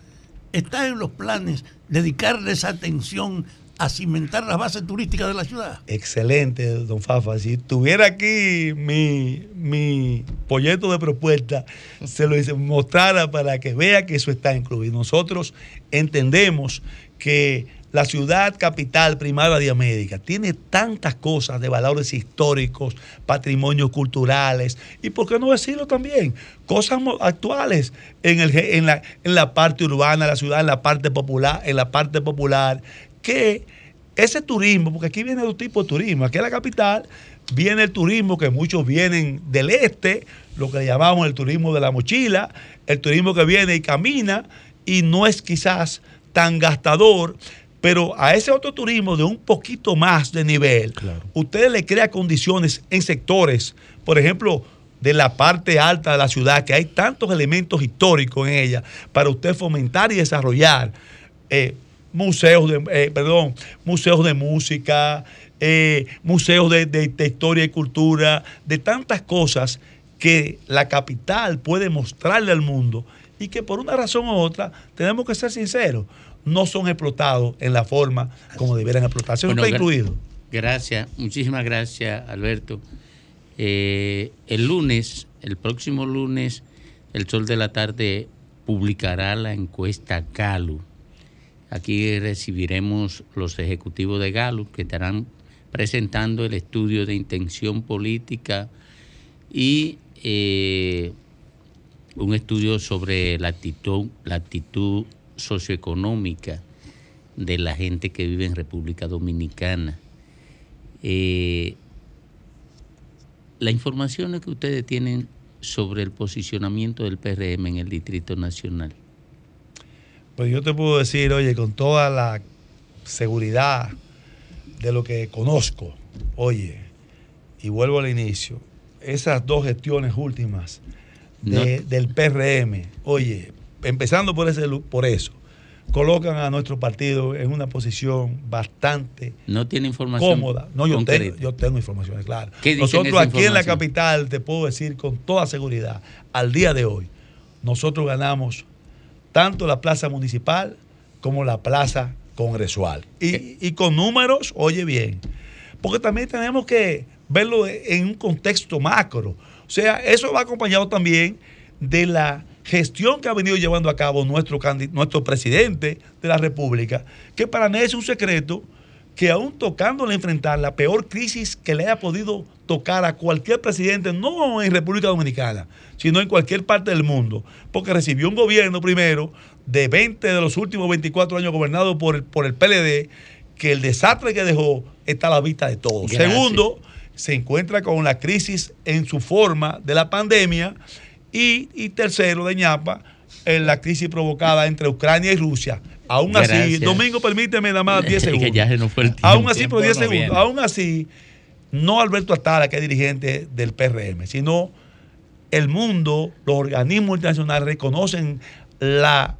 Está en los planes dedicarles atención a cimentar las bases turísticas de la ciudad. Excelente, don Fafa. Si tuviera aquí mi, mi folleto de propuesta, se lo mostrara para que vea que eso está incluido. Nosotros entendemos que la ciudad capital primaria de América tiene tantas cosas de valores históricos, patrimonios culturales y, ¿por qué no decirlo también? Cosas actuales en, el, en, la, en la parte urbana la ciudad, en la parte popular, en la parte popular, que ese turismo, porque aquí viene dos tipos de turismo, aquí en la capital viene el turismo que muchos vienen del este, lo que le llamamos el turismo de la mochila, el turismo que viene y camina y no es quizás tan gastador, pero a ese otro turismo de un poquito más de nivel, usted le crea condiciones en sectores, por ejemplo, de la parte alta de la ciudad, que hay tantos elementos históricos en ella, para usted fomentar y desarrollar eh, museos de, eh, perdón, museos de música, eh, museos de, de- de historia y cultura, de tantas cosas que la capital puede mostrarle al mundo y que por una razón u otra, tenemos que ser sinceros, no son explotados en la forma como debieran explotarse. Bueno, está incluido. Gracias, muchísimas gracias, Alberto. Eh, el lunes, el próximo lunes, el Sol de la Tarde publicará la encuesta Galo. Aquí recibiremos los ejecutivos de Galo que estarán presentando el estudio de intención política y eh, un estudio sobre la actitud, socioeconómica de la gente que vive en República Dominicana. Eh, las informaciones que ustedes tienen sobre el posicionamiento del PRM en el Distrito Nacional. Pues yo te puedo decir, oye, con toda la seguridad de lo que conozco, oye, y vuelvo al inicio, esas dos gestiones últimas de- No. del PRM, oye, empezando por, ese, por eso, colocan a nuestro partido en una posición bastante No tiene información cómoda. No, yo tengo, yo tengo informaciones, claro. ¿Qué dicen Nosotros aquí en la capital, te puedo decir con toda seguridad, al día de hoy, nosotros ganamos tanto la plaza municipal como la plaza congresual. Y, y con números, oye bien, porque también tenemos que verlo en un contexto macro. O sea, eso va acompañado también de la gestión que ha venido llevando a cabo nuestro, nuestro presidente de la República, que para nadie es un secreto que aún tocándole enfrentar la peor crisis que le haya podido tocar a cualquier presidente, no en República Dominicana, sino en cualquier parte del mundo, porque recibió un gobierno primero de 20 de los últimos 24 años gobernado por el, por el PLD, que el desastre que dejó está a la vista de todos. Gracias. Segundo, se encuentra con la crisis en su forma de la pandemia. Y, y tercero, de ñapa, en la crisis provocada entre Ucrania y Rusia. Aún así. Domingo, permíteme nada más 10 Que segundos. ya se nos fue el tiempo. Aún así, pero 10 no segundos. viene. Aún así, no Alberto Atala, que es dirigente del PRM, sino el mundo, los organismos internacionales reconocen la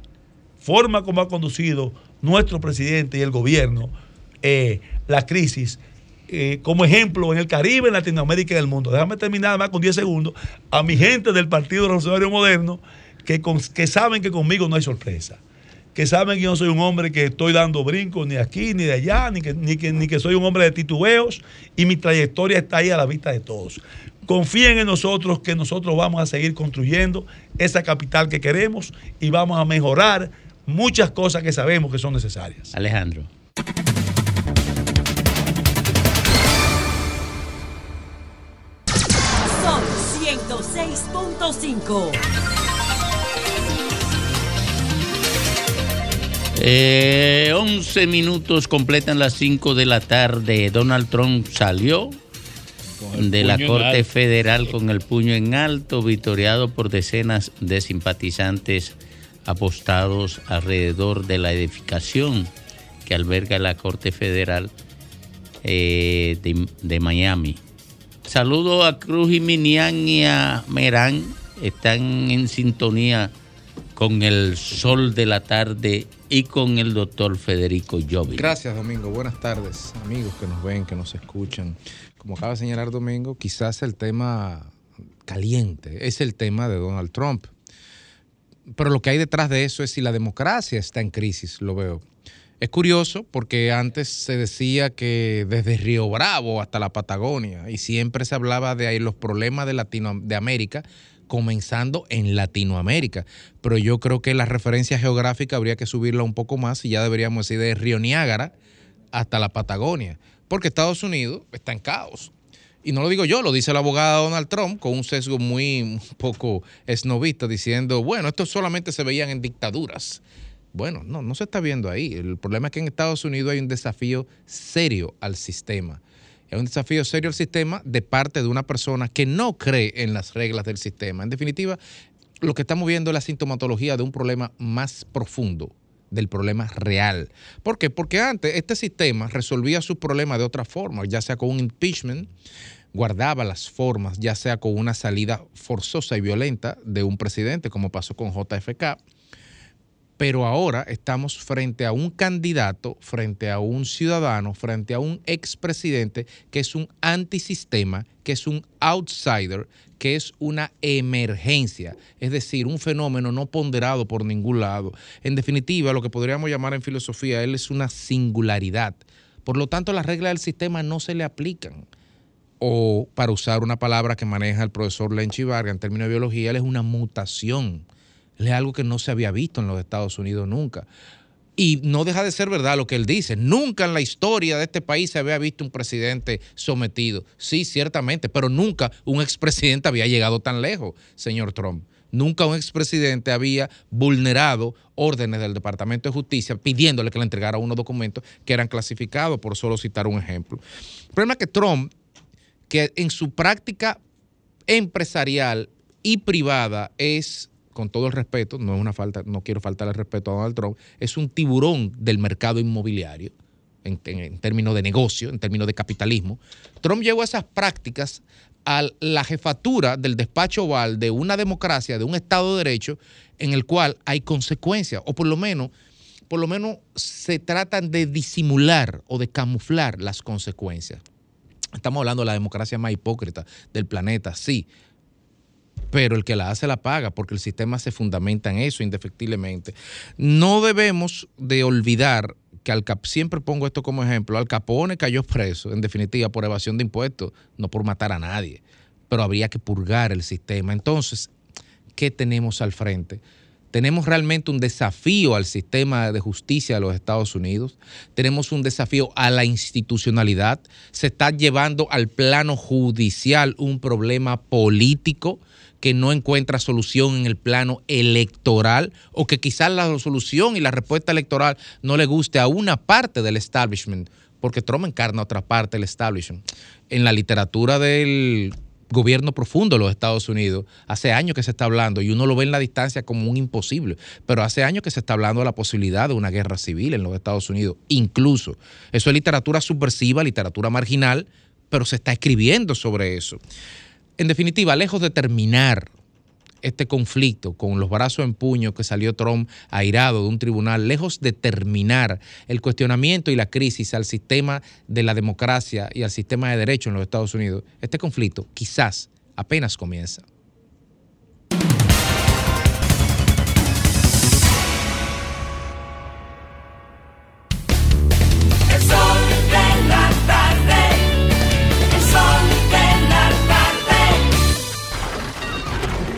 forma como ha conducido nuestro presidente y el gobierno eh, la crisis eh, como ejemplo en el Caribe, en Latinoamérica y en el mundo. Déjame terminar más con 10 segundos. A mi gente del Partido Revolucionario Moderno que, que saben que conmigo no hay sorpresa. Que saben que yo no soy un hombre que estoy dando brincos ni aquí ni de allá, ni que, ni que, ni que soy un hombre de titubeos y mi trayectoria está ahí a la vista de todos. Confíen en nosotros que nosotros vamos a seguir construyendo esa capital que queremos y vamos a mejorar muchas cosas que sabemos que son necesarias. Alejandro. Son 106.5. Eh, 11 minutos completan las 5 de la tarde. Donald Trump salió de la Corte. Federal con el puño en alto, victoriado por decenas de simpatizantes apostados alrededor de la edificación que alberga la Corte Federal eh, de, de Miami. Saludo a Cruz y Minian y a Merán. Están en sintonía con el sol de la tarde y con el doctor Federico Jovi. Gracias, Domingo. Buenas tardes, amigos que nos ven, que nos escuchan. Como acaba de señalar Domingo, quizás el tema caliente es el tema de Donald Trump. Pero lo que hay detrás de eso es si la democracia está en crisis, lo veo. Es curioso porque antes se decía que desde Río Bravo hasta la Patagonia y siempre se hablaba de ahí los problemas de, Latino, de América comenzando en Latinoamérica. Pero yo creo que la referencia geográfica habría que subirla un poco más y ya deberíamos decir de Río Niágara hasta la Patagonia. Porque Estados Unidos está en caos. Y no lo digo yo, lo dice el abogado Donald Trump con un sesgo muy poco esnovista diciendo, bueno, esto solamente se veían en dictaduras. Bueno, no, no se está viendo ahí. El problema es que en Estados Unidos hay un desafío serio al sistema. Es un desafío serio al sistema de parte de una persona que no cree en las reglas del sistema. En definitiva, lo que estamos viendo es la sintomatología de un problema más profundo, del problema real. ¿Por qué? Porque antes este sistema resolvía sus problemas de otra forma, ya sea con un impeachment, guardaba las formas, ya sea con una salida forzosa y violenta de un presidente, como pasó con JFK, Pero ahora estamos frente a un candidato, frente a un ciudadano, frente a un expresidente que es un antisistema, que es un outsider, que es una emergencia, es decir, un fenómeno no ponderado por ningún lado. En definitiva, lo que podríamos llamar en filosofía, él es una singularidad. Por lo tanto, las reglas del sistema no se le aplican. O, para usar una palabra que maneja el profesor Lenchi Vargas en términos de biología, él es una mutación. Él es algo que no se había visto en los Estados Unidos nunca. Y no deja de ser verdad lo que él dice. Nunca en la historia de este país se había visto un presidente sometido. Sí, ciertamente, pero nunca un expresidente había llegado tan lejos, señor Trump. Nunca un expresidente había vulnerado órdenes del Departamento de Justicia pidiéndole que le entregara unos documentos que eran clasificados, por solo citar un ejemplo. El problema es que Trump, que en su práctica empresarial y privada es con todo el respeto, no es una falta, no quiero faltar el respeto a Donald Trump, es un tiburón del mercado inmobiliario en, en- términos de negocio, en términos de capitalismo. Trump llevó esas prácticas a la jefatura del despacho oval de una democracia, de un Estado de Derecho, en el cual hay consecuencias, o por lo menos, por lo menos se tratan de disimular o de camuflar las consecuencias. Estamos hablando de la democracia más hipócrita del planeta, sí, pero el que la hace la paga, porque el sistema se fundamenta en eso indefectiblemente. No debemos de olvidar que al Cap, siempre pongo esto como ejemplo, Al Capone cayó preso, en definitiva, por evasión de impuestos, no por matar a nadie, pero habría que purgar el sistema. Entonces, ¿qué tenemos al frente? Tenemos realmente un desafío al sistema de justicia de los Estados Unidos, tenemos un desafío a la institucionalidad, se está llevando al plano judicial un problema político que no encuentra solución en el plano electoral o que quizás la solución y la respuesta electoral no le guste a una parte del establishment, porque Trump encarna otra parte del establishment. En la literatura del gobierno profundo de los Estados Unidos. Hace años que se está hablando y uno lo ve en la distancia como un imposible, pero hace años que se está hablando de la posibilidad de una guerra civil en los Estados Unidos, incluso. Eso es literatura subversiva, literatura marginal, pero se está escribiendo sobre eso. En definitiva, lejos de terminar este conflicto con los brazos en puño que salió Trump airado de un tribunal, lejos de terminar el cuestionamiento y la crisis al sistema de la democracia y al sistema de derecho en los Estados Unidos, este conflicto quizás apenas comienza.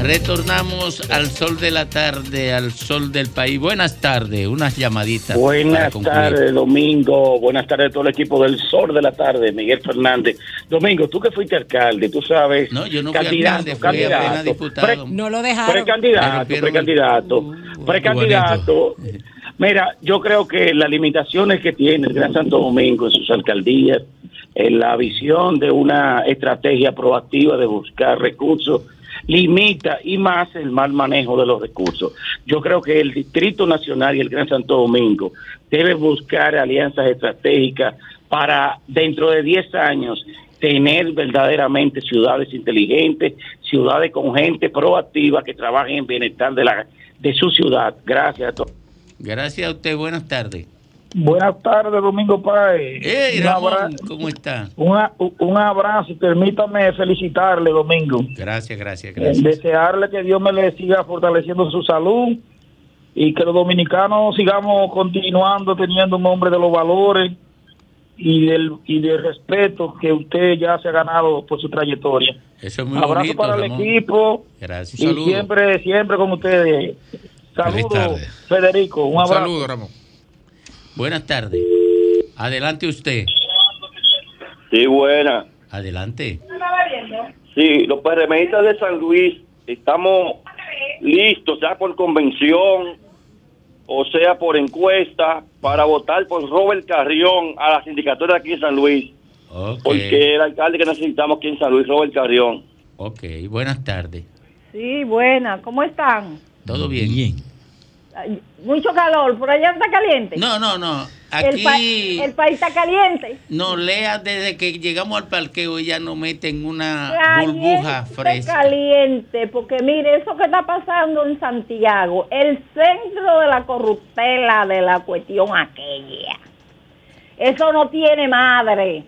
Retornamos al sol de la tarde, al sol del país. Buenas tardes, unas llamaditas. Buenas tardes, Domingo. Buenas tardes a todo el equipo del Sol de la Tarde, Miguel Fernández. Domingo, tú que fuiste alcalde, tú sabes. No, yo no fui candidato, alcalde, fui candidato, apenas diputado. pre- No lo dejaron. Me Precandidato, rompieron precandidato, precandidato. Mira, yo creo que las limitaciones que tiene el Gran Santo Domingo en sus alcaldías, en la visión de una estrategia proactiva de buscar recursos, limita y más el mal manejo de los recursos. Yo creo que el Distrito Nacional y el Gran Santo Domingo deben buscar alianzas estratégicas para dentro de 10 años tener verdaderamente ciudades inteligentes, ciudades con gente proactiva que trabajen en bienestar de la de su ciudad. Gracias a todos. Gracias a usted, buenas tardes. Buenas tardes, Domingo Páez. Hey, Un Ramón, ¿cómo está? un un abrazo y permítame felicitarle, Domingo. Gracias, gracias, Eh, gracias. Desearle que Dios me le siga fortaleciendo su salud y que los dominicanos sigamos continuando teniendo un hombre de los valores y del, y del respeto que usted ya se ha ganado por su trayectoria. Eso es muy Abrazo bonito, para el equipo Gracias. y siempre, siempre con ustedes. Saludos. Federico. Un abrazo. Ramón. Buenas tardes. Adelante usted. Sí, buena. Adelante. Sí, los PRMistas de San Luis estamos listos, sea por convención o sea por encuesta, para votar por Robert Carrión a la sindicatura aquí en San Luis. Ok. Porque el alcalde que necesitamos aquí en San Luis, Robert Carrión. Ok, buenas tardes. Sí, buena. ¿Cómo están? ¿Todo bien? Bien. Mucho calor. ¿Por allá está caliente? No, no, no. El, pa- Aquí el país está caliente. no lea desde que llegamos al parqueo ya nos meten una Caliente, burbuja fresca. caliente, porque mire, eso que está pasando en Santiago, el centro de la corruptela de la cuestión aquella. Eso no tiene madre.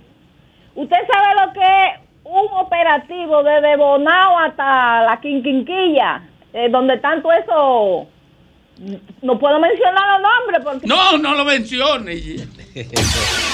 Usted sabe lo que es un operativo desde Bonao hasta la Quinquinquilla, eh, donde tanto eso... No puedo mencionar los nombres porque... No, no lo menciones.